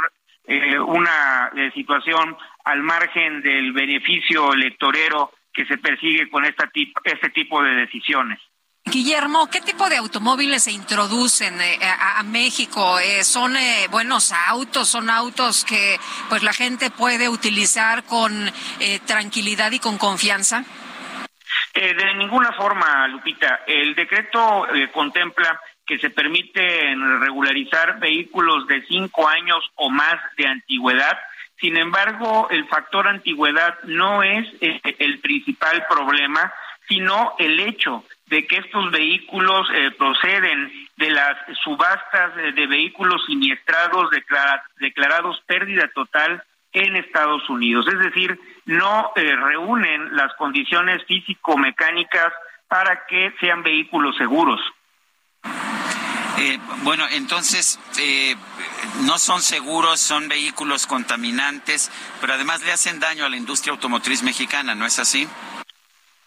una situación al margen del beneficio electorero que se persigue con esta este tipo de decisiones. Guillermo, ¿qué tipo de automóviles se introducen eh, a, México? Eh, ¿Son eh, buenos autos? ¿Son autos que pues la gente puede utilizar con tranquilidad y con confianza? de ninguna forma, Lupita. El decreto contempla que se permite regularizar vehículos de cinco años o más de antigüedad sin embargo, el factor antigüedad no es eh, el principal problema, sino el hecho de que estos vehículos eh, proceden de las subastas de vehículos siniestrados declarados pérdida total en Estados Unidos. Es decir, no eh, reúnen las condiciones físico-mecánicas para que sean vehículos seguros. Bueno, entonces, no son seguros, son vehículos contaminantes, pero además le hacen daño a la industria automotriz mexicana, ¿no es así?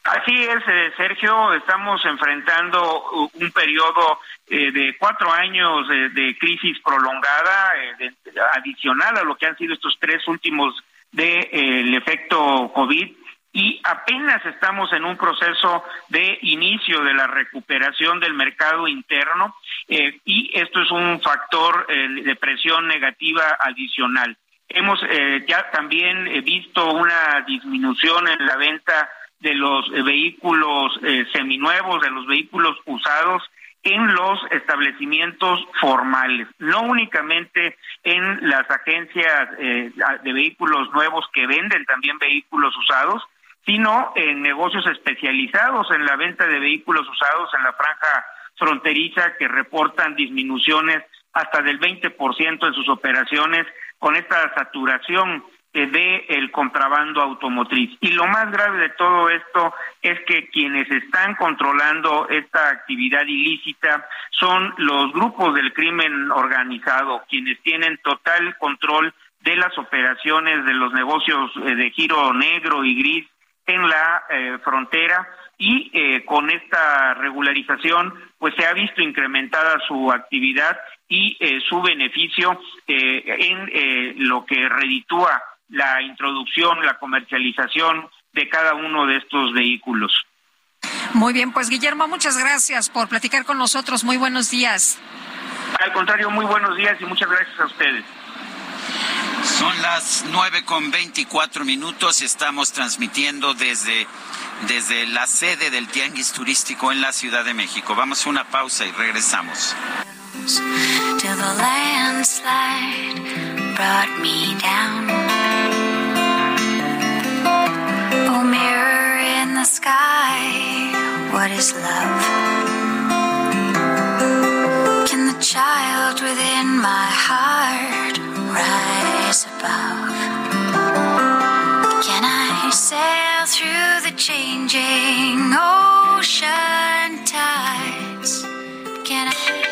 Así es, eh, Sergio, estamos enfrentando un periodo eh, de cuatro años de crisis prolongada, eh, adicional a lo que han sido estos tres últimos del efecto COVID y apenas estamos en un proceso de inicio de la recuperación del mercado interno eh, y esto es un factor eh, de presión negativa adicional. Hemos eh, ya también visto una disminución en la venta de los vehículos seminuevos, de los vehículos usados en los establecimientos formales, no únicamente en las agencias eh, de vehículos nuevos que venden también vehículos usados, sino en negocios especializados en la venta de vehículos usados en la franja fronteriza que reportan disminuciones hasta del 20% en sus operaciones con esta saturación de el contrabando automotriz. Y lo más grave de todo esto es que quienes están controlando esta actividad ilícita son los grupos del crimen organizado, quienes tienen total control de las operaciones de los negocios eh, de giro negro y gris en la eh, frontera y eh, con esta regularización pues se ha visto incrementada su actividad y su beneficio en lo que reditúa la introducción, la comercialización de cada uno de estos vehículos. Muy bien, pues Guillermo, muchas gracias por platicar con nosotros. Muy buenos días. Al contrario, muy buenos días y muchas gracias a ustedes. Son las nueve con veinticuatro minutos. Estamos transmitiendo desde, desde la sede del Tianguis Turístico en la Ciudad de México. Vamos a una pausa y regresamos. child within my heart rise above? Can I sail through the changing ocean tides? Can I?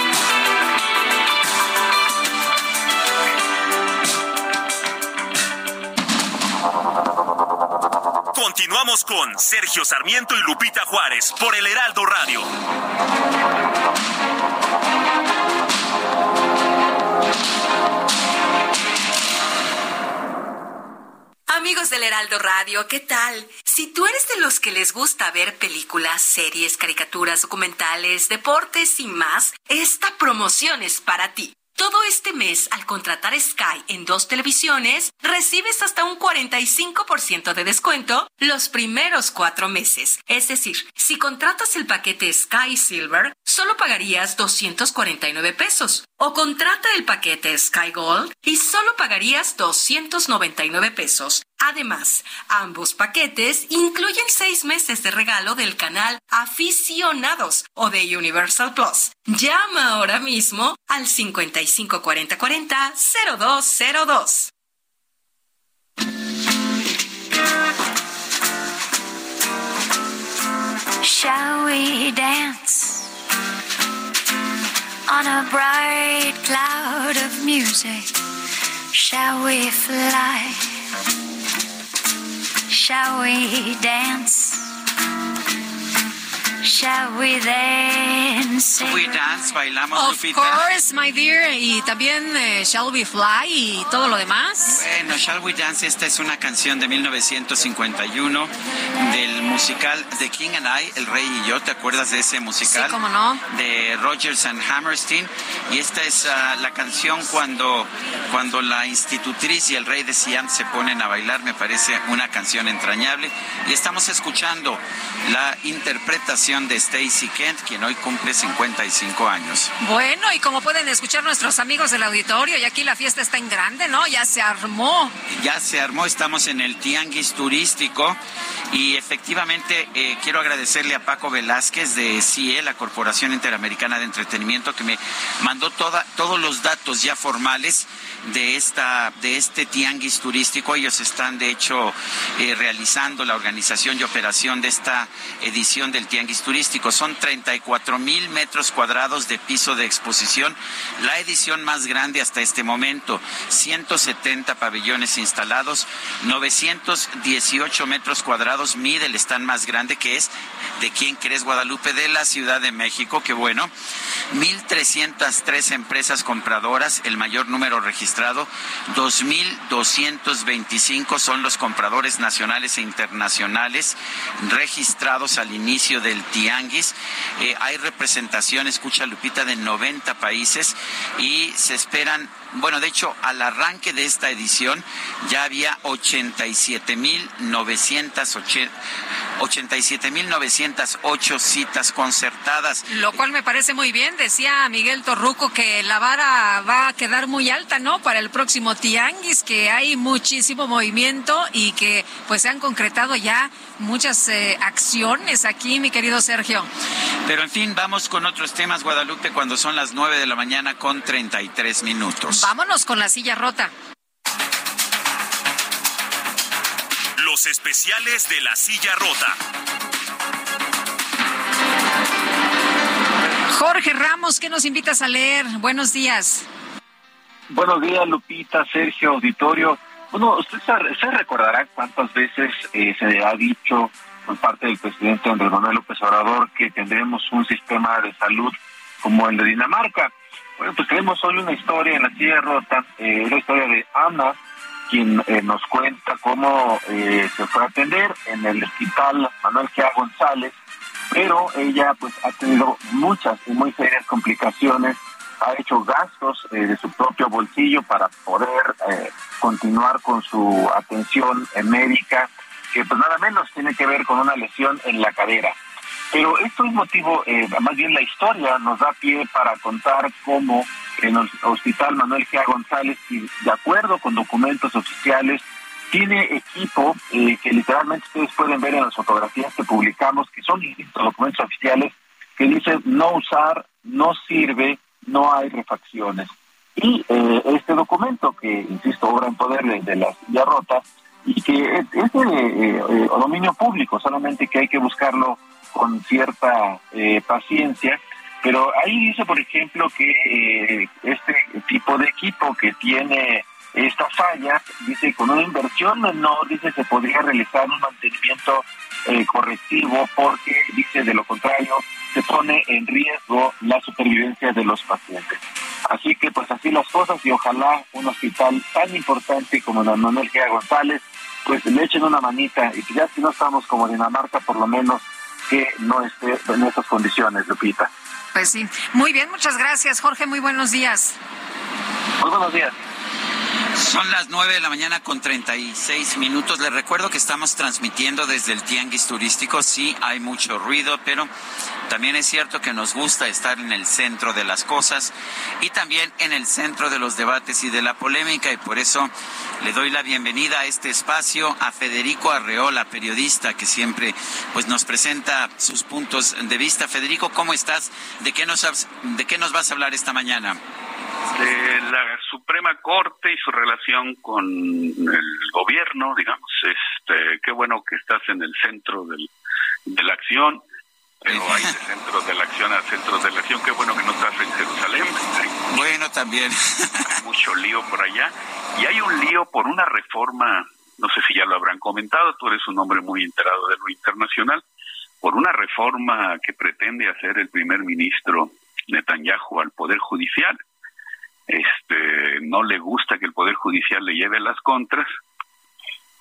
Continuamos con Sergio Sarmiento y Lupita Juárez por el Heraldo Radio. Amigos del Heraldo Radio, ¿qué tal? Si tú eres de los que les gusta ver películas, series, caricaturas, documentales, deportes y más, esta promoción es para ti. Todo este mes, al contratar Sky en dos televisiones, recibes hasta un 45% de descuento los primeros cuatro meses. Es decir, si contratas el paquete Sky Silver, solo pagarías 249 pesos. O contrata el paquete Sky Gold y solo pagarías 299 pesos. Además, ambos paquetes incluyen seis meses de regalo del canal Aficionados o de Universal Plus. Llama ahora mismo al 55 40 40 0202. Shall we dance on a bright cloud of music? Shall we fly? Shall we dance? Shall we dance? We dance, bailamos, Of course, my dear. Y también eh, Shall We Fly y todo lo demás. Bueno, Shall We Dance, esta es una canción de 1951 del musical The King and I, El Rey y Yo. ¿Te acuerdas de ese musical? Sí, cómo no. De Rogers and Hammerstein. Y esta es ah, la canción cuando, cuando la institutriz y el rey de Siam se ponen a bailar. Me parece una canción entrañable. Y estamos escuchando la interpretación de Stacy Kent, quien hoy cumple 55 años. Bueno, y como pueden escuchar nuestros amigos del auditorio, y aquí la fiesta está en grande, ¿no? Ya se armó. Ya se armó, estamos en el Tianguis Turístico y efectivamente eh, quiero agradecerle a Paco Velázquez de CIE, la Corporación Interamericana de Entretenimiento, que me mandó toda, todos los datos ya formales de esta de este tianguis turístico. Ellos están de hecho eh, realizando la organización y operación de esta edición del tianguis tianguis turístico. Son 34 mil metros cuadrados de piso de exposición, la edición más grande hasta este momento. 170 pabellones instalados, 918 metros cuadrados mide el stand más grande que es de quién crees Guadalupe de la Ciudad de México, que bueno, 1.303 empresas compradoras, el mayor número registrado, 2.225 son los compradores nacionales e internacionales registrados al inicio del Tianguis. Eh, hay representación, escucha Lupita, de 90 países y se esperan bueno, de hecho, al arranque de esta edición ya había 87.908 citas concertadas. Lo cual me parece muy bien. Decía Miguel Torruco que la vara va a quedar muy alta, ¿no? Para el próximo Tianguis, que hay muchísimo movimiento y que pues se han concretado ya muchas eh, acciones aquí, mi querido Sergio. Pero en fin, vamos con otros temas, Guadalupe, cuando son las 9 de la mañana con 33 minutos. Vámonos con la silla rota. Los especiales de la silla rota. Jorge Ramos, ¿qué nos invitas a leer? Buenos días. Buenos días, Lupita, Sergio, auditorio. Bueno, usted se, recordará cuántas veces eh, se ha dicho por parte del presidente Andrés Manuel López Obrador que tendremos un sistema de salud como el de Dinamarca. Bueno, pues tenemos hoy una historia en la silla rota, eh, la historia de Ana, quien eh, nos cuenta cómo eh, se fue a atender en el hospital Manuel G. González, pero ella pues ha tenido muchas y muy serias complicaciones ha hecho gastos eh, de su propio bolsillo para poder eh, continuar con su atención médica, que pues nada menos tiene que ver con una lesión en la cadera. Pero esto es motivo, eh, más bien la historia nos da pie para contar cómo en el Hospital Manuel G. González, de acuerdo con documentos oficiales, tiene equipo que literalmente ustedes pueden ver en las fotografías que publicamos, que son distintos documentos oficiales, que dicen no usar, no sirve, no hay refacciones. Y eh, este documento, que insisto, obra en poder de, la silla rota, y que es, de eh, eh, dominio público, solamente que hay que buscarlo con cierta paciencia. Pero ahí dice, por ejemplo, que este tipo de equipo que tiene esta falla, dice, con una inversión menor, dice, se podría realizar un mantenimiento correctivo porque, dice, de lo contrario, se pone en riesgo la supervivencia de los pacientes. Así que pues así las cosas y ojalá un hospital tan importante como la Manuel G. González pues le echen una manita y ya si no estamos como Dinamarca por lo menos que no esté en estas condiciones, Lupita. Pues sí, muy bien, muchas gracias Jorge, muy buenos días. Muy buenos días. Son las nueve de la mañana con 36 minutos. Les recuerdo que estamos transmitiendo desde el Tianguis Turístico. Sí, hay mucho ruido, pero también es cierto que nos gusta estar en el centro de las cosas y también en el centro de los debates y de la polémica. Y por eso le doy la bienvenida a este espacio a Federico Arreola, periodista que siempre pues, nos presenta sus puntos de vista. Federico, ¿cómo estás? ¿De qué nos, de qué nos vas a hablar esta mañana? De la Suprema Corte y su relación con el gobierno, digamos, este, qué bueno que estás en el centro del, de la acción, pero hay de centros de la acción a centros de la acción, qué bueno que no estás en Jerusalén. Bueno, también. Hay mucho lío por allá, y hay un lío por una reforma, no sé si ya lo habrán comentado, tú eres un hombre muy enterado de lo internacional, por una reforma que pretende hacer el primer ministro Netanyahu al Poder Judicial este no le gusta que el poder judicial le lleve las contras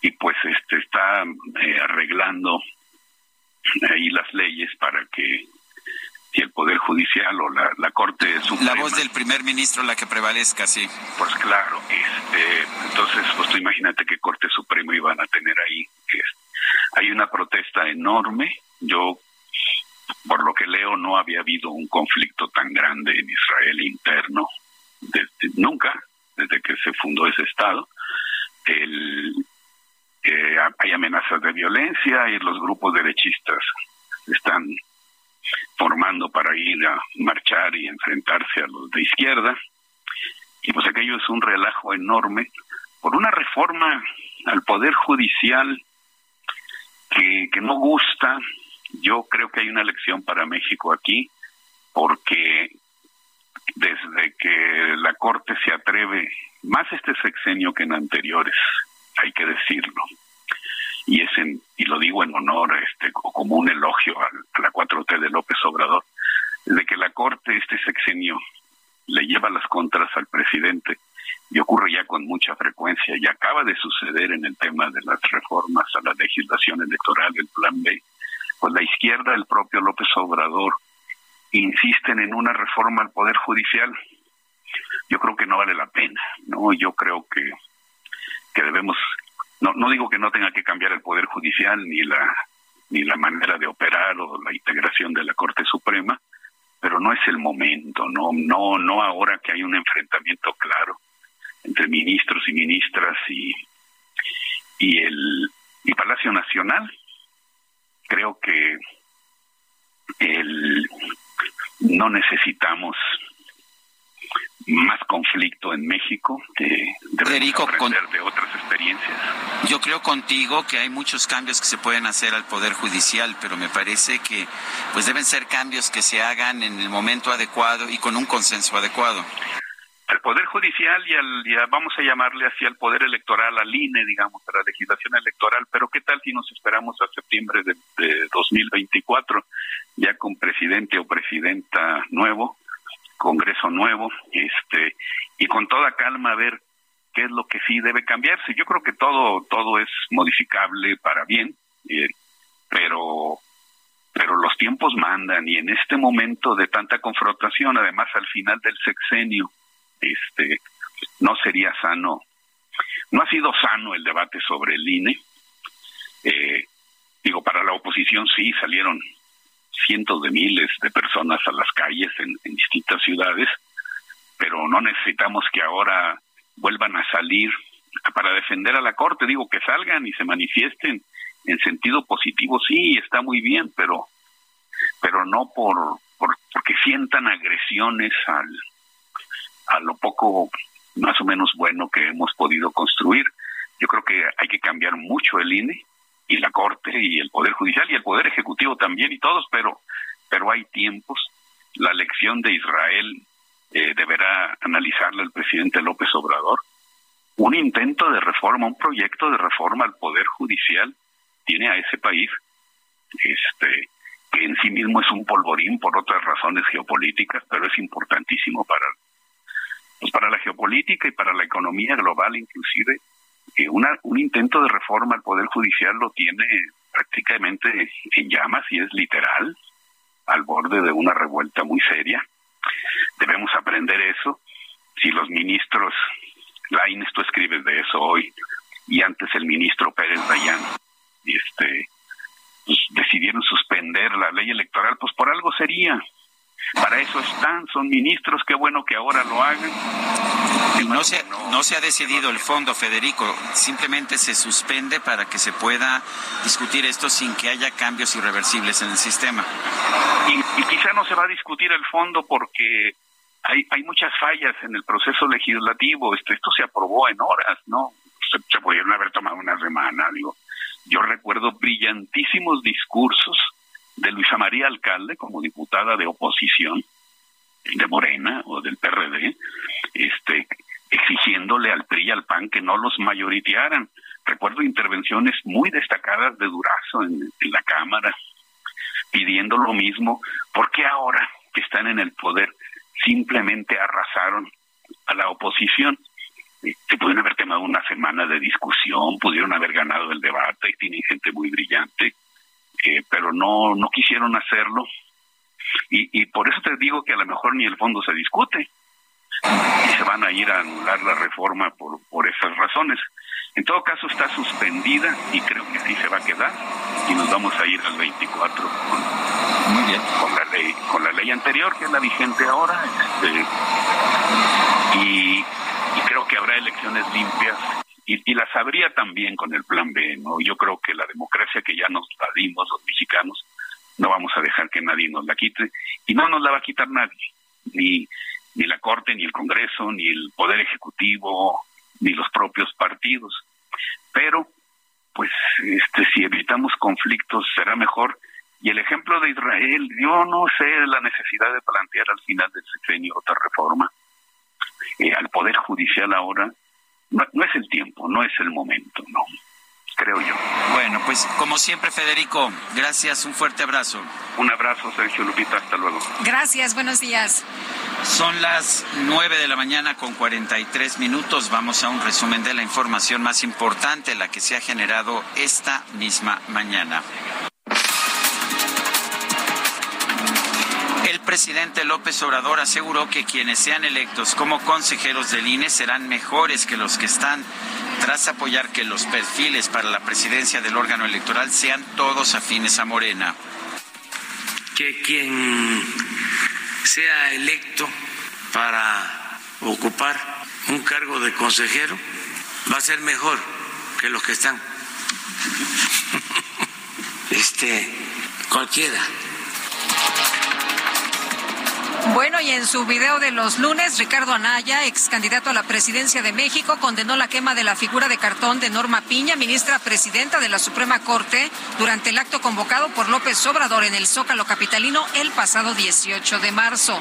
y pues este está eh, arreglando ahí las leyes para que si el poder judicial o la, la corte suprema la voz del primer ministro la que prevalezca sí. Pues claro este entonces pues tú imagínate qué corte suprema iban a tener ahí que hay una protesta enorme. Yo por lo que leo no había habido un conflicto tan grande en Israel interno desde, nunca, desde que se fundó ese Estado, el, hay amenazas de violencia y los grupos derechistas están formando para ir a marchar y enfrentarse a los de izquierda. Y pues aquello es un relajo enorme por una reforma al Poder Judicial que, que no gusta, Yo creo que hay una lección para México aquí, porque desde que la Corte se atreve, más este sexenio que en anteriores, hay que decirlo, y es en, y lo digo en honor este como un elogio a, a la 4T de López Obrador, desde que la Corte este sexenio le lleva las contras al presidente y ocurre ya con mucha frecuencia y acaba de suceder en el tema de las reformas a la legislación electoral, el plan B, pues la izquierda, el propio López Obrador, insisten en una reforma al Poder Judicial. Yo creo que no vale la pena, ¿no? Yo creo que, que debemos, no, no digo que no tenga que cambiar el Poder Judicial ni la, ni la manera de operar o la integración de la Corte Suprema, pero no es el momento, no, no, no ahora que hay un enfrentamiento claro entre ministros y ministras y, y el y Palacio Nacional. Creo que el, no necesitamos más conflicto en México, de, Federico, aprender de otras experiencias. Yo creo contigo que hay muchos cambios que se pueden hacer al Poder Judicial, pero me parece que pues deben ser cambios que se hagan en el momento adecuado y con un consenso adecuado al Poder Judicial y al, vamos a llamarle así al Poder Electoral, al INE, digamos, a la legislación electoral, pero ¿qué tal si nos esperamos a septiembre de, de 2024, ya con presidente o presidenta nuevo, Congreso nuevo, este, y con toda calma ver qué es lo que sí debe cambiarse? Yo creo que todo, todo es modificable para bien, eh, pero pero los tiempos mandan y en este momento de tanta confrontación, además al final del sexenio, este no sería sano. No ha sido sano el debate sobre el INE. Eh, digo, para la oposición sí salieron cientos de miles de personas a las calles en, distintas ciudades, pero no necesitamos que ahora vuelvan a salir para defender a la Corte. Digo, que salgan y se manifiesten en sentido positivo, sí, está muy bien, pero pero no por porque sientan agresiones al a lo poco más o menos bueno que hemos podido construir. Yo creo que hay que cambiar mucho el INE y la Corte y el Poder Judicial y el Poder Ejecutivo también y todos, pero, pero hay tiempos. La elección de Israel eh, deberá analizarla el presidente López Obrador. Un intento de reforma, un proyecto de reforma al Poder Judicial tiene a ese país este que en sí mismo es un polvorín por otras razones geopolíticas, pero es importantísimo para pues para la geopolítica y para la economía global inclusive, una, un intento de reforma al Poder Judicial lo tiene prácticamente en llamas y es literal, al borde de una revuelta muy seria. Debemos aprender eso. Si los ministros, Laines, tú escribes de eso hoy, y antes el ministro Pérez Dayan, este, pues decidieron suspender la ley electoral, pues por algo sería. Para eso están, son ministros, qué bueno que ahora lo hagan. No se, no se ha decidido el fondo, Federico, simplemente se suspende para que se pueda discutir esto sin que haya cambios irreversibles en el sistema. Y, y quizá no se va a discutir el fondo porque hay, hay muchas fallas en el proceso legislativo. Esto, esto se aprobó en horas, ¿no? Se, pudieron haber tomado una semana, digo. Yo recuerdo brillantísimos discursos de Luisa María Alcalde como diputada de oposición de Morena o del PRD, este, exigiéndole al PRI y al PAN que no los mayoritearan. Recuerdo intervenciones muy destacadas de Durazo en, la Cámara, pidiendo lo mismo, porque ahora que están en el poder simplemente arrasaron a la oposición. Se pudieron haber tomado una semana de discusión, pudieron haber ganado el debate, tienen gente muy brillante, eh, pero no, no quisieron hacerlo. Y, y por eso te digo que a lo mejor ni el fondo se discute. Y se van a ir a anular la reforma por, por esas razones. En todo caso está suspendida y creo que sí se va a quedar y nos vamos a ir al 24 con, Muy bien. con la ley con la ley anterior que es la vigente ahora este, y, y creo que habrá elecciones limpias y, y, las habría también con el plan B, ¿no? Yo creo que la democracia que ya nos la dimos los mexicanos, no vamos a dejar que nadie nos la quite, y no nos la va a quitar nadie, ni, ni la Corte, ni el Congreso, ni el Poder Ejecutivo, ni los propios partidos. Pero, pues, este, si evitamos conflictos, será mejor Y el ejemplo de Israel, yo no sé la necesidad de plantear al final del sexenio otra reforma. Eh, al Poder Judicial ahora, no, no es el tiempo, no es el momento, no creo yo. Bueno, pues como siempre, Federico, gracias, un fuerte abrazo. Un abrazo, Sergio Lupita, hasta luego. Gracias, buenos días. Son las nueve de la mañana con 43 minutos. Vamos a un resumen de la información más importante, la que se ha generado esta misma mañana. Presidente López Obrador aseguró que quienes sean electos como consejeros del INE serán mejores que los que están tras apoyar que los perfiles para la presidencia del órgano electoral sean todos afines a Morena. Que quien sea electo para ocupar un cargo de consejero va a ser mejor que los que están. Este, cualquiera. Bueno, y en su video de los lunes, Ricardo Anaya, ex candidato a la presidencia de México, condenó la quema de la figura de cartón de Norma Piña, ministra presidenta de la Suprema Corte, durante el acto convocado por López Obrador en el Zócalo Capitalino el pasado 18 de marzo.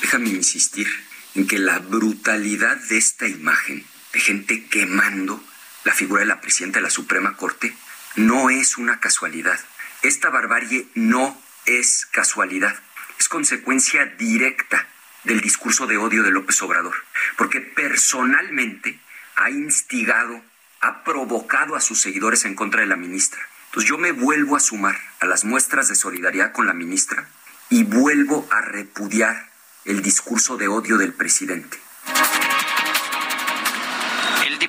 Déjame insistir en que la brutalidad de esta imagen de gente quemando la figura de la presidenta de la Suprema Corte no es una casualidad. Esta barbarie no es casualidad es consecuencia directa del discurso de odio de López Obrador, porque personalmente ha instigado, ha provocado a sus seguidores en contra de la ministra. Entonces yo me vuelvo a sumar a las muestras de solidaridad con la ministra y vuelvo a repudiar el discurso de odio del presidente.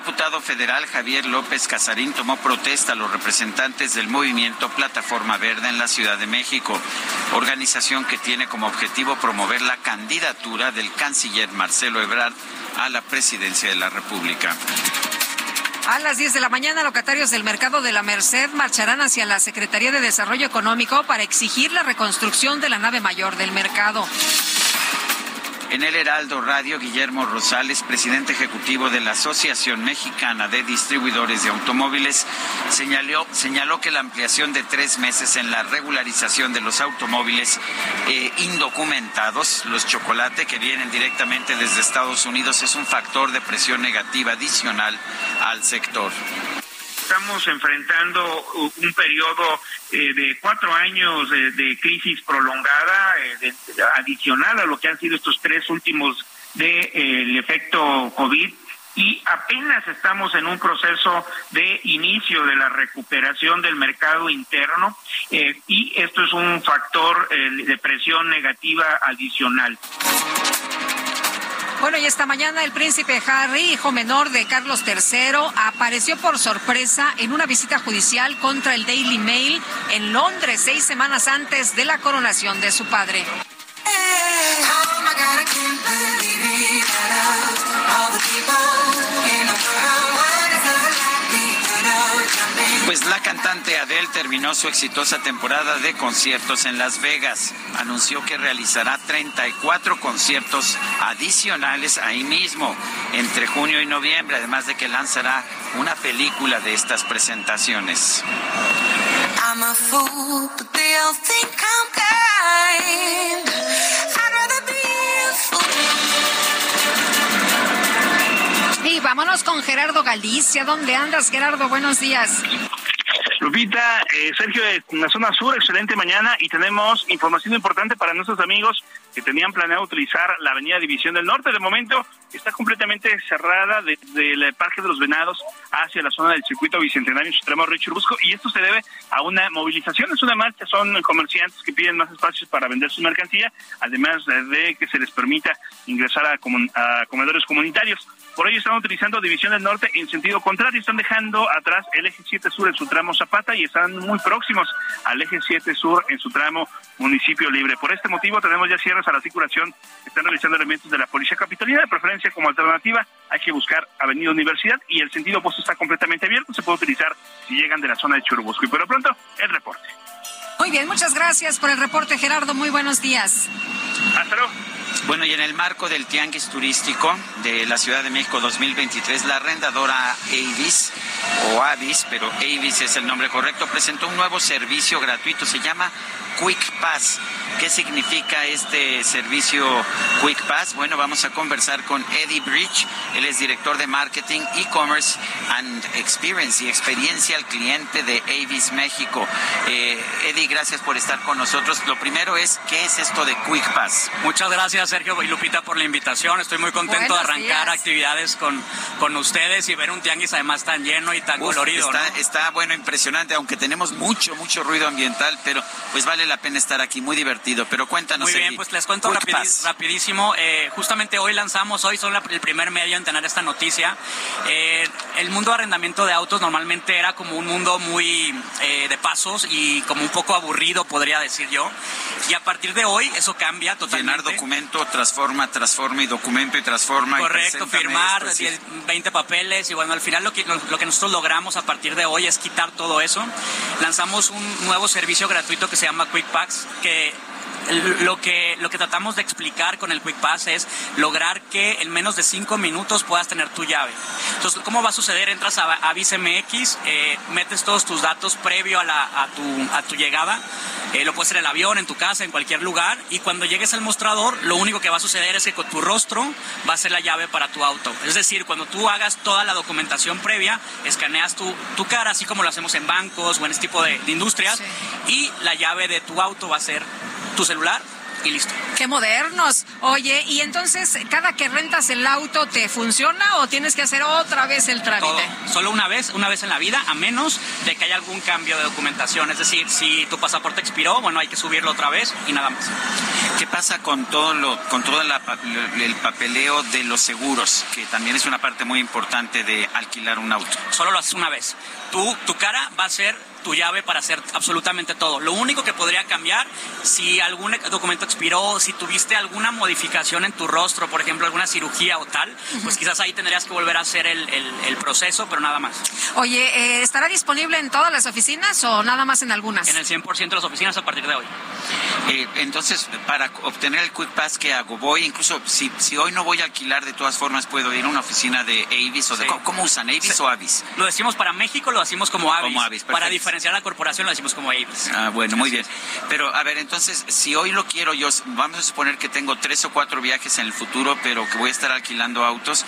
Diputado federal Javier López Casarín tomó protesta a los representantes del movimiento Plataforma Verde en la Ciudad de México, organización que tiene como objetivo promover la candidatura del canciller Marcelo Ebrard a la presidencia de la República. A las 10 de la mañana, locatarios del mercado de la Merced marcharán hacia la Secretaría de Desarrollo Económico para exigir la reconstrucción de la nave mayor del mercado. En el Heraldo Radio, Guillermo Rosales, presidente ejecutivo de la Asociación Mexicana de Distribuidores de Automóviles, señaló, señaló que la ampliación de tres meses en la regularización de los automóviles eh, indocumentados, los chocolate que vienen directamente desde Estados Unidos, es un factor de presión negativa adicional al sector estamos enfrentando un periodo eh, de cuatro años de, crisis prolongada, eh, adicional a lo que han sido estos tres últimos del de, efecto COVID y apenas estamos en un proceso de inicio de la recuperación del mercado interno eh, y esto es un factor de presión negativa adicional. Bueno, y esta mañana el príncipe Harry, hijo menor de Carlos III, apareció por sorpresa en una visita judicial contra el Daily Mail en Londres seis semanas antes de la coronación de su padre. Pues la cantante Adele terminó su exitosa temporada de conciertos en Las Vegas. Anunció que realizará 34 conciertos adicionales ahí mismo entre junio y noviembre, además de que lanzará una película de estas presentaciones. Vámonos con Gerardo Galicia. ¿Dónde andas, Gerardo? Buenos días. Lupita, eh, Sergio, en la zona sur, excelente mañana y tenemos información importante para nuestros amigos que tenían planeado utilizar la avenida División del Norte. De momento está completamente cerrada desde el Parque de los Venados hacia la zona del circuito bicentenario Supremo Richard Busco y esto se debe a una movilización, es una marcha, son comerciantes que piden más espacios para vender su mercancía, además de que se les permita ingresar a, a comedores comunitarios. Por ello están utilizando División del Norte en sentido contrario, están dejando atrás el eje 7 sur en su tramo Zapata y están muy próximos al eje 7 sur en su tramo Municipio Libre. Por este motivo tenemos ya cierres a la circulación están realizando elementos de la Policía Capitalina. De preferencia como alternativa hay que buscar Avenida Universidad y el sentido opuesto está completamente abierto. Se puede utilizar si llegan de la zona de Churubusco. Y por lo pronto, el reporte. Muy bien, muchas gracias por el reporte, Gerardo. Muy buenos días. Hasta luego. Bueno, y en el marco del Tianguis Turístico de la Ciudad de México 2023, la arrendadora Avis o Avis, pero Avis es el nombre correcto, presentó un nuevo servicio gratuito, se llama Quick Pass. ¿Qué significa este servicio Quick Pass? Bueno, vamos a conversar con Eddie Bridge. Él es director de marketing, e-commerce and experience y experiencia al cliente de Avis México. Eh, Eddie, gracias por estar con nosotros. Lo primero es, ¿qué es esto de Quick Pass? Muchas gracias, Sergio y Lupita, por la invitación. Estoy muy contento de arrancar actividades con, con ustedes y ver un tianguis además tan lleno y tan colorido. Está, está, bueno, impresionante, aunque tenemos mucho, mucho ruido ambiental, pero pues vale la pena estar aquí, muy divertido. Pero cuéntanos. Muy bien, pues les cuento rapidísimo. Eh, justamente hoy lanzamos, hoy son el primer medio en tener esta noticia. Eh, el mundo de arrendamiento de autos normalmente era como un mundo muy eh, de pasos y como un poco aburrido, podría decir yo. Y a partir de hoy eso cambia totalmente. Llenar documento, transforma, transforma y documento y transforma. Correcto, firmar 20 papeles y bueno, al final lo que, lo que nosotros logramos a partir de hoy es quitar todo eso. Lanzamos un nuevo servicio gratuito que se llama Quick Packs que lo que, lo que tratamos de explicar con el Quick Pass es lograr que en menos de cinco minutos puedas tener tu llave. Entonces, ¿cómo va a suceder? Entras a, a MX, eh, metes todos tus datos previo a, la, a, tu, a tu llegada, eh, lo puedes hacer en el avión, en tu casa, en cualquier lugar, y cuando llegues al mostrador, lo único que va a suceder es que con tu rostro va a ser la llave para tu auto. Es decir, cuando tú hagas toda la documentación previa, escaneas tu, tu cara, así como lo hacemos en bancos o en este tipo de, industrias, y la llave de tu auto va a ser tu celular y listo. Qué modernos. Oye, y entonces, cada que rentas el auto, ¿te funciona o tienes que hacer otra vez el trámite? Solo una vez, una vez en la vida, a menos de que haya algún cambio de documentación. Es decir, si tu pasaporte expiró, bueno, hay que subirlo otra vez y nada más. ¿Qué pasa con todo lo, con todo el papeleo de los seguros, que también es una parte muy importante de alquilar un auto? Solo lo haces una vez. Tú, tu cara va a ser tu llave para hacer absolutamente todo. Lo único que podría cambiar, si algún documento expiró, si tuviste alguna modificación en tu rostro, por ejemplo, alguna cirugía o tal, pues quizás ahí tendrías que volver a hacer el, proceso, pero nada más. Oye, eh, ¿estará disponible en todas las oficinas o nada más en algunas? En el 100% de las oficinas a partir de hoy. Eh, entonces, para obtener el Quick Pass, ¿qué hago? Voy, incluso si, si hoy no voy a alquilar, de todas formas puedo ir a una oficina de Avis o de... ¿cómo, usan? ¿Avis o Avis? Lo decimos para México, lo decimos como Avis. Como Avis, para diferenciar la corporación lo decimos como Avis. Ah, bueno, muy bien. Pero, a ver, entonces, si hoy lo quiero yo, vamos a suponer que tengo tres o cuatro viajes en el futuro, pero que voy a estar alquilando autos,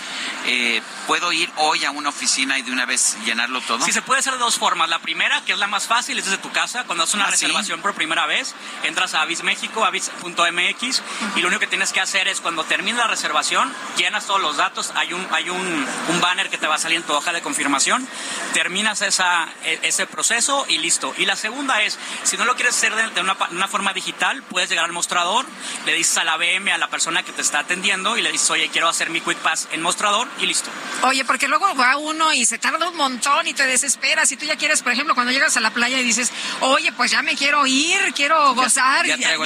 eh, ¿puedo ir hoy a una oficina y de una vez llenarlo todo? Sí, se puede hacer de dos formas. La primera, que es la más fácil, es desde tu casa. Cuando haces una ¿Ah, reservación por primera vez, entras a Avis México, avis.mx, y lo único que tienes que hacer es cuando termine la reservación, llenas todos los datos, hay un, hay un, un banner que te va a salir en tu hoja de confirmación, terminas esa, e, ese proceso y listo. Y la segunda es, si no lo quieres hacer de, una, forma digital, puedes llegar al mostrador, le dices a la BM, a la persona que te está atendiendo, y le dices, oye, quiero hacer mi Quick Pass en mostrador, y listo. Oye, porque luego va uno y se tarda un montón y te desesperas. Si tú ya quieres, por ejemplo, cuando llegas a la playa y dices, oye, pues ya me quiero ir, quiero gozar, ya, traigo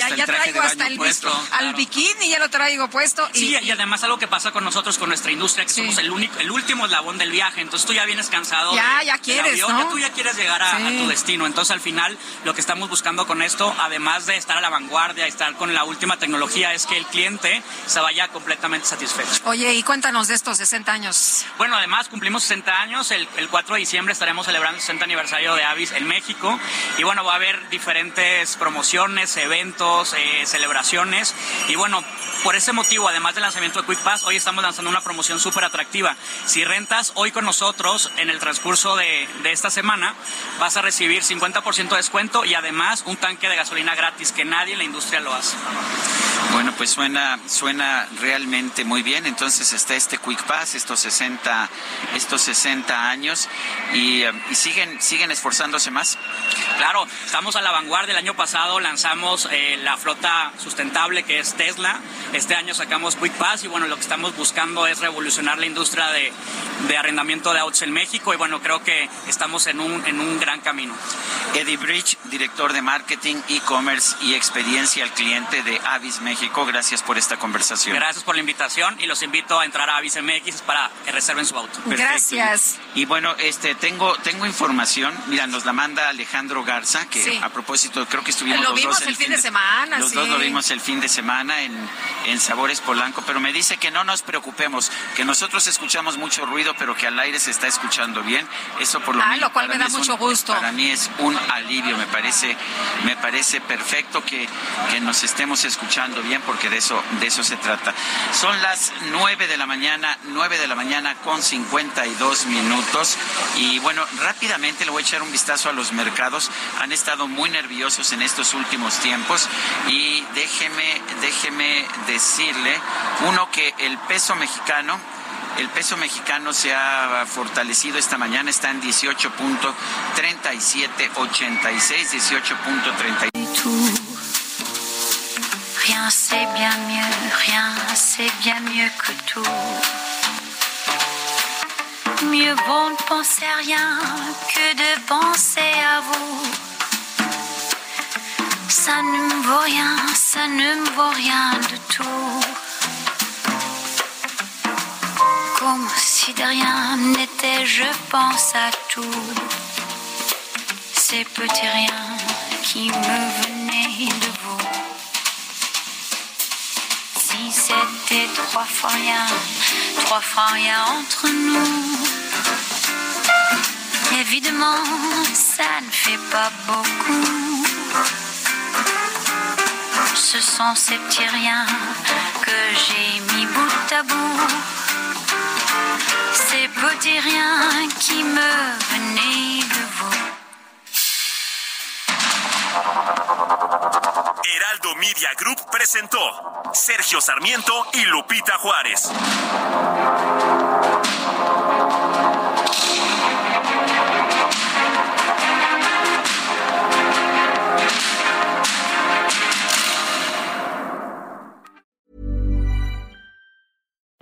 hasta, el, puesto, al bikini, ya lo traigo puesto. Y, sí, y además algo que pasa con nosotros, con nuestra industria, que somos el único, el último eslabón del viaje, entonces tú ya vienes cansado. Ya, ya quieres, ¿no? ya tú ya quieres llegar a, a tu destino. Entonces al final lo que estamos buscando con esto, además de estar a la vanguardia, estar con la última tecnología, es que el cliente se vaya completamente satisfecho. Oye, y cuéntanos de estos 60 años. Bueno, además cumplimos 60 años, el, 4 de diciembre estaremos celebrando el 60 aniversario de Avis en México y bueno, va a haber diferentes promociones, eventos, eh, celebraciones y bueno, por ese motivo, además del lanzamiento de Quick Pass, hoy estamos lanzando una promoción súper atractiva. Si rentas hoy con nosotros en el transcurso de, de esta semana, vas a recibir 50% de descuento y además un tanque de gasolina gratis, que nadie en la industria lo hace. Bueno, pues suena, suena realmente muy bien. Entonces está este Quick Pass, estos 60, estos 60 años, y, eh, y siguen, siguen esforzándose más. Claro, estamos a la vanguardia. El año pasado lanzamos eh, la flota sustentable que es Tesla. Este año sacamos Quick Pass y bueno, lo que estamos buscando es revolucionar la industria de, de arrendamiento de autos en México y bueno, creo que estamos en un, en un gran camino camino. Eddie Bridge, director de marketing, e-commerce y experiencia al cliente de Avis México. Gracias por esta conversación. Gracias por la invitación y los invito a entrar a Avis MX para que reserven su auto. Gracias. Y bueno, este tengo tengo información. Mira, nos la manda Alejandro Garza, que Sí. a propósito creo que estuvimos Lo los vimos dos el fin de semana, Los sí. dos lo vimos el fin de semana en, en Sabores Polanco, pero me dice que no nos preocupemos, que nosotros escuchamos mucho ruido, pero que al aire se está escuchando bien. Eso por lo Ah, menos lo cual me da mucho un- gusto. Para mí es un alivio, me parece, me parece perfecto que, nos estemos escuchando bien, porque de eso, de eso se trata. Son las 9 de la mañana, 9 de la mañana con 52 minutos. Y bueno, rápidamente le voy a echar un vistazo a los mercados. Han estado muy nerviosos en estos últimos tiempos. Y déjeme, déjeme decirle, uno, que el peso mexicano el peso mexicano se ha fortalecido esta mañana, está en 18.3786, 18.36. Rien c'est bien mieux, rien c'est bien mieux que tout. Mieux vaut ne penser à rien que de penser à vous. Ça ne me vaut rien, ça ne me vaut rien de tout. Comme si de rien n'était, je pense à tout. Ces petits riens qui me venaient de vous. Si c'était trois fois rien, trois fois rien entre nous. Évidemment, ça ne fait pas beaucoup. Ce sont ces petits riens que j'ai mis bout à bout. Ces petits riens qui me venaient de vous. Heraldo Media Group presentó Sergio Sarmiento y Lupita Juárez.